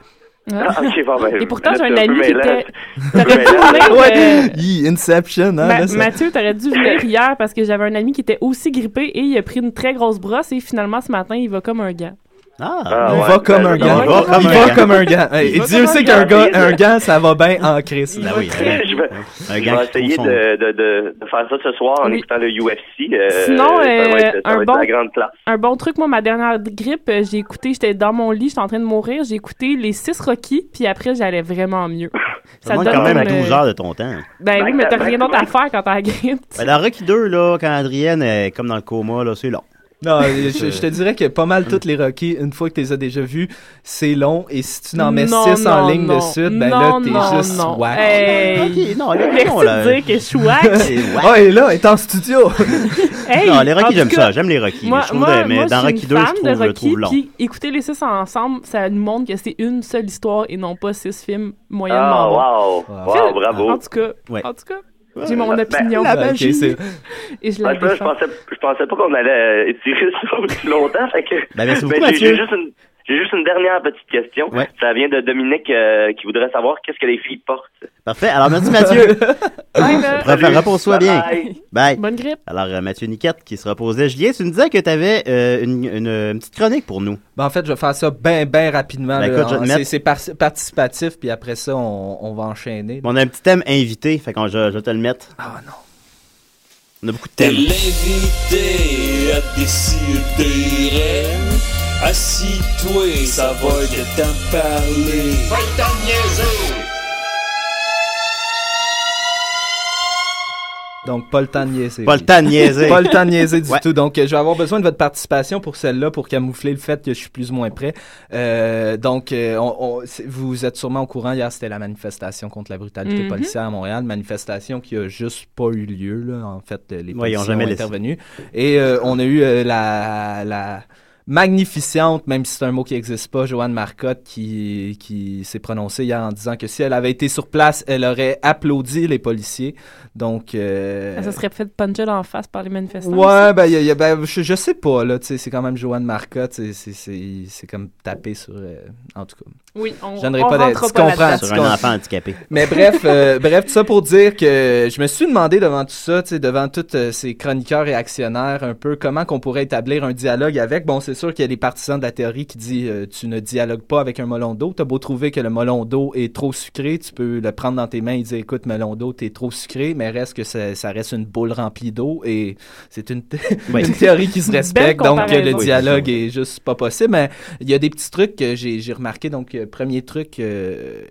Speaker 15: Ah, bon, ben,
Speaker 5: Et pourtant, j'ai un
Speaker 15: c'est un peu
Speaker 5: ami qui était. T'aurais dû venir,
Speaker 4: Ouais, Inception, hein,
Speaker 5: Ma-
Speaker 4: là, ça-
Speaker 5: Mathieu, t'aurais dû venir hier parce que j'avais un ami qui était aussi grippé et il a pris une très grosse brosse et finalement ce matin il va comme un gant.
Speaker 3: Ah,
Speaker 4: il va comme un
Speaker 3: Il
Speaker 4: gant.
Speaker 3: va comme
Speaker 4: Il
Speaker 3: un
Speaker 4: va comme un gant.
Speaker 15: Il
Speaker 4: Et
Speaker 15: va
Speaker 4: Dieu sait
Speaker 15: un
Speaker 4: qu'un
Speaker 15: gant.
Speaker 4: gars, un gant, ça va bien en Christ.
Speaker 3: Ben oui,
Speaker 15: je vais,
Speaker 3: Un
Speaker 15: je
Speaker 3: gant
Speaker 15: vais
Speaker 3: qui
Speaker 15: essayer de, de, de, de faire ça ce soir en écoutant le UFC. euh,
Speaker 5: Sinon,
Speaker 15: ça va
Speaker 5: euh,
Speaker 15: être, ça
Speaker 5: un
Speaker 15: va être
Speaker 5: bon-
Speaker 15: la grande classe.
Speaker 5: Un bon truc, moi, ma dernière grippe, euh, j'ai écouté, j'étais dans mon lit, j'étais en train de mourir, j'ai écouté les six Rocky, puis après, j'allais vraiment mieux.
Speaker 3: Ça demande quand
Speaker 5: donne
Speaker 3: même
Speaker 5: comme,
Speaker 3: 12
Speaker 5: euh,
Speaker 3: heures de ton temps.
Speaker 5: Ben oui, mais t'as rien d'autre à faire quand t'as la grippe.
Speaker 3: Ben, dans Rocky 2, là, quand Adrienne est comme dans le coma, là, c'est long.
Speaker 4: Non, je, je te dirais que pas mal toutes les Rocky, une fois que tu les as déjà vus, c'est long. Et si tu n'en mets
Speaker 5: Non,
Speaker 4: 6 en ligne
Speaker 5: non.
Speaker 4: de suite, ben
Speaker 5: Non,
Speaker 4: là, t'es
Speaker 5: non,
Speaker 4: juste
Speaker 5: non.
Speaker 4: whack.
Speaker 5: Hey.
Speaker 3: Ok, non, les Rocky,
Speaker 5: Merci
Speaker 3: on l'a-
Speaker 5: de dire que je suis whack.
Speaker 4: Ah, et là, elle est en studio.
Speaker 5: Hey,
Speaker 3: non, les Rocky, j'aime
Speaker 5: cas,
Speaker 3: ça. J'aime les Rocky.
Speaker 5: Moi,
Speaker 3: mais je trouve
Speaker 5: moi,
Speaker 3: de- mais
Speaker 5: moi,
Speaker 3: dans
Speaker 5: je
Speaker 3: Rocky
Speaker 5: une
Speaker 3: 2, je trouve, je
Speaker 5: Rocky,
Speaker 3: trouve long.
Speaker 5: Puis écouter les six ensemble, ça nous montre que c'est une seule histoire et non pas six films moyennement
Speaker 15: Ah. Wow, bravo.
Speaker 5: En tout cas,
Speaker 3: Ouais.
Speaker 5: en tout cas, j'ai mon
Speaker 15: Ben,
Speaker 5: opinion.
Speaker 15: la
Speaker 4: magie. c'est-
Speaker 5: Et je
Speaker 15: Ah,
Speaker 5: la
Speaker 15: je, pensais, je pensais pas qu'on allait étirer ça aussi longtemps. Fait que,
Speaker 3: Ben, merci beaucoup,
Speaker 15: Mais j'ai-
Speaker 3: Mathieu.
Speaker 15: j'ai juste une, j'ai juste une dernière petite question.
Speaker 3: Ouais.
Speaker 15: Ça vient de Dominique euh, qui voudrait savoir qu'est-ce que les filles portent.
Speaker 3: Parfait. Alors, merci, Mathieu. Repose-toi bien.
Speaker 15: Bye.
Speaker 3: Bye.
Speaker 5: Bonne grippe.
Speaker 3: Alors, euh, Mathieu Niquette qui se reposait. Julien, tu nous disais que tu avais une, une- une petite chronique pour nous.
Speaker 4: Ben, en fait, je vais faire ça bien, bien rapidement.
Speaker 3: Ben,
Speaker 4: C'est-
Speaker 3: mettre-
Speaker 4: C'est par- participatif, puis après ça, on, on va enchaîner.
Speaker 3: On a un petit thème invité, fait qu'on je, je vais te le mettre.
Speaker 4: Ah non.
Speaker 3: On a beaucoup de thèmes.
Speaker 8: l'invité à décider. Assis-toi, ça va que t'en parler. Va t'en niaiser!
Speaker 4: Donc, pas le temps de niaiser.
Speaker 3: Pas le temps de niaiser.
Speaker 4: pas le temps de niaiser du
Speaker 3: Ouais.
Speaker 4: tout. Donc, euh, je vais avoir besoin de votre participation pour celle-là, pour camoufler le fait que je suis plus ou moins prêt. Euh, donc, euh, on- vous êtes sûrement au courant, hier, c'était la manifestation contre la brutalité.
Speaker 5: Mhm.
Speaker 4: policière à Montréal. Manifestation qui a juste pas eu lieu, là. En fait, les
Speaker 3: Ouais, ont
Speaker 4: policiers
Speaker 3: jamais
Speaker 4: ont
Speaker 3: laissé.
Speaker 4: intervenu. Et euh, on a eu euh, la... la magnificente, même si c'est un mot qui n'existe pas, Joanne Marcotte qui, qui s'est prononcée hier en disant que si elle avait été sur place, elle aurait applaudi les policiers. Donc, euh,
Speaker 5: Ça serait fait puncher en face par les manifestants.
Speaker 4: Ouais, ben, y a- y a- ben, je, je sais pas, là, tu sais, c'est quand même Joanne Marcotte, c'est- c'est- c'est c'est comme taper sur... euh, en tout cas.
Speaker 5: Oui, on, on
Speaker 4: pas
Speaker 5: pas
Speaker 4: comprends.
Speaker 3: Sur
Speaker 4: tu
Speaker 3: un enfant handicapé.
Speaker 4: Mais bref, euh, bref, tout ça pour dire que je me suis demandé devant tout ça, tu sais, devant tous euh, ces chroniqueurs et actionnaires, un peu comment qu'on pourrait établir un dialogue avec. Bon, c'est sûr qu'il y a des partisans de la théorie qui disent euh, tu ne dialogues pas avec un melon d'eau. T'as beau trouver que le melon d'eau est trop sucré, tu peux le prendre dans tes mains et dire écoute, melon d'eau, t'es trop sucré, mais reste que ça, ça reste une boule remplie d'eau et c'est une,
Speaker 3: Oui.
Speaker 4: une théorie qui se respecte. Donc, euh, le dialogue
Speaker 3: Oui,
Speaker 4: est juste pas possible. Mais il y a des petits trucs que j'ai remarqué. Donc, euh, premier truc euh,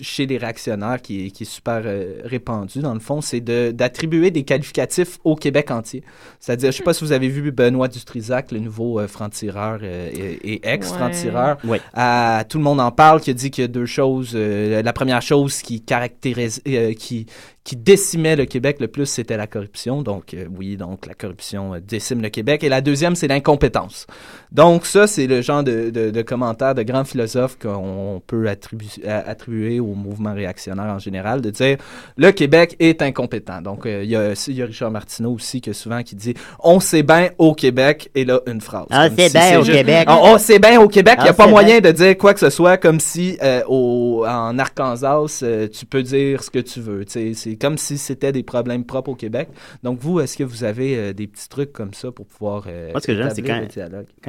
Speaker 4: chez les réactionnaires qui est, qui est super euh, répandu, dans le fond, c'est de- d'attribuer des qualificatifs au Québec entier. C'est-à-dire, je sais pas si vous avez vu Benoît Dutrisac, le nouveau euh, franc-tireur euh, et, et ex-franc-tireur.
Speaker 3: Ouais.
Speaker 4: À- tout le monde en parle, qui a dit qu'il y a deux choses. Euh, la première chose qui caractérise, euh, qui, qui décimait le Québec le plus, c'était la corruption. Donc, euh, oui, donc la corruption euh, décime le Québec. Et la deuxième, c'est l'incompétence. Donc, ça, c'est le genre de, de, de commentaires de grands philosophes qu'on peut attribu- à- attribuer au mouvement réactionnaire en général, de dire le Québec est incompétent. Donc, euh, il y, a, y a Richard Martineau aussi, que souvent, qui dit on sait bien au Québec, et là, une phrase.
Speaker 3: Ah, c'est
Speaker 4: si
Speaker 3: bien au
Speaker 4: juste-
Speaker 3: Québec.
Speaker 4: On, on sait bien au Québec, il n'y
Speaker 3: Ah,
Speaker 4: a pas
Speaker 3: c'est
Speaker 4: moyen de dire quoi que ce soit comme si euh, au, en Arkansas, euh, tu peux dire ce que tu veux. Tu sais, C'est comme si c'était des problèmes propres au Québec. Donc, vous, est-ce que vous avez euh, des petits trucs comme ça pour pouvoir. euh,
Speaker 3: Moi, ce que j'aime, c'est quand,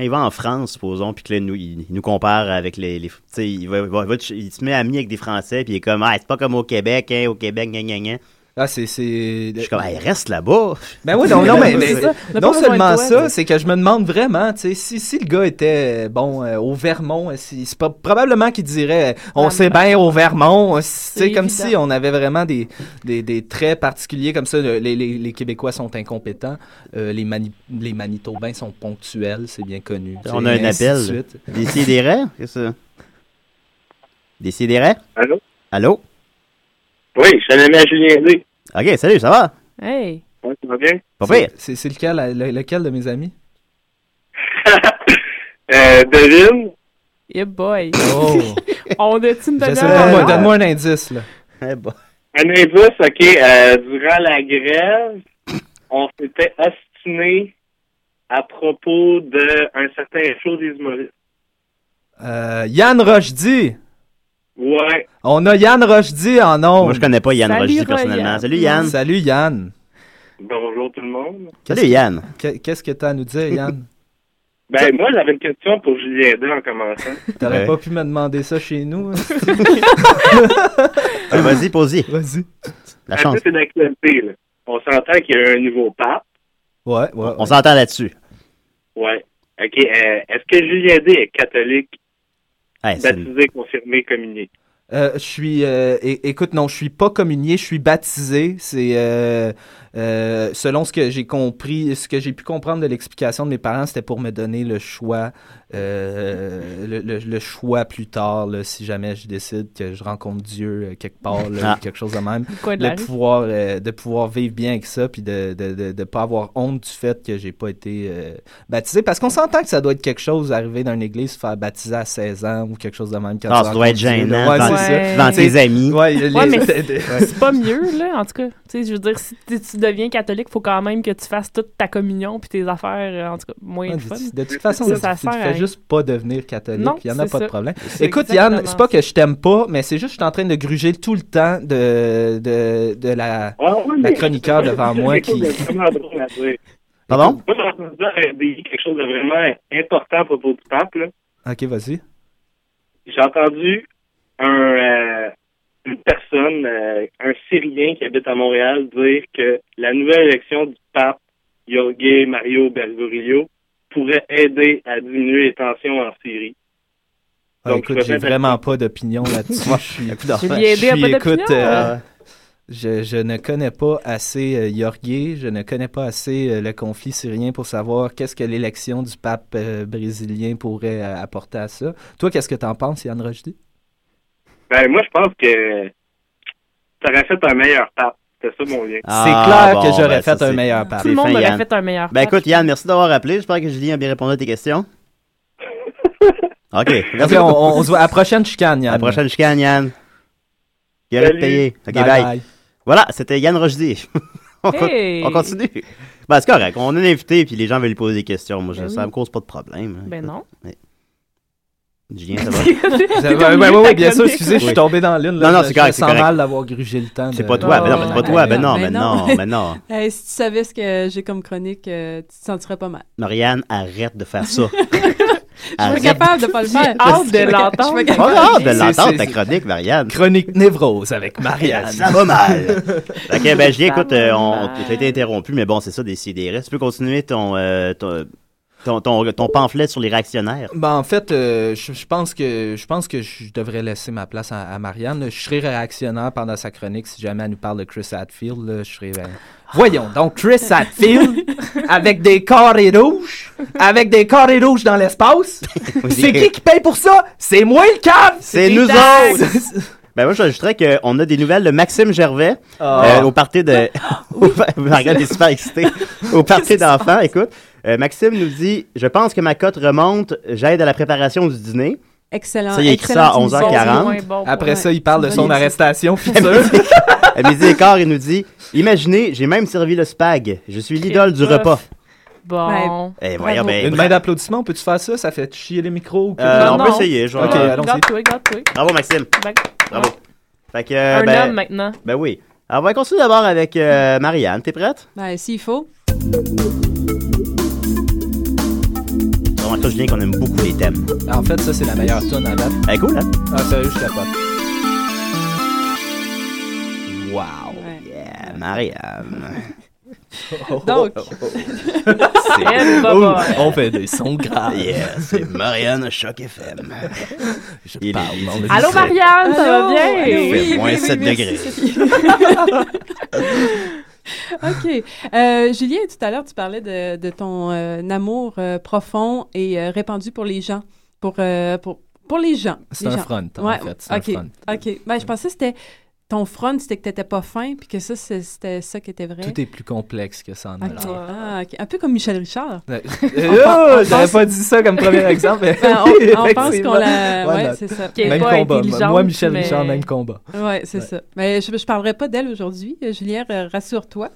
Speaker 3: il va en France, supposons, puis que là, nous, il, il nous compare avec les. les tu sais, il, va, il va- il va- il se met ami avec des Français, puis il est comme, ah, c'est pas comme au Québec, hein, au Québec, gna gna gna.
Speaker 4: Ah, c'est. c'est-
Speaker 3: Je suis comme, hey, reste là-bas.
Speaker 4: Ben oui, non, non, mais, non seulement
Speaker 5: toi,
Speaker 4: ça, c'est que je me demande vraiment, tu sais, si, si le gars était, bon, euh, au Vermont, si- c'est pas, probablement qu'il dirait, on
Speaker 5: Ah,
Speaker 4: sait bien au Vermont, tu
Speaker 5: C'est
Speaker 4: sais, comme
Speaker 5: évident.
Speaker 4: si on avait vraiment des, des, des traits particuliers comme ça. Le- Les, les, les Québécois sont incompétents, euh, les, Mani- les Manitobains sont ponctuels, c'est bien connu.
Speaker 3: On a un appel. Décidérez? Qu'est-ce que ça? Décidérez?
Speaker 16: Allô?
Speaker 3: Allô?
Speaker 16: Oui, je suis un ami à Julien D.
Speaker 3: Ok, salut, ça va?
Speaker 5: Hey!
Speaker 16: Ouais, ça va bien?
Speaker 3: Pas pire.
Speaker 4: C'est c'est lequel, le- lequel de mes amis?
Speaker 16: Euh, devine.
Speaker 5: Yeah boy!
Speaker 4: Oh!
Speaker 5: On a-tu une
Speaker 4: donne-moi un indice, là.
Speaker 3: Ben.
Speaker 16: Un indice, OK. euh, durant la grève, on s'était ostiné à propos d'un certain show des humoristes.
Speaker 4: Euh, Yann Rochdy!
Speaker 16: Ouais.
Speaker 4: On a Yann Rochdy en ondes.
Speaker 3: Moi, je connais pas Yann
Speaker 4: Salut,
Speaker 3: Rochdy
Speaker 4: Royan.
Speaker 3: personnellement. Salut Yann.
Speaker 4: Salut Yann.
Speaker 16: Bonjour tout le monde.
Speaker 3: Salut Yann.
Speaker 4: Qu'est- Qu'est-ce que tu as à nous dire, Yann?
Speaker 16: Ben, moi, j'avais une question pour Julien D en commençant.
Speaker 4: T'aurais
Speaker 3: Ouais.
Speaker 4: pas pu me demander ça chez nous? hein?
Speaker 3: Ah, Vas-y, pose-y.
Speaker 4: Vas-y.
Speaker 3: La chance.
Speaker 16: ça, c'est d'actualité, là. On s'entend qu'il y a un nouveau pape.
Speaker 4: Ouais, ouais.
Speaker 3: On s'entend là-dessus.
Speaker 16: Ouais. OK. euh, Est-ce que Julien D est catholique,
Speaker 3: Une-
Speaker 16: baptisé, confirmé, communié?
Speaker 4: Euh, je suis, euh, écoute, non, je suis pas communié, je suis baptisé. C'est euh, selon ce que j'ai compris, ce que j'ai pu comprendre de l'explication de mes parents, c'était pour me donner le choix, euh, le, le- le choix plus tard, là, si jamais je décide que je rencontre Dieu euh, quelque part, là,
Speaker 3: Ah.
Speaker 4: ou quelque chose de même,
Speaker 5: de
Speaker 4: pouvoir, euh, de pouvoir vivre bien avec ça, puis de de, de, de pas avoir honte du fait que j'ai pas été euh, baptisé, parce qu'on s'entend que ça doit être quelque chose arriver dans une église, se faire baptiser à 16 ans ou quelque chose de même. quand
Speaker 3: Ah,
Speaker 4: tu
Speaker 3: ça doit être gênant
Speaker 4: Ouais,
Speaker 3: devant tes
Speaker 4: T'sais,
Speaker 3: amis.
Speaker 4: Ouais, les-
Speaker 5: Ouais, mais
Speaker 4: ouais.
Speaker 5: c'est pas mieux, là, en tout cas. Tu sais, je veux dire, si tu deviens catholique, faut quand même que tu fasses toute ta communion puis tes affaires, en tout cas, moyen
Speaker 4: Ouais,
Speaker 5: de fun.
Speaker 4: de, toute façon,
Speaker 5: ça, ça
Speaker 4: tu
Speaker 5: sert à
Speaker 4: fais
Speaker 5: rien.
Speaker 4: Juste pas devenir catholique.
Speaker 5: Non,
Speaker 4: Il n'y en a pas de problème. Écoute, Yann, c'est pas que je t'aime pas, mais c'est juste que je suis en train de gruger tout le temps de, de, de la,
Speaker 16: Ah,
Speaker 4: la chroniqueur devant moi qui.
Speaker 3: Pardon?
Speaker 16: Moi, j'ai entendu à RDI quelque chose de vraiment important à propos du pape, là.
Speaker 4: Ok, vas-y.
Speaker 16: J'ai entendu un, euh, une personne, euh, un Syrien qui habite à Montréal, dire que la nouvelle élection du pape Jorge Mario Bergoglio pourrait aider à diminuer les tensions en Syrie.
Speaker 4: Ah,
Speaker 16: Donc,
Speaker 4: écoute,
Speaker 16: je
Speaker 4: j'ai vraiment pas d'opinion là-dessus. Je suis,
Speaker 5: Julien Aidé
Speaker 4: je
Speaker 5: a
Speaker 4: suis-
Speaker 5: pas
Speaker 4: écoute,
Speaker 5: d'opinion?
Speaker 4: euh, je, je ne connais pas assez euh, Jorge, je ne connais pas assez euh, le conflit syrien pour savoir qu'est-ce que l'élection du pape euh, brésilien pourrait euh, apporter à ça. Toi, qu'est-ce que t'en penses, Yann Rochdy?
Speaker 16: Ben, moi, je pense que ça aurait fait un meilleur pape. C'est ça mon lien.
Speaker 3: Ah,
Speaker 4: C'est clair
Speaker 3: bon,
Speaker 4: que j'aurais
Speaker 3: ben,
Speaker 4: fait un meilleur pape.
Speaker 5: Tout le
Speaker 3: C'est
Speaker 5: monde
Speaker 3: fin,
Speaker 5: aurait fait un meilleur
Speaker 3: Ben écoute, Yann, merci d'avoir appelé. J'espère que Julien a bien répondu à tes questions. OK. Merci
Speaker 4: on,
Speaker 3: beaucoup.
Speaker 4: on- on se voit à la prochaine chicane, Yann.
Speaker 3: À la prochaine chicane, Yann. Il
Speaker 16: Salut.
Speaker 3: payer. OK,
Speaker 4: Bye
Speaker 3: bye.
Speaker 4: bye.
Speaker 3: Voilà, c'était Yann Rochdy. on, con-
Speaker 5: Hey.
Speaker 3: on continue. Ben, c'est correct. On a un invité, puis les gens veulent lui poser des questions. Moi, je-
Speaker 5: Ben
Speaker 3: ça
Speaker 5: oui.
Speaker 3: me cause pas de problème. hein.
Speaker 5: Ben non.
Speaker 3: Julien, ça va?
Speaker 4: Vous avez- ouais, ouais, ouais, bien sûr, excusez, je suis tombé dans l'une.
Speaker 3: Non, non, c'est correct,
Speaker 4: Je
Speaker 3: c'est
Speaker 4: sens mal d'avoir grugé le temps.
Speaker 3: C'est
Speaker 4: de-
Speaker 3: pas toi. Ben non, c'est pas toi. Ben non,
Speaker 7: ben
Speaker 3: ben
Speaker 7: non.
Speaker 3: ben non.
Speaker 7: Si tu savais ce que j'ai comme chronique, euh, tu te sentirais pas mal.
Speaker 3: Marianne, arrête de faire ça.
Speaker 7: Je suis capable de pas le faire.
Speaker 5: hâte de l'entendre.
Speaker 3: Hâte de l'entendre, ta chronique, Marianne.
Speaker 4: Chronique névrose avec Marianne.
Speaker 3: Ça va mal. ok, ben, Julien,
Speaker 5: Ça
Speaker 3: écoute,
Speaker 5: va
Speaker 3: euh, on, as été interrompu, mais bon, c'est ça, des CDR. Tu peux continuer ton, euh, ton, ton, ton, ton pamphlet sur les réactionnaires?
Speaker 4: Ben, en fait, euh, je, je pense que je pense que je devrais laisser ma place à, à Marianne. Je serai réactionnaire pendant sa chronique si jamais elle nous parle de Chris Hadfield. là, je serai. ben, Voyons donc, Chris Hadfield avec des carrés rouges, avec des carrés rouges dans l'espace. C'est qui qui paye pour ça? C'est moi le câble.
Speaker 3: C'est nous autres! Ben moi, j'ajouterais qu'on a des nouvelles de Maxime Gervais
Speaker 4: Ah.
Speaker 3: euh, au party de... au pa- Marianne est super excitée. Au party d'enfants, écoute. Euh, Maxime nous dit « Je pense que ma cote remonte. J'aide à la préparation du dîner.
Speaker 7: Excellent.
Speaker 3: Ça, il écrit ça à
Speaker 7: excellente
Speaker 3: 11h40.
Speaker 5: Moins bon pour-
Speaker 4: Après
Speaker 7: Ouais,
Speaker 4: ça, il parle de son arrestation future.
Speaker 3: À midi et quart, il nous dit « Imaginez, j'ai même servi le spag. Je suis l'idole du repas.
Speaker 5: Bon.
Speaker 3: Eh, voyons, ben,
Speaker 4: Une main d'applaudissement, peux-tu faire ça? Ça fait chier les micros.
Speaker 3: Euh, on
Speaker 5: Non.
Speaker 3: peut essayer. Je
Speaker 4: Ok, allons-y.
Speaker 3: Bravo, Maxime.
Speaker 5: Ben,
Speaker 3: Bravo. Fait que, euh,
Speaker 5: Un
Speaker 3: ben,
Speaker 5: homme maintenant.
Speaker 3: ben oui. Alors, on va continuer d'abord avec euh, Marianne. T'es prête?
Speaker 7: Ben, s'il faut.
Speaker 3: Vraiment, toi, Julien, qu'on aime beaucoup les thèmes.
Speaker 4: En fait, ça, c'est la meilleure tune à date.
Speaker 3: Ben, cool, hein?
Speaker 4: Ah, sérieux, je capote. Wow.
Speaker 7: Ouais.
Speaker 3: Yeah, Marianne.
Speaker 7: Donc,
Speaker 5: Elle va
Speaker 4: Oh,
Speaker 5: pas.
Speaker 4: on fait des sons graves.
Speaker 3: Yeah, c'est Marianne Choc FM.
Speaker 4: Je
Speaker 3: Il est-
Speaker 4: parle le
Speaker 5: Allô,
Speaker 3: c'est-
Speaker 5: Marianne, ça va bien?
Speaker 3: Fait
Speaker 7: oui,
Speaker 3: moins
Speaker 7: oui,
Speaker 3: 7
Speaker 7: oui,
Speaker 3: degrés.
Speaker 7: OK. Euh, Julien, tout à l'heure, tu parlais de, de ton euh, amour euh, profond et euh, répandu pour les gens. Pour, pour, pour les gens.
Speaker 4: C'est un
Speaker 7: gens.
Speaker 4: front, en
Speaker 7: Ouais,
Speaker 4: fait. C'est un
Speaker 7: OK.
Speaker 4: front.
Speaker 7: OK. Ben, je pensais que c'était ton front, c'était que t'étais pas fin, puis que ça, c'était ça qui était vrai.
Speaker 4: Tout est plus complexe que ça en a
Speaker 7: Ok.
Speaker 4: l'air.
Speaker 7: Ah, ok. Un peu comme Michel Richard.
Speaker 4: Euh, oh,
Speaker 7: on
Speaker 4: J'avais
Speaker 7: pense-
Speaker 4: pas dit ça comme premier exemple. mais
Speaker 7: Ben, on- on pense
Speaker 4: effectivement.
Speaker 7: qu'on la- ouais, c'est ça.
Speaker 4: Même combat. Moi, Michel
Speaker 5: mais-
Speaker 4: Richard, même combat.
Speaker 7: Ouais, c'est
Speaker 4: Ouais.
Speaker 7: ça. Mais je, je parlerai pas d'elle aujourd'hui, euh, Julien, euh, rassure-toi.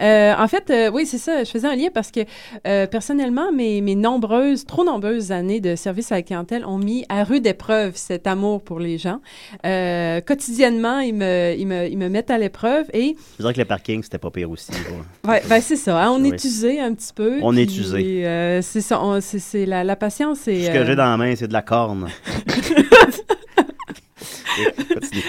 Speaker 7: Euh, en fait, euh, oui, c'est ça. Je faisais un lien parce que euh, personnellement, mes, mes nombreuses, trop nombreuses années de service à la clientèle ont mis à rude épreuve cet amour pour les gens. Euh, quotidiennement, ils me, ils, me, ils me mettent à l'épreuve et
Speaker 3: Je dirais que le parking, c'était pas pire aussi. ouais.
Speaker 7: Ouais, ben c'est ça. hein, on
Speaker 3: Oui.
Speaker 7: est usé un petit peu.
Speaker 3: On est
Speaker 7: puis,
Speaker 3: usé.
Speaker 7: euh, c'est ça. on- c'est, c'est la, la patience. C'est,
Speaker 3: Ce que
Speaker 7: euh,
Speaker 3: j'ai dans la main, c'est de la corne.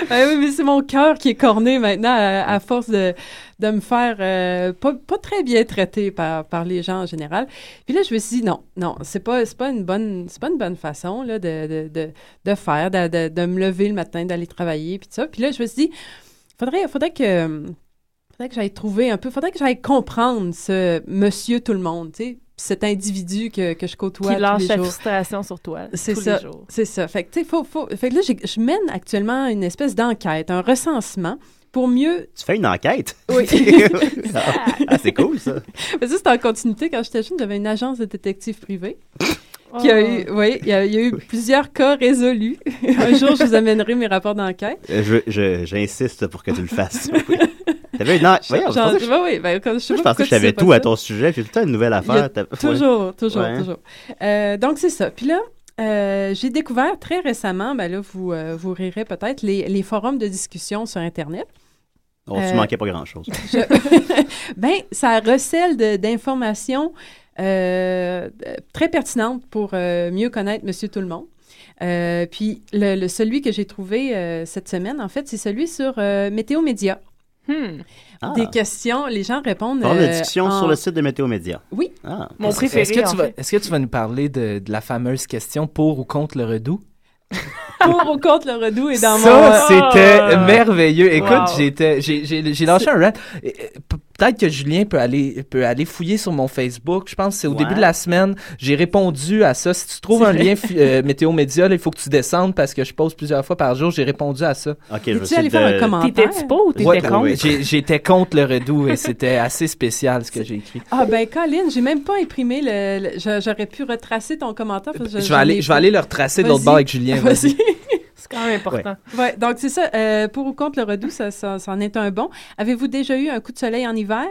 Speaker 7: Ben oui, mais c'est mon cœur qui est corné maintenant à, force de, de me faire euh, pas, pas très bien traité par, par les gens en général. Puis là, je me suis dit non, non, c'est pas, pas une bonne pas une bonne façon là, de, de, de, de faire, de, de me lever le matin, d'aller travailler, puis tout ça. Puis là, je me suis dit, faudrait, faudrait que faudrait que j'aille trouver un peu, faudrait que j'aille comprendre ce monsieur tout le monde, tu sais, cet individu que, que je côtoie
Speaker 5: Qui lâche
Speaker 7: tous les jours.
Speaker 5: frustration sur toi
Speaker 7: C'est
Speaker 5: tous
Speaker 7: ça.
Speaker 5: les jours.
Speaker 7: C'est ça. Fait que, tu sais, faut, faut... fait que là, je mène actuellement une espèce d'enquête, un recensement pour mieux.
Speaker 3: Tu fais une enquête?
Speaker 7: Oui.
Speaker 3: ah, ah, c'est cool, ça.
Speaker 7: Mais ça, c'est en continuité. Quand j'étais jeune, j'avais une agence de détective privé. Qui a eu, oui, il y, a il y a eu plusieurs cas résolus. un jour, je vous amènerai mes rapports d'enquête.
Speaker 3: Euh, je- je- J'insiste pour que tu le fasses. Oui. T'avais une Voyons, je
Speaker 7: Genre- ouais, ben, je sais
Speaker 3: je pensais que tout à ton sujet, puis tout le temps une nouvelle affaire.
Speaker 7: Toujours,
Speaker 3: ouais.
Speaker 7: toujours,
Speaker 3: Ouais.
Speaker 7: toujours. Euh, donc, c'est ça. Puis là, euh, j'ai découvert très récemment, ben là, vous, euh, vous rirez peut-être, les, les forums de discussion sur Internet.
Speaker 3: Oh, tu manquais pas grand-chose.
Speaker 7: je- ben, ça recèle d'informations très pertinentes pour mieux connaître Monsieur Tout-le-Monde. Euh, puis le, le- celui que j'ai trouvé euh, cette semaine, en fait, c'est celui sur euh, Météo Média.
Speaker 3: Ah.
Speaker 7: Des questions, les gens répondent.
Speaker 3: Forum de
Speaker 7: euh,
Speaker 3: discussion
Speaker 7: en-
Speaker 3: sur le site de Météo Média.
Speaker 7: Oui.
Speaker 3: Ah.
Speaker 5: Mon
Speaker 4: Est-ce-
Speaker 5: préféré,
Speaker 4: Est-ce que, tu vas, est-ce que tu vas nous parler de, de la fameuse question pour ou contre le redout?
Speaker 7: Pour ou contre le redout et dans
Speaker 4: ça,
Speaker 7: mon...
Speaker 4: c'était
Speaker 5: Ah!
Speaker 4: merveilleux. Écoute,
Speaker 5: Wow.
Speaker 4: j'étais, j'ai, j'ai, j'ai lâché un rant. Euh, Peut-être que Julien peut aller, peut aller fouiller sur mon Facebook. Je pense que c'est au
Speaker 3: Ouais.
Speaker 4: début de la semaine. J'ai répondu à ça. Si tu trouves un lien euh, Météo Média, là, il faut que tu descendes parce que je pose plusieurs fois par jour. J'ai répondu à ça.
Speaker 3: Ok, je vais
Speaker 7: allé faire un commentaire?
Speaker 5: T'étais-tu pas ou t'étais
Speaker 4: Ouais,
Speaker 5: contre?
Speaker 4: j'étais contre le redout et c'était assez spécial ce que j'ai écrit.
Speaker 7: Ah ben Colin, j'ai même pas imprimé le... le- j'a- J'aurais pu retracer ton commentaire. parce que
Speaker 4: Je vais aller, je vais aller le retracer de l'autre bord avec Julien.
Speaker 7: Vas-y.
Speaker 5: C'est quand même important.
Speaker 7: Ouais, donc c'est ça. euh, pour ou contre le redout, ça, ça, ça en est un bon. Avez-vous déjà eu un coup de soleil en hiver?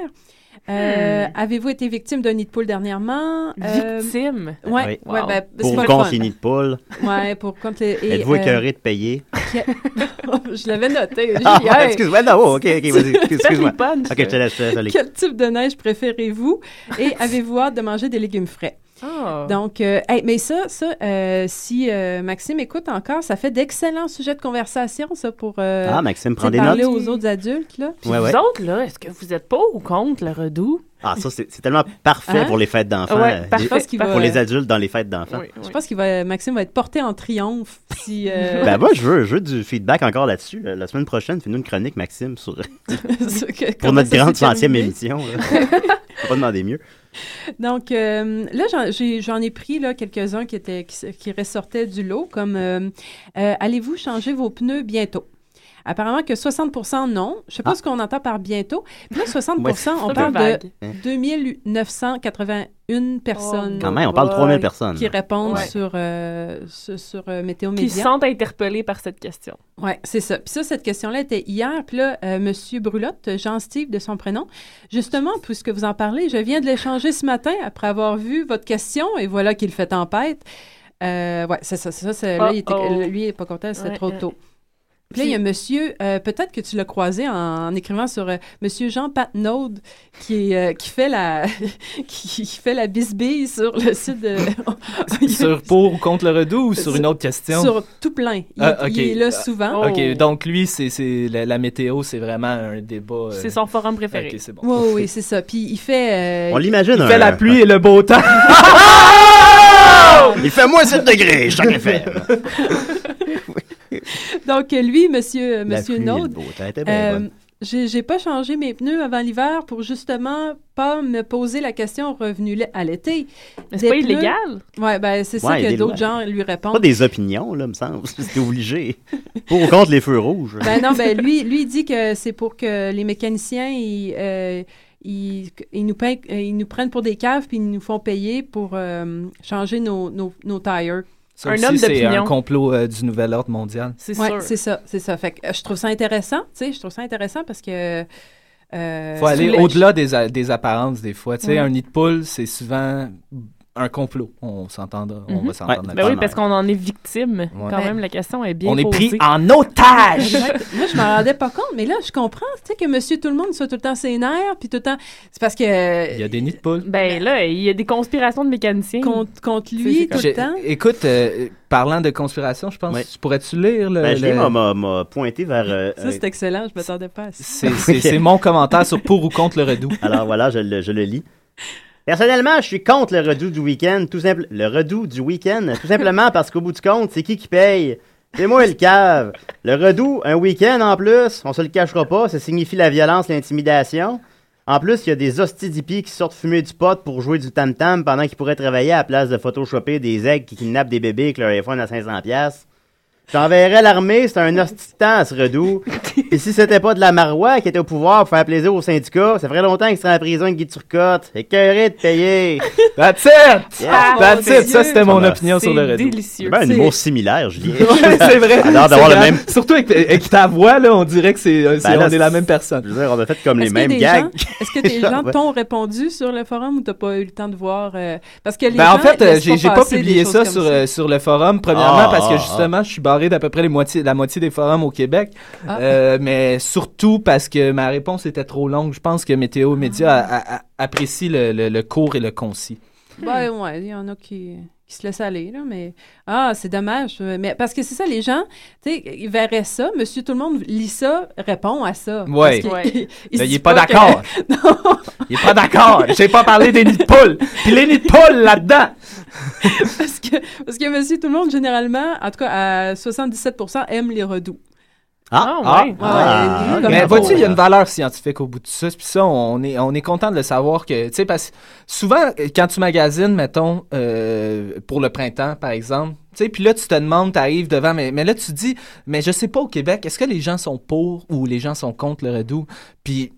Speaker 7: Euh,
Speaker 5: Hmm.
Speaker 7: Avez-vous été victime d'un nid de poule dernièrement? Euh,
Speaker 5: Victime?
Speaker 7: Ouais,
Speaker 3: Oui.
Speaker 7: ouais,
Speaker 5: Wow.
Speaker 7: ben,
Speaker 3: Pour
Speaker 7: pas le
Speaker 3: contre les nids de poule.
Speaker 7: Ouais, pour contre les.
Speaker 3: Êtes-vous
Speaker 7: euh,
Speaker 3: écœuré de payer?
Speaker 7: Je l'avais noté.
Speaker 3: Ah,
Speaker 7: Julien.
Speaker 3: excuse-moi, non, oh, ok, ok, vas-y, excuse-moi. Ok, je te laisse, je te laisse aller.
Speaker 7: Quel type de neige préférez-vous? Et avez-vous hâte de manger des légumes frais?
Speaker 5: Ah.
Speaker 7: Donc, euh, hey, mais ça, ça euh, si euh, Maxime écoute encore, ça fait d'excellents sujets de conversation, ça, pour euh,
Speaker 3: Ah, Maxime, des
Speaker 7: parler
Speaker 3: notes.
Speaker 7: aux autres adultes, là.
Speaker 5: Puis
Speaker 3: Ouais,
Speaker 5: vous
Speaker 3: ouais.
Speaker 5: autres, là, est-ce que vous êtes pas ou contre le redout?
Speaker 3: Ah, ça, c'est c'est tellement parfait
Speaker 7: Hein?
Speaker 3: pour les fêtes d'enfants.
Speaker 5: Ouais,
Speaker 3: euh,
Speaker 5: parfait,
Speaker 3: les-
Speaker 7: pense qu'il va-
Speaker 3: Pour les adultes dans les fêtes d'enfants.
Speaker 5: Oui,
Speaker 7: Je pense qu'il va, Maxime va être porté en triomphe si. euh,
Speaker 3: Ben moi, je veux, je veux du feedback encore là-dessus. La semaine prochaine, fais-nous une chronique, Maxime, sur,
Speaker 7: que-
Speaker 3: pour notre grande centième émission. là. Faut pas demander mieux.
Speaker 7: Donc, euh, là, j'en- ai, pris là, quelques-uns qui, qui ressortaient du lot, comme euh, euh, Allez-vous changer vos pneus bientôt? Apparemment que 60% non. Je sais pas
Speaker 3: Ah.
Speaker 7: ce qu'on entend par bientôt. Puis là, 60
Speaker 3: Ouais,
Speaker 7: on
Speaker 5: c'est un
Speaker 7: parle
Speaker 5: peu vague.
Speaker 7: de
Speaker 3: Hein.
Speaker 7: 2981 personnes
Speaker 3: Quand même, on parle de 3000
Speaker 5: boy.
Speaker 3: personnes.
Speaker 7: qui répondent
Speaker 5: Ouais.
Speaker 7: sur, euh, sur, sur, euh, Météo
Speaker 5: Qui se
Speaker 7: Média.
Speaker 5: sentent interpellés par cette question.
Speaker 7: Oui, c'est ça. Puis ça, cette question-là était hier. Puis là, euh, Monsieur Brulotte, Jean-Steve de son prénom, justement, puisque vous en parlez, je viens de l'échanger ce matin après avoir vu votre question et voilà qu'il fait tempête. Euh, ouais, c'est ça. c'est ça c'est- là, il était- lui, il n'est pas content, c'était
Speaker 5: Ouais,
Speaker 7: trop
Speaker 5: ouais.
Speaker 7: tôt. Puis là, il y a monsieur, euh, peut-être que tu l'as croisé en, en écrivant sur euh, monsieur Jean Patnaud, qui, est, euh, qui fait la qui, qui fait la bisbille sur le site de...
Speaker 4: sur pour ou contre le redout ou sur une autre question?
Speaker 7: Sur tout plein. Il,
Speaker 4: Ah,
Speaker 7: est là souvent.
Speaker 4: Ok, donc lui, c'est, c'est la, la météo, c'est vraiment un débat. euh,
Speaker 5: C'est son forum préféré.
Speaker 4: Ok, c'est bon.
Speaker 7: Oui, oui, c'est ça. Puis il fait... euh,
Speaker 3: On l'imagine.
Speaker 4: Il
Speaker 3: un-
Speaker 4: fait la pluie et le beau temps.
Speaker 3: Il fait moins 7 degrés, chaque effet.
Speaker 7: Donc, lui, monsieur, monsieur Naud, euh, j'ai j'ai pas changé mes pneus avant l'hiver pour justement pas me poser la question revenu à l'été.
Speaker 5: Mais c'est
Speaker 7: Des
Speaker 5: pas
Speaker 7: pneus-
Speaker 5: illégal?
Speaker 7: Ouais, ben c'est ça
Speaker 3: Ouais,
Speaker 7: que d'autres
Speaker 3: lois.
Speaker 7: gens lui répondent.
Speaker 3: Pas des opinions, là, me semble. C'était obligé. Pour ou contre les feux rouges.
Speaker 7: Ben non, ben lui, lui il dit que c'est pour que les mécaniciens, ils, euh, ils, ils nous, payent- ils nous prennent pour des caves puis ils nous font payer pour euh, changer nos, nos, nos tires.
Speaker 4: Ça aussi, c'est un complot euh, du nouvel ordre mondial.
Speaker 7: Ouais, c'est ça, c'est ça. Fait que euh, je trouve ça intéressant, tu sais, je trouve ça intéressant parce que... Euh,
Speaker 4: faut aller au-delà des, apparences des fois. Tu sais, un nid de poule, c'est souvent un complot. On s'entendra, on va
Speaker 5: Mhm.
Speaker 4: s'entendre
Speaker 5: Ben
Speaker 4: là-dessus.
Speaker 5: oui, parce qu'on en est victime. Quand
Speaker 4: Ouais.
Speaker 5: même, la question est bien
Speaker 4: On est pris en otage!
Speaker 7: Moi, je m'en rendais pas compte, mais là, je comprends, tu sais, que monsieur tout le monde soit tout le temps nerfs, puis tout le temps... C'est parce que...
Speaker 4: Il y a des nids de poules.
Speaker 5: Ben là, il y a des conspirations de mécaniciens.
Speaker 7: Contre, contre lui, tout le temps.
Speaker 4: Écoute, euh, parlant de conspiration, je pense,
Speaker 3: Ouais.
Speaker 4: pourrais-tu lire le...
Speaker 3: Ben, Julien
Speaker 4: le-
Speaker 3: m'a- m'a m'a pointé vers. euh,
Speaker 7: Ça, c'est excellent, je m'attendais pas à ça.
Speaker 4: C'est mon commentaire sur pour ou contre le redout.
Speaker 3: Alors voilà, je le, je le lis. Personnellement, je suis contre le redout du week-end, tout simple. Le redout du week-end, tout simplement parce qu'au bout du compte, c'est qui qui paye? C'est moi le cave. Le redout, un week-end en plus, on se le cachera pas, ça signifie la violence, l'intimidation. En plus, il y a des hosties d'hippies qui sortent fumer du pot pour jouer du tam-tam pendant qu'ils pourraient travailler à la place de photoshopper des aigles qui kidnappent des bébés avec leur iPhone à 500$. J'enverrais l'armée, c'est un temps, ce redout. Et si c'était pas de la Marois qui était au pouvoir pour faire plaisir aux syndicats, ça ferait longtemps qu'il serait en prison avec Guy Turcotte. Écœuré de payer.
Speaker 4: That's it!
Speaker 3: Yeah.
Speaker 4: That's it! Ça, c'était mon
Speaker 3: Ah,
Speaker 4: opinion sur le redout.
Speaker 3: C'est ben un humour similaire, Julien.
Speaker 4: Ouais, c'est vrai.
Speaker 3: Alors d'avoir le même.
Speaker 4: Surtout avec, avec ta voix, là, on dirait que c'est, euh, c'est-
Speaker 3: Ben là,
Speaker 4: on est la même personne.
Speaker 3: Je veux dire, on a fait comme les mêmes gags.
Speaker 7: gens- Est-ce que des gens t'ont répondu sur le forum ou t'as pas eu le temps de voir? euh, parce que les
Speaker 4: Ben, en
Speaker 7: gens
Speaker 4: fait, euh, j'ai pas publié ça sur, sur le forum, premièrement
Speaker 3: Ah,
Speaker 4: parce que
Speaker 3: ah,
Speaker 4: justement, je suis barré d'à peu près les moitiés, la moitié des forums au Québec,
Speaker 7: Ah.
Speaker 4: Euh, mais surtout parce que ma réponse était trop longue. Je pense que Météo Média a- a- a- apprécie le, le- le court et le concis.
Speaker 7: Ben ouais, il y en a qui, qui se laissent aller, là, mais... Ah, c'est dommage. euh, Mais parce que c'est ça, les gens, tu sais, ils verraient ça, monsieur tout le monde lit ça, répond à ça. Qu'il-
Speaker 4: Ouais.
Speaker 7: il se
Speaker 4: Ben, il est pas
Speaker 7: que-
Speaker 4: d'accord.
Speaker 7: non.
Speaker 4: Il est pas d'accord. J'ai pas parlé des nids de poules. Puis les nids de poules là-dedans.
Speaker 7: parce, que, parce que monsieur tout le monde, généralement, en tout cas, à 77%, aime les redouts.
Speaker 3: Ah,
Speaker 4: Ah,
Speaker 7: ouais.
Speaker 4: ah,
Speaker 7: Ouais, comme
Speaker 4: mais vois-tu, il y a une valeur scientifique au bout de ça. Puis ça, on est, on est content de le savoir que, tu sais, parce que souvent, quand tu magasines, mettons, euh, pour le printemps, par exemple, tu sais, puis là, tu te demandes, tu arrives devant, mais, mais là, tu te dis, mais je sais pas au Québec, est-ce que les gens sont pour ou les gens sont contre le redout? Puis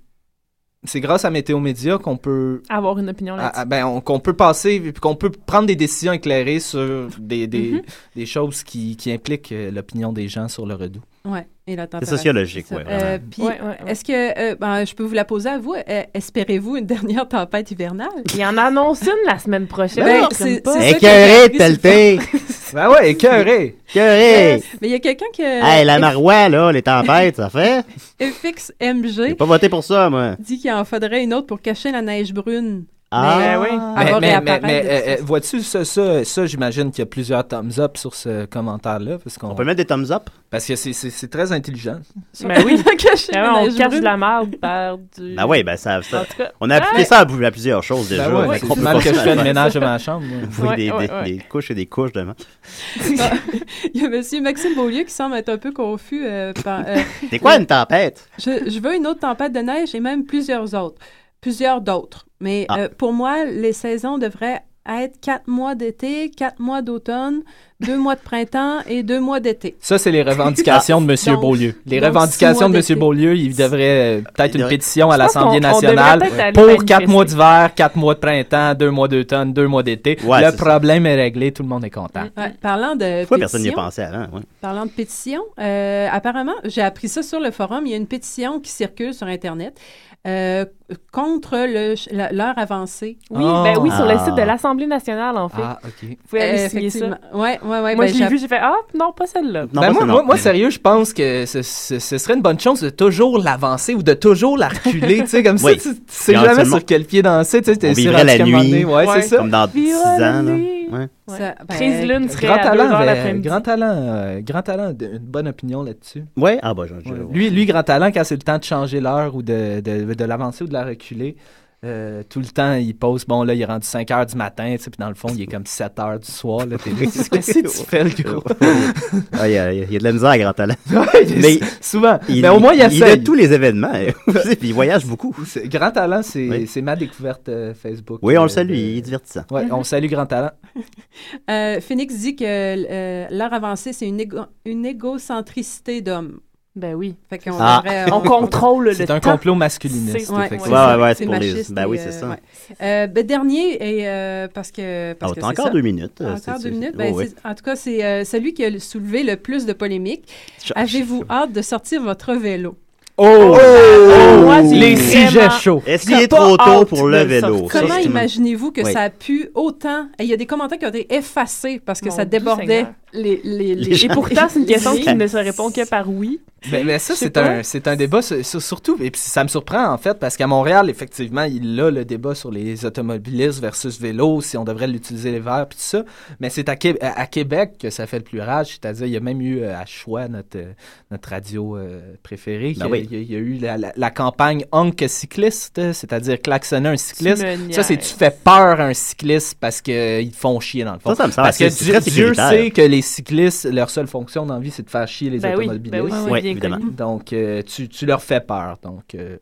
Speaker 4: c'est grâce à Météo Média qu'on peut
Speaker 5: Avoir une opinion
Speaker 4: ah,
Speaker 5: là-dessus.
Speaker 4: ah, ben, on- qu'on peut passer, puis qu'on peut prendre des décisions éclairées sur des, des,
Speaker 5: Mhm.
Speaker 4: des choses qui, qui impliquent euh, l'opinion des gens sur le redout.
Speaker 7: Ouais, et la température.
Speaker 3: sociologique,
Speaker 7: c'est
Speaker 3: ouais, vraiment.
Speaker 7: Euh, puis,
Speaker 5: Ouais, ouais, ouais.
Speaker 7: est-ce que, euh, ben, je peux vous la poser à vous, euh, espérez-vous une dernière tempête hivernale?
Speaker 5: Il en annonce une la semaine prochaine.
Speaker 7: Ben,
Speaker 5: je
Speaker 7: c'est-
Speaker 3: Écœuré pelleter.
Speaker 4: Ben ouais, écœuré.
Speaker 3: Écœuré.
Speaker 7: Mais il y a quelqu'un qui...
Speaker 3: Hey, la Marois, là, les tempêtes, ça fait?
Speaker 7: FXMG
Speaker 3: J'ai pas voté pour ça, moi.
Speaker 7: dit qu'il en faudrait une autre pour cacher la neige brune.
Speaker 3: Ah.
Speaker 7: Mais,
Speaker 3: Ben
Speaker 7: oui.
Speaker 4: Mais, mais, mais, mais, euh, euh, vois-tu, ça, ça, ça j'imagine qu'il y a plusieurs thumbs up sur ce commentaire-là. Parce qu'on
Speaker 3: On peut mettre des thumbs up?
Speaker 4: Parce que c'est- c'est c'est très intelligent.
Speaker 5: Ben oui. Ben on cache la merde par du.
Speaker 3: Ben oui, ben ça. ça-
Speaker 5: cas.
Speaker 3: on a appliqué
Speaker 5: Ouais.
Speaker 3: ça à, à plusieurs choses déjà.
Speaker 4: Ben ouais,
Speaker 3: Fait
Speaker 4: c'est mal que je fais le ménage de ma chambre.
Speaker 3: Oui,
Speaker 5: Ouais,
Speaker 3: des,
Speaker 5: ouais,
Speaker 3: des-
Speaker 5: ouais.
Speaker 3: des couches et des couches de
Speaker 7: Il y a monsieur Maxime Beaulieu qui semble être un peu confus. euh, par, euh,
Speaker 3: C'est quoi une tempête?
Speaker 7: Je, je veux une autre tempête de neige et même plusieurs autres. Plusieurs d'autres. Mais
Speaker 3: Ah.
Speaker 7: euh, pour moi, les saisons devraient être quatre mois d'été, quatre mois d'automne, deux mois de printemps et deux mois d'été.
Speaker 4: Ça, c'est les revendications de M.
Speaker 7: Donc-
Speaker 4: Beaulieu. Les
Speaker 7: donc
Speaker 4: revendications de M. Beaulieu, il devrait euh, peut-être une pétition à l'Assemblée nationale pour quatre mois d'hiver, quatre mois de printemps, deux mois d'automne, deux mois d'été.
Speaker 3: Ouais,
Speaker 4: le
Speaker 3: ça.
Speaker 4: problème est réglé, tout le monde est content.
Speaker 7: Ouais, Parlant de
Speaker 3: Pourquoi personne n'y a pensé avant? ouais?
Speaker 7: Parlant de pétition, euh, apparemment, j'ai appris ça sur le forum. Il y a une pétition qui circule sur Internet euh, contre le- la- l'heure avancée.
Speaker 5: Oui,
Speaker 4: Ah.
Speaker 5: ben oui, sur le
Speaker 3: Ah.
Speaker 5: site de l'Assemblée nationale, en fait.
Speaker 4: Ah, OK.
Speaker 5: Vous pouvez aller
Speaker 7: Euh,
Speaker 5: signer ça.
Speaker 7: Ouais, ouais, ouais.
Speaker 5: Moi,
Speaker 7: ben,
Speaker 5: je l'ai
Speaker 7: j'ai-
Speaker 5: vu, j'ai fait Ah, non, pas celle-là.
Speaker 4: Ben moi, moi, moi, sérieux, je pense que ce, ce- ce serait une bonne chose de toujours l'avancer ou de toujours la reculer. tu sais, comme
Speaker 3: Oui.
Speaker 4: ça, tu, tu sais jamais sur quel pied danser. Tu sais, t'es
Speaker 3: On
Speaker 4: sûr
Speaker 3: vivrait la nuit,
Speaker 4: donné. Ouais,
Speaker 5: Ouais.
Speaker 4: c'est ça.
Speaker 3: comme dans 10
Speaker 5: Viva la
Speaker 3: ans. Ouais.
Speaker 7: Ça- ben,
Speaker 5: Crise Lune serait
Speaker 4: Grand
Speaker 5: à 2
Speaker 4: talent,
Speaker 5: heures
Speaker 4: avait-
Speaker 5: l'après-midi.
Speaker 4: grand talent, euh, grand talent, de- une bonne opinion là-dessus.
Speaker 3: Ouais, ah bah,
Speaker 4: Ouais. Lui, lui, grand talent, quand c'est le temps de changer l'heure ou de, de, de l'avancer ou de la reculer, Euh, tout le temps, il pose, bon, là, il est rendu 5 heures du matin, tu sais, puis dans le fond, il est comme 7 heures du soir, là, t'es qu'est-ce que tu fais, le gros?
Speaker 3: Ah, il y, a, il y a de la misère à Grand Talent.
Speaker 4: Ouais,
Speaker 3: mais
Speaker 4: souvent.
Speaker 3: Il,
Speaker 4: Mais au moins, il
Speaker 3: il
Speaker 4: essaye.
Speaker 3: est tous les événements. puis il voyage beaucoup.
Speaker 4: C'est- Grand Talent, c'est
Speaker 3: Oui.
Speaker 4: c'est ma découverte euh, Facebook.
Speaker 3: Oui, on
Speaker 4: euh,
Speaker 3: le salue,
Speaker 4: de-
Speaker 3: il est divertissant.
Speaker 4: Ouais, on salue Grand Talent.
Speaker 7: Euh, Phoenix dit que euh, l'art avancé, c'est une, égo- une égocentricité d'homme.
Speaker 5: Ben oui.
Speaker 7: Fait qu'on
Speaker 3: Ah.
Speaker 7: devrait,
Speaker 5: On contrôle le
Speaker 4: C'est un
Speaker 5: temps.
Speaker 4: complot masculiniste,
Speaker 7: Ouais,
Speaker 4: effectivement.
Speaker 7: ouais,
Speaker 3: Ouais, ouais, c'est
Speaker 7: c'est
Speaker 3: pour les- ben oui, c'est
Speaker 7: euh,
Speaker 3: ça.
Speaker 7: ouais. Euh, ben, dernier, et, euh, parce que. Parce
Speaker 3: Ah,
Speaker 7: que
Speaker 3: encore
Speaker 7: ça.
Speaker 3: deux minutes, euh,
Speaker 7: Encore
Speaker 3: c'est-
Speaker 7: deux
Speaker 3: c'est-
Speaker 7: minutes? Ben,
Speaker 3: oh, oui.
Speaker 7: c'est- En tout cas, c'est euh, celui qui a soulevé le plus de polémiques. Avez-vous hâte de sortir votre vélo?
Speaker 4: Oh!
Speaker 5: moi, j'ai
Speaker 4: les
Speaker 5: vraiment-
Speaker 4: sujets chauds.
Speaker 3: Est-ce qu'il est trop tôt pour le vélo?
Speaker 7: Comment imaginez-vous que
Speaker 3: Oui.
Speaker 7: ça a pu autant? Il y a des commentaires qui ont été effacés parce que
Speaker 5: Mon
Speaker 7: ça débordait. Les, les,
Speaker 3: Les gens-
Speaker 5: Et pourtant, c'est une question
Speaker 7: les-
Speaker 5: qui ne se répond que par oui.
Speaker 4: Ben, ben ça, c'est un, c'est un débat sur- sur- surtout, et puis ça me surprend en fait, parce qu'à Montréal, effectivement, il a le débat sur les automobilistes versus vélo, si on devrait l'utiliser l'hiver, puis tout ça. Mais c'est à, Qué- à- à Québec que ça fait le plus rage, c'est-à-dire, il y a même eu euh, à Choix, notre, euh, notre radio euh, préférée,
Speaker 3: Ben
Speaker 4: qui-
Speaker 3: oui.
Speaker 4: il, y a, il y a eu la, la- la campagne Honk cycliste, c'est-à-dire klaxonner un cycliste. Ça, c'est tu fais peur à un cycliste parce qu'ils te font chier dans le fond?
Speaker 3: Ça, ça me semble
Speaker 4: parce que Dieu, sait que les cyclistes, leur seule fonction dans la vie, c'est de faire chier les
Speaker 5: Ben oui,
Speaker 4: automobilistes.
Speaker 5: ben oui, bien
Speaker 3: évidemment.
Speaker 4: Donc, euh, tu, tu leur fais peur. Donc, euh,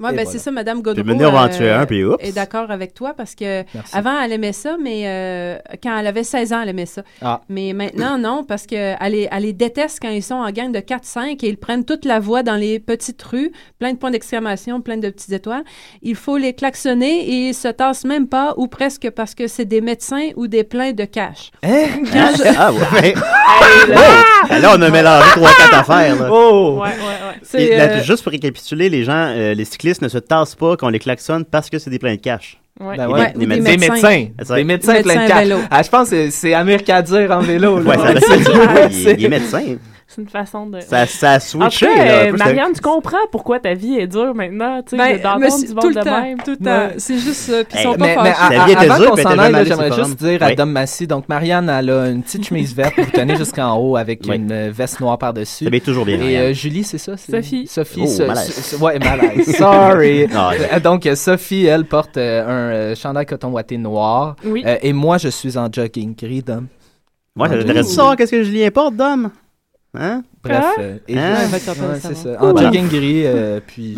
Speaker 7: Ouais,
Speaker 4: Et
Speaker 7: ben,
Speaker 4: voilà.
Speaker 7: c'est ça, Madame Godreau.
Speaker 3: Puis va en tuer un, puis oups.
Speaker 7: est d'accord avec toi parce que
Speaker 4: Merci.
Speaker 7: avant, elle aimait ça, mais euh, quand elle avait 16 ans, elle aimait ça.
Speaker 4: Ah.
Speaker 7: Mais maintenant, non, parce qu'elle les, elle les déteste quand ils sont en gang de 4-5 et ils prennent toute la voie dans les petites rues, plein de points d'exclamation, plein de petites étoiles. Il faut les klaxonner et ils se tassent même pas ou presque parce que c'est des médecins ou des pleins de cash.
Speaker 4: Hein?
Speaker 7: Quand je-
Speaker 3: Ah, ouais.
Speaker 5: Hey, là,
Speaker 3: Oh! Là, on a mélangé trois, quatre affaires. Là.
Speaker 4: Oh!
Speaker 5: Ouais, ouais, ouais.
Speaker 7: c'est,
Speaker 3: Et là,
Speaker 7: euh,
Speaker 3: juste pour récapituler, les gens, euh, les cyclistes ne se tassent pas quand on les klaxonne parce que c'est des pleins de cash.
Speaker 5: Ouais.
Speaker 4: Ben ouais,
Speaker 3: des-
Speaker 7: des
Speaker 3: des
Speaker 4: Des
Speaker 3: médecins.
Speaker 4: médecins.
Speaker 3: médecins.
Speaker 4: Des médecins
Speaker 7: Médecins
Speaker 4: pleins de cash. Ah, je pense que c'est- Amir dire en vélo. là.
Speaker 3: Ouais, ça, il, est- il est médecin.
Speaker 5: C'est une façon de.
Speaker 3: Ça, ça a
Speaker 5: En
Speaker 3: switché. là,
Speaker 5: euh,
Speaker 3: peu,
Speaker 5: Marianne, tu comprends pourquoi ta vie est dure maintenant, tu sais,
Speaker 7: ben,
Speaker 5: d'entendre du monde
Speaker 7: le
Speaker 5: de
Speaker 7: temps,
Speaker 5: même.
Speaker 7: tout le temps.
Speaker 4: Ouais.
Speaker 7: C'est juste ça. Puis ils
Speaker 3: Hey,
Speaker 7: sont pas
Speaker 4: Mais, mais à- à- avant qu'on s'en aille, j'aimerais juste
Speaker 3: Forum.
Speaker 4: dire à
Speaker 3: Oui.
Speaker 4: Dom Massy, donc Marianne, elle a une petite chemise verte que vous tenez jusqu'en haut avec
Speaker 3: Oui.
Speaker 4: une euh, veste noire par-dessus.
Speaker 3: Ça toujours bien.
Speaker 4: Et euh, Julie, c'est ça?
Speaker 5: Sophie.
Speaker 4: Sophie.
Speaker 3: Oh,
Speaker 4: ouais, malaise. Sorry. Euh, Donc, euh, Sophie, elle porte euh, un euh, chandail coton ouaté noir.
Speaker 5: Oui.
Speaker 4: Euh, et moi, je suis en jogging gris, Dom.
Speaker 3: Moi, j'aimerais savoir qu'est-ce que Julien porte, Dom? Hein?
Speaker 4: Bref.
Speaker 5: Ah.
Speaker 4: euh, et
Speaker 3: Hein?
Speaker 7: Ouais,
Speaker 4: ça. En jogging gris, euh, puis